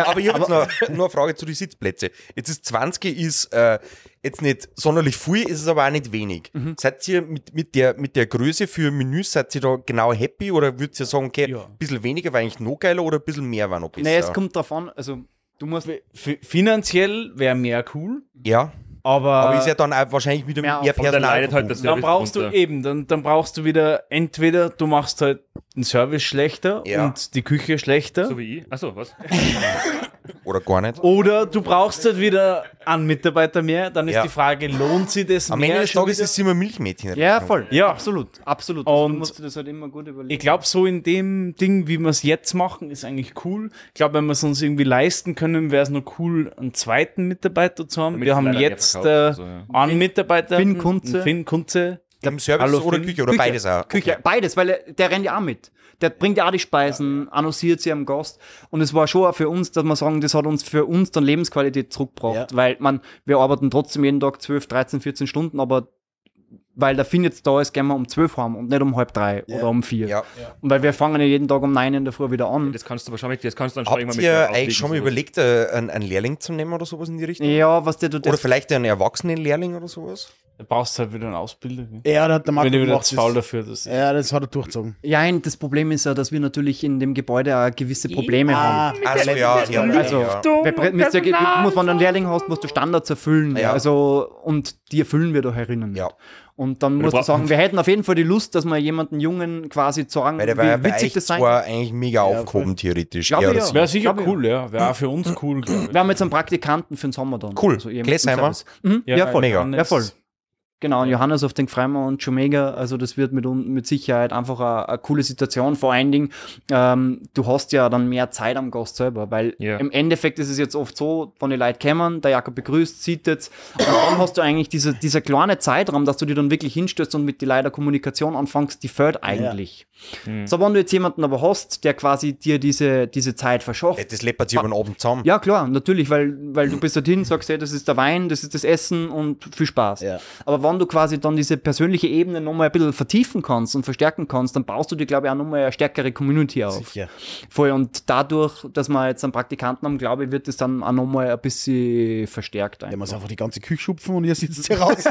Speaker 2: aber ich habe jetzt noch, noch eine Frage zu den Sitzplätzen. Jetzt ist 20 ist äh, jetzt nicht sonderlich viel, ist es aber auch nicht wenig. Seid ihr mit, mit, der, mit der Größe für Menüs, seid ihr da genau happy oder würdet ihr sagen, okay,
Speaker 4: Ja.
Speaker 2: ein bisschen weniger war eigentlich noch geiler oder ein bisschen mehr war noch besser?
Speaker 3: Nee, es kommt an, also du musst.
Speaker 4: Finanziell wäre mehr cool,
Speaker 2: ja,
Speaker 4: aber,
Speaker 2: aber ist ja dann auch wahrscheinlich wieder
Speaker 3: Mehr
Speaker 2: mehr, Personal.
Speaker 5: leidet halt das
Speaker 4: dann brauchst du
Speaker 5: drunter.
Speaker 4: eben, dann, dann brauchst du wieder entweder du machst halt den Service schlechter
Speaker 2: Ja.
Speaker 4: und die Küche schlechter.
Speaker 5: So wie ich. Achso, was? <laughs>
Speaker 2: Oder gar nicht.
Speaker 4: Oder du brauchst halt wieder einen Mitarbeiter mehr, dann ist
Speaker 2: Ja.
Speaker 4: die Frage, lohnt sich das
Speaker 2: Am
Speaker 4: mehr?
Speaker 2: Ende des Tages ist es immer Milchmädchen.
Speaker 3: Ja, voll.
Speaker 4: Ja.
Speaker 3: absolut. Absolut. Also,
Speaker 4: Und-
Speaker 3: du musst dir das halt immer gut überlegen.
Speaker 4: Ich glaube, so in dem Ding, wie wir es jetzt machen, ist eigentlich cool. Ich glaube, wenn wir es uns irgendwie leisten können, wäre es noch cool, einen zweiten Mitarbeiter zu haben.
Speaker 5: Damit
Speaker 4: wir haben jetzt
Speaker 5: verkauft,
Speaker 4: äh,
Speaker 5: so, ja.
Speaker 4: einen Mitarbeiter.
Speaker 3: Finn Kunze.
Speaker 4: Finn Kunze.
Speaker 2: Im Service
Speaker 4: Hallo,
Speaker 2: oder. Küche oder
Speaker 3: Küche.
Speaker 2: beides auch.
Speaker 3: Küche, beides, weil er, der rennt ja auch mit. Der bringt ja auch die Speisen, annonciert sie am Gast. Und es war schon auch für uns, dass wir sagen, das hat uns für uns dann Lebensqualität zurückgebracht.
Speaker 6: Ja.
Speaker 3: Weil man, wir arbeiten trotzdem jeden Tag 12, 13, 14 Stunden, aber weil der Finn jetzt da ist, gehen wir um 12 heim und nicht um halb drei
Speaker 6: Ja.
Speaker 3: oder um vier.
Speaker 2: Ja.
Speaker 3: Und weil wir fangen ja jeden Tag um 9 in der Früh wieder an.
Speaker 5: Das kannst du wahrscheinlich, das kannst du dann schon
Speaker 2: Habt
Speaker 5: irgendwann
Speaker 2: ihr eigentlich schon mal überlegt, äh, einen, einen Lehrling zu nehmen oder sowas in die Richtung?
Speaker 3: Ja, was der du
Speaker 2: Oder vielleicht einen erwachsenen Lehrling oder sowas?
Speaker 4: Da brauchst du halt wieder einen Ausbilder. gell?
Speaker 6: Ja, da hat der Marco
Speaker 4: Wenn wieder
Speaker 6: gemacht.
Speaker 4: zu faul
Speaker 6: Das,
Speaker 4: dafür das
Speaker 6: ja, das hat er durchgezogen.
Speaker 3: Ja, das Problem ist ja, dass wir natürlich in dem Gebäude auch gewisse Probleme haben.
Speaker 2: Also ja, ja,
Speaker 3: Also,
Speaker 2: ja.
Speaker 3: musst, wenn du einen Lehrling hast, musst du Standards erfüllen.
Speaker 2: Ja.
Speaker 3: Also, und die erfüllen wir da herinnen.
Speaker 2: Ja.
Speaker 3: Und dann musst du sagen, wir hätten auf jeden Fall die Lust, dass wir jemanden Jungen quasi sagen,
Speaker 2: Weil der war ja
Speaker 3: wie
Speaker 2: bei
Speaker 3: witzig das sein kann.
Speaker 2: eigentlich mega aufgehoben, theoretisch.
Speaker 3: Glaub
Speaker 2: Ja, das-
Speaker 3: ja.
Speaker 4: Wäre sicher
Speaker 3: Glaub
Speaker 4: cool, ja. Wäre auch für uns cool, glaube ich.
Speaker 3: Wir haben jetzt einen Praktikanten für den Sommer dann.
Speaker 2: Cool.
Speaker 3: Also
Speaker 2: Gläsheimer?
Speaker 3: Mhm. Ja, voll.
Speaker 2: mega.
Speaker 3: Ja, voll. Genau, und Johannes auf den Freimer und Schumega, also das wird mit, mit Sicherheit einfach eine, eine coole Situation. Vor allen Dingen, ähm, du hast ja dann mehr Zeit am Gast selber, weil
Speaker 5: Ja.
Speaker 3: im Endeffekt ist es jetzt oft so, wenn die Leute kommen, der Jakob begrüßt, sieht jetzt, und dann <coughs> hast du eigentlich diese, dieser kleine Zeitraum, dass du dir dann wirklich hinstößt und mit die Leuten Kommunikation anfängst, die fällt eigentlich. So, wenn du jetzt jemanden aber hast, der quasi dir diese, diese Zeit verschafft,
Speaker 2: Ja, Das läppert sich über den Abend zusammen.
Speaker 3: ja, klar, natürlich, weil, weil du bist dorthin, sagst, hey, das ist der Wein, das ist das Essen und viel Spaß.
Speaker 6: Ja.
Speaker 3: Aber wenn du quasi dann diese persönliche Ebene nochmal ein bisschen vertiefen kannst und verstärken kannst, dann baust du dir, glaube ich, auch nochmal eine stärkere Community auf.
Speaker 6: Sicher.
Speaker 3: Voll. Und dadurch, dass wir jetzt einen Praktikanten haben, glaube ich, wird es dann auch nochmal ein bisschen verstärkt. Einfach.
Speaker 6: muss einfach die ganze Küche schupfen und ihr sitzt hier raus.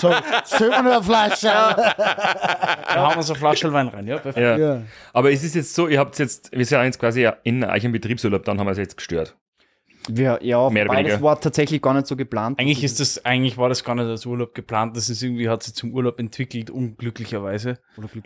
Speaker 6: so, schön nur eine Flasche.
Speaker 4: Da haben wir so eine Flasche Wein rein, ja. perfekt.
Speaker 5: Ja.
Speaker 6: Ja.
Speaker 5: Aber es ist jetzt so, ihr habt jetzt, wir sind ja jetzt quasi in euch im Betriebsurlaub, dann haben wir es jetzt gestört.
Speaker 3: Wir, ja,
Speaker 5: Mehr oder
Speaker 3: beides
Speaker 5: weniger.
Speaker 3: war tatsächlich gar nicht so geplant.
Speaker 4: Eigentlich ist das, eigentlich war das gar nicht als Urlaub geplant. Das ist irgendwie, hat sich zum Urlaub entwickelt, unglücklicherweise.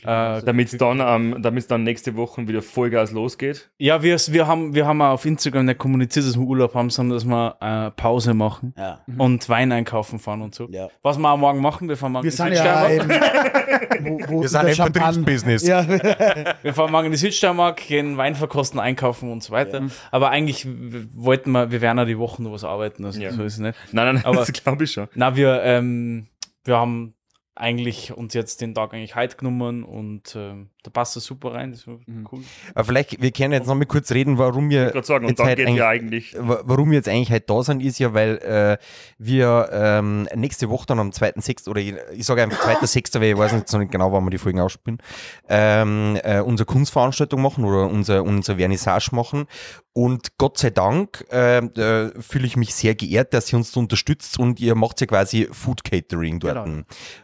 Speaker 4: Äh,
Speaker 5: Damit es dann, ähm, damit's dann nächste Woche wieder Vollgas losgeht.
Speaker 4: ja, wir, wir, haben, wir haben auf Instagram nicht kommuniziert, dass wir Urlaub haben, sondern dass wir äh, Pause machen
Speaker 6: Ja.
Speaker 4: und Wein einkaufen fahren und so.
Speaker 6: Ja.
Speaker 4: Was wir auch morgen machen, wir fahren morgen
Speaker 6: Wir
Speaker 4: in
Speaker 6: sind
Speaker 4: die
Speaker 6: ja
Speaker 4: Südsteiermark.
Speaker 6: im, <laughs> wo, wo
Speaker 2: Wir sind im Vertriebsbusiness.
Speaker 6: Ja,
Speaker 4: Wir fahren morgen in die Südsteiermark, gehen Wein verkosten, einkaufen und so weiter. Aber eigentlich wollten wir, wir werden ja die Wochen noch was arbeiten, also
Speaker 5: Ja.
Speaker 4: so ist es nicht.
Speaker 5: Nein, nein,
Speaker 4: Aber-
Speaker 5: das glaube ich schon.
Speaker 4: Na, wir, ähm, wir haben eigentlich uns jetzt den Tag eigentlich heute genommen und ähm, da passt es super rein, das war cool.
Speaker 2: Aber vielleicht, wir können jetzt noch mal kurz reden, warum wir
Speaker 5: Ich gerade sagen, und
Speaker 2: jetzt
Speaker 5: dann
Speaker 2: halt
Speaker 5: geht
Speaker 2: eigentlich-
Speaker 5: eigentlich.
Speaker 2: wa- warum wir jetzt eigentlich heute da sind, ist ja, weil äh, wir ähm, nächste Woche dann am 2.6. oder ich, ich sage einfach 2.6., weil ich weiß jetzt noch nicht genau, wann wir die Folgen ausspielen, ähm, äh, unsere Kunstveranstaltung machen oder unser, unser Vernissage machen. Und Gott sei Dank äh, äh, fühle ich mich sehr geehrt, dass ihr uns da unterstützt und ihr macht ja quasi Food Catering dort.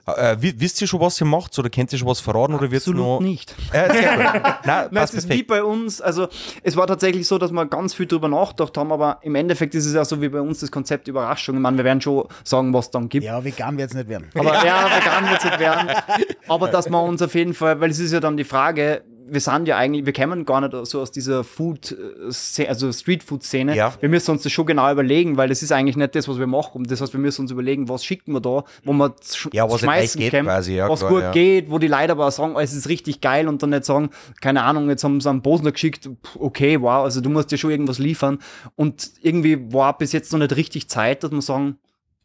Speaker 2: Äh, wi- wisst ihr schon, was ihr macht oder kennt ihr schon was verraten oder wird's
Speaker 3: Absolut
Speaker 2: noch?
Speaker 3: nicht.
Speaker 2: Äh, sehr gut. <laughs> Nein,
Speaker 3: Nein, es ist wie bei uns, also es war tatsächlich so, dass wir ganz viel drüber nachgedacht haben, aber im Endeffekt ist es ja so wie bei uns das Konzept Überraschung. Ich meine, wir werden schon sagen, was dann gibt.
Speaker 6: ja, vegan wird es nicht werden.
Speaker 3: Aber <laughs> ja, vegan wird es nicht werden. Aber <laughs> dass wir uns auf jeden Fall, weil es ist ja dann die Frage, wir sind ja eigentlich, wir kommen gar nicht so aus dieser Food, äh, Szene, also Street-Food-Szene.
Speaker 2: Ja.
Speaker 3: Wir müssen uns das schon genau überlegen, weil das ist eigentlich nicht das, was wir machen. Das heißt, wir müssen uns überlegen, was schicken wir da, wo sch
Speaker 2: Ja, was
Speaker 3: schmeißen
Speaker 2: geht
Speaker 3: können,
Speaker 2: quasi, ja,
Speaker 3: was
Speaker 2: klar,
Speaker 3: gut
Speaker 2: ja.
Speaker 3: geht, wo die Leute aber sagen, oh, es ist richtig geil und dann nicht sagen, keine Ahnung, jetzt haben sie einen Bosner geschickt, okay, wow, also du musst dir schon irgendwas liefern. Und irgendwie war bis jetzt noch nicht richtig Zeit, dass wir sagen,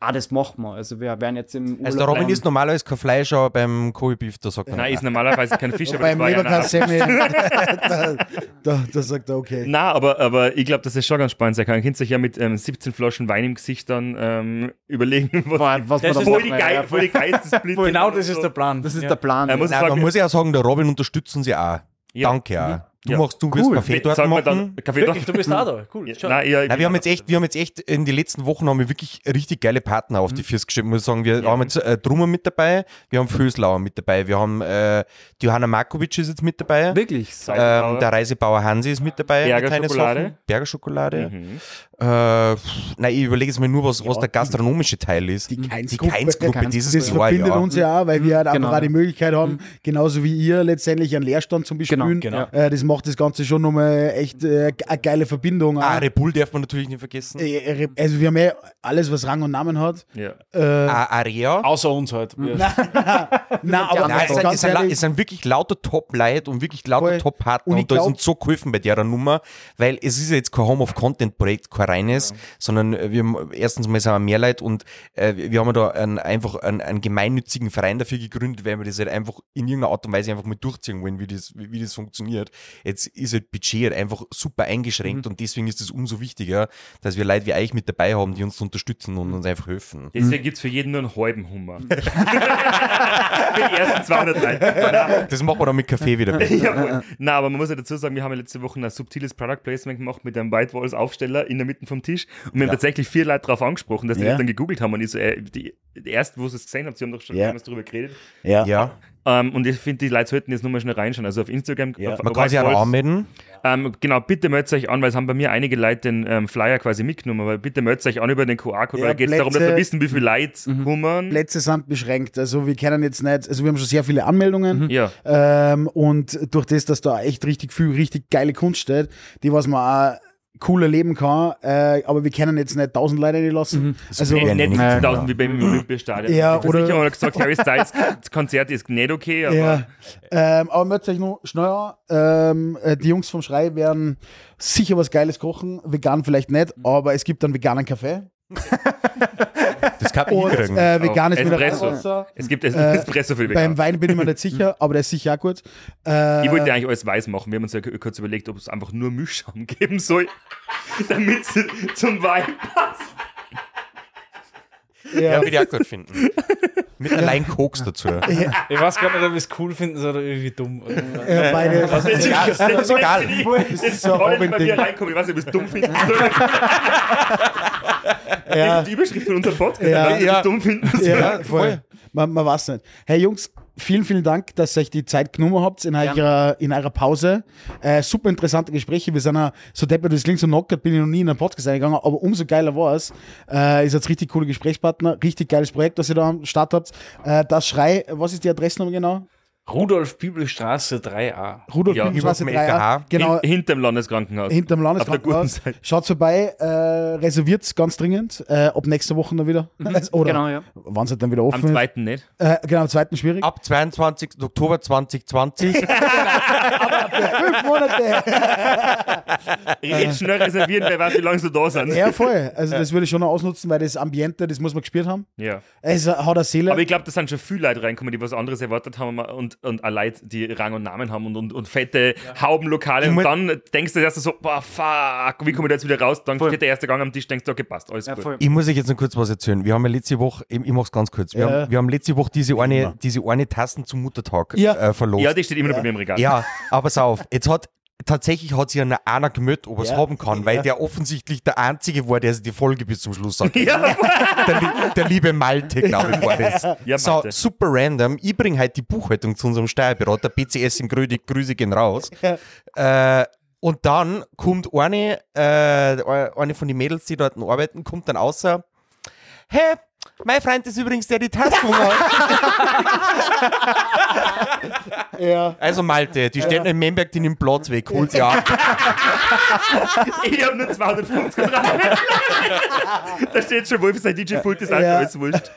Speaker 3: ah, das machen wir. Also wir werden jetzt im
Speaker 2: Also der
Speaker 3: Urlaub-
Speaker 2: Robin isst normalerweise kein Fleisch, aber beim Kobe Beef, da sagt er
Speaker 5: Nein, ist normalerweise kein Fisch, <laughs> aber
Speaker 6: Beim
Speaker 5: das war ja
Speaker 6: Leberkassemmel, <laughs> da, da, da sagt er, okay.
Speaker 5: Na, aber, aber ich glaube, dass es schon ganz spannend sein kann. Ihr könnt euch ja mit ähm, 17 Flaschen Wein im Gesicht dann ähm, überlegen, <laughs> was,
Speaker 3: Boah, was
Speaker 4: Das
Speaker 3: man
Speaker 4: ist
Speaker 3: da
Speaker 5: voll, die
Speaker 3: macht,
Speaker 5: geil,
Speaker 3: ja,
Speaker 5: voll die geilsten Split.
Speaker 4: Genau das ist der Plan.
Speaker 3: Das ist
Speaker 4: ja.
Speaker 3: der Plan.
Speaker 5: Er muss
Speaker 2: Nein,
Speaker 5: sagen,
Speaker 2: man muss ja auch sagen, der Robin unterstützt uns ja auch.
Speaker 5: Ja.
Speaker 2: Danke auch. Du
Speaker 5: Ja.
Speaker 2: machst, du wirst
Speaker 3: Cool.
Speaker 2: Kaffee dort
Speaker 5: Sag
Speaker 2: machen.
Speaker 5: dann, Kaffee
Speaker 4: Wirklich,
Speaker 5: doch.
Speaker 4: du bist da da. <laughs> Cool.
Speaker 5: Ja,
Speaker 4: Schau.
Speaker 5: nein, ja,
Speaker 2: Nein, wir haben jetzt echt, wir haben jetzt echt in den letzten Wochen haben wir wirklich richtig geile Partner auf die Füße gestellt. Muss sagen, wir haben jetzt äh, Drummer mit dabei, wir haben Föslauer mit dabei, wir haben äh, die Johanna Markovic ist jetzt mit dabei.
Speaker 3: Wirklich.
Speaker 2: Ähm, der Reisebauer Hansi ist mit dabei.
Speaker 5: Berger
Speaker 2: kleine
Speaker 5: Schokolade.
Speaker 2: Sachen. Berger Schokolade.
Speaker 5: Mhm.
Speaker 2: Äh, nein, ich überlege jetzt mal nur, was, was der gastronomische Teil ist.
Speaker 6: Die
Speaker 2: Die
Speaker 6: Keins-Gruppe.
Speaker 2: Keins-Gruppe,
Speaker 3: Der Keins-
Speaker 2: dieses
Speaker 6: Das
Speaker 2: Jahr,
Speaker 6: verbindet
Speaker 2: ja.
Speaker 6: uns ja auch, weil wir halt
Speaker 3: Genau.
Speaker 6: einfach die Möglichkeit haben, genauso wie ihr letztendlich einen Leerstand zum Bespielen.
Speaker 3: Genau.
Speaker 6: Äh, das macht das Ganze schon nochmal echt äh, eine geile Verbindung.
Speaker 2: Ah, Bull darf man natürlich nicht vergessen.
Speaker 6: Äh, also wir haben ja alles, was Rang und Namen hat.
Speaker 5: Ja.
Speaker 6: Äh,
Speaker 2: Ah, Area.
Speaker 4: Außer uns halt. <laughs>
Speaker 6: Na, aber
Speaker 2: Nein, es sind, es, sind, es sind wirklich lauter Top-Leute und wirklich lauter
Speaker 6: Voll.
Speaker 2: Top-Partner
Speaker 6: Und
Speaker 2: und, da ist uns so geholfen bei der Nummer, weil es ist ja jetzt kein Home-of-Content-Projekt, kein reines, sondern äh, wir haben, erstens mal sind wir mehr Leute und äh, wir haben da einen, einfach einen, einen gemeinnützigen Verein dafür gegründet, weil wir das halt einfach in irgendeiner Art und Weise einfach mal durchziehen wollen, wie das, wie, wie das funktioniert. Jetzt ist halt Budget halt einfach super eingeschränkt und deswegen ist es umso wichtiger, dass wir Leute wie euch mit dabei haben, die uns unterstützen und uns einfach helfen.
Speaker 5: Deswegen gibt es für jeden nur einen halben Hummer. <laughs> <laughs> für die ersten 200 Leute. <laughs>
Speaker 2: Das machen wir dann mit Kaffee wieder.
Speaker 5: Jawohl. Na, aber man muss ja dazu sagen, wir haben ja letzte Woche ein subtiles Product Placement gemacht mit einem White Walls Aufsteller in der Mitte vom Tisch und wir haben tatsächlich vier Leute darauf angesprochen, dass die
Speaker 6: Ja.
Speaker 5: das dann gegoogelt haben und ich so, äh, die, die ersten, wo sie es gesehen haben, sie haben doch schon
Speaker 6: Ja.
Speaker 5: damals darüber geredet.
Speaker 6: ja.
Speaker 2: Ja,
Speaker 5: Ähm, und ich finde, die Leute sollten jetzt nochmal schnell reinschauen. Also auf Instagram,
Speaker 6: Ja.
Speaker 5: auf
Speaker 2: man kann sich auch anmelden.
Speaker 5: Ähm, genau, bitte meldet euch an, weil es haben bei mir einige Leute den ähm, Flyer quasi mitgenommen, aber bitte meldet euch an über den QR-Code,
Speaker 6: Ja,
Speaker 5: weil geht es darum, dass wir wissen, wie viele Leute kommen.
Speaker 6: Plätze sind beschränkt. Also wir kennen jetzt nicht, also wir haben schon sehr viele Anmeldungen.
Speaker 5: Ja.
Speaker 6: Ähm, und durch das, dass da echt richtig viel, richtig geile Kunst steht, die was man auch cool erleben kann, äh, aber wir können jetzt nicht tausend Leute reinlassen. Also,
Speaker 5: Äh, nicht
Speaker 2: nicht.
Speaker 5: 17.000 wie beim Olympiastadion.
Speaker 6: Ja,
Speaker 5: Die
Speaker 6: oder-
Speaker 5: Versicherung hat gesagt, Harry Styles das Konzert ist nicht okay, aber
Speaker 6: ja. Ähm, aber meldet euch noch schneller. Ähm, äh, die Jungs vom Schrei werden sicher was Geiles kochen. Vegan vielleicht nicht, aber es gibt einen veganen Kaffee. <laughs>
Speaker 2: Das ich
Speaker 6: Und äh, veganes
Speaker 5: Espresso. Es gibt es
Speaker 6: Äh, <laughs>
Speaker 5: Espresso für
Speaker 6: Beim
Speaker 5: Veganer.
Speaker 6: Wein bin ich mir nicht sicher, aber der ist sicher auch gut. Äh,
Speaker 5: Ich wollte eigentlich alles weiß machen. Wir haben uns ja kurz überlegt, ob es einfach nur Milchschaum <laughs> geben soll, damit es zum Wein passt.
Speaker 2: Ja, würde ich auch gut finden. Mit einer Line Koks dazu.
Speaker 4: Ich weiß gar nicht, ob ich es cool finde oder irgendwie dumm.
Speaker 6: Ja, beide.
Speaker 5: Das ist,
Speaker 2: Ja,
Speaker 5: das
Speaker 2: ist egal.
Speaker 5: Das ist
Speaker 6: so ein Robin-Ding.
Speaker 5: wir. Ich weiß nicht, ob es dumm finden. Das <laughs>
Speaker 6: Ja,
Speaker 5: die Überschrift von unserem Podcast.
Speaker 6: Ja.
Speaker 2: Ja.
Speaker 5: dumm finden.
Speaker 6: ja, voll. Man, man weiß nicht. Hey Jungs, vielen, vielen Dank, dass ihr euch die Zeit genommen habt in eurer, in eurer Pause. Äh, super interessante Gespräche. Wir sind ja so deppert, das klingt so knockert, bin ich noch nie in einen Podcast eingegangen, aber umso geiler war es. Äh, ist jetzt richtig coole Gesprächspartner, richtig geiles Projekt, das ihr da am Start habt. Äh, das Schrei, was ist die Adresse noch genau?
Speaker 4: Rudolf Bibelstraße 3a.
Speaker 6: Rudolf
Speaker 5: Ja,
Speaker 6: Bibelstraße
Speaker 2: über
Speaker 6: 3a.
Speaker 2: dem LKH.
Speaker 6: Genau,
Speaker 5: Hin, hinterm Landeskrankenhaus.
Speaker 6: hinterm
Speaker 5: Auf der guten
Speaker 6: Landeskrankenhaus.
Speaker 5: Seite.
Speaker 6: Schaut vorbei, äh, reserviert ganz dringend. Äh, ab nächster Woche dann wieder. <laughs> Oder
Speaker 3: Genau, ja.
Speaker 6: wann es dann wieder
Speaker 5: Am
Speaker 6: offen ist.
Speaker 5: zweiten nicht.
Speaker 6: Äh, genau, am zweiten schwierig.
Speaker 2: Ab 22. Oktober 2020. <laughs>
Speaker 6: Fünf Monate.
Speaker 5: Jetzt schnell reservieren, wer weiß, wie lange sie da sind.
Speaker 6: Ja, voll. Also das würde ich schon noch ausnutzen, weil das Ambiente, das muss man gespielt haben.
Speaker 5: Ja.
Speaker 6: Es hat eine Seele.
Speaker 5: Aber ich glaube, da sind schon viele Leute reinkommen, die was anderes erwartet haben und, und auch Leute, die Rang und Namen haben und, und, und fette Haubenlokale. Und dann denkst du erst so, boah, fuck, wie komme ich da jetzt wieder raus? Dann
Speaker 3: Voll.
Speaker 5: steht der erste Gang am Tisch, denkst du, okay, passt, alles
Speaker 3: Ja,
Speaker 5: gut.
Speaker 3: voll.
Speaker 2: Ich muss euch jetzt noch kurz was erzählen. Wir haben ja letzte Woche, ich, ich mach's ganz kurz, wir,
Speaker 6: Ja.
Speaker 2: haben, wir haben letzte Woche diese eine, diese eine Tassen zum Muttertag
Speaker 6: Ja.
Speaker 2: äh, verlost.
Speaker 5: Ja, die steht immer noch bei mir im Regal.
Speaker 2: Ja, aber pass auf, jetzt hat tatsächlich hat sich einer, einer gemeldet, ob er es
Speaker 6: Ja.
Speaker 2: haben kann, weil
Speaker 6: Ja.
Speaker 2: der offensichtlich der Einzige war, der die Folge bis zum Schluss sagt. <laughs> der, li- der liebe Malte, glaube ich, war das.
Speaker 5: Ja,
Speaker 2: so, super random. Ich bringe heute die Buchhaltung zu unserem Steuerberater, BCS in Grödig, Grüße gehen raus. Äh, und dann kommt eine, äh, eine von den Mädels, die dort arbeiten, kommt dann außer, hey, mein Freund ist übrigens der, die Tasten hat. <laughs>
Speaker 6: ja.
Speaker 2: Also Malte, die stehen in Memberg, die nimmt Platz weg, holt sie ab. <laughs>
Speaker 5: Ich habe nur 250 Quadratmeter. da steht schon Wolf, sein DJ-Pult ist auch
Speaker 6: Ja.
Speaker 5: alles wurscht.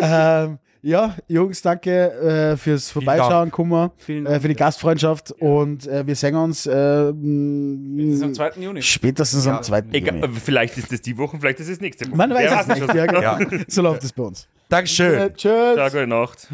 Speaker 6: Ähm, ja, Jungs, danke äh, fürs Vorbeischauen, Kummer, äh, für die Gastfreundschaft und äh, wir sehen uns äh,
Speaker 4: ist am 2. Juni.
Speaker 6: spätestens am 2.
Speaker 5: Egal,
Speaker 6: Juni.
Speaker 5: vielleicht ist das die Woche, vielleicht ist es nächste Woche.
Speaker 6: Man weiß es nicht. Ja, genau. So läuft es bei uns.
Speaker 2: Dankeschön.
Speaker 6: Äh, tschüss.
Speaker 5: Ja, gute Nacht.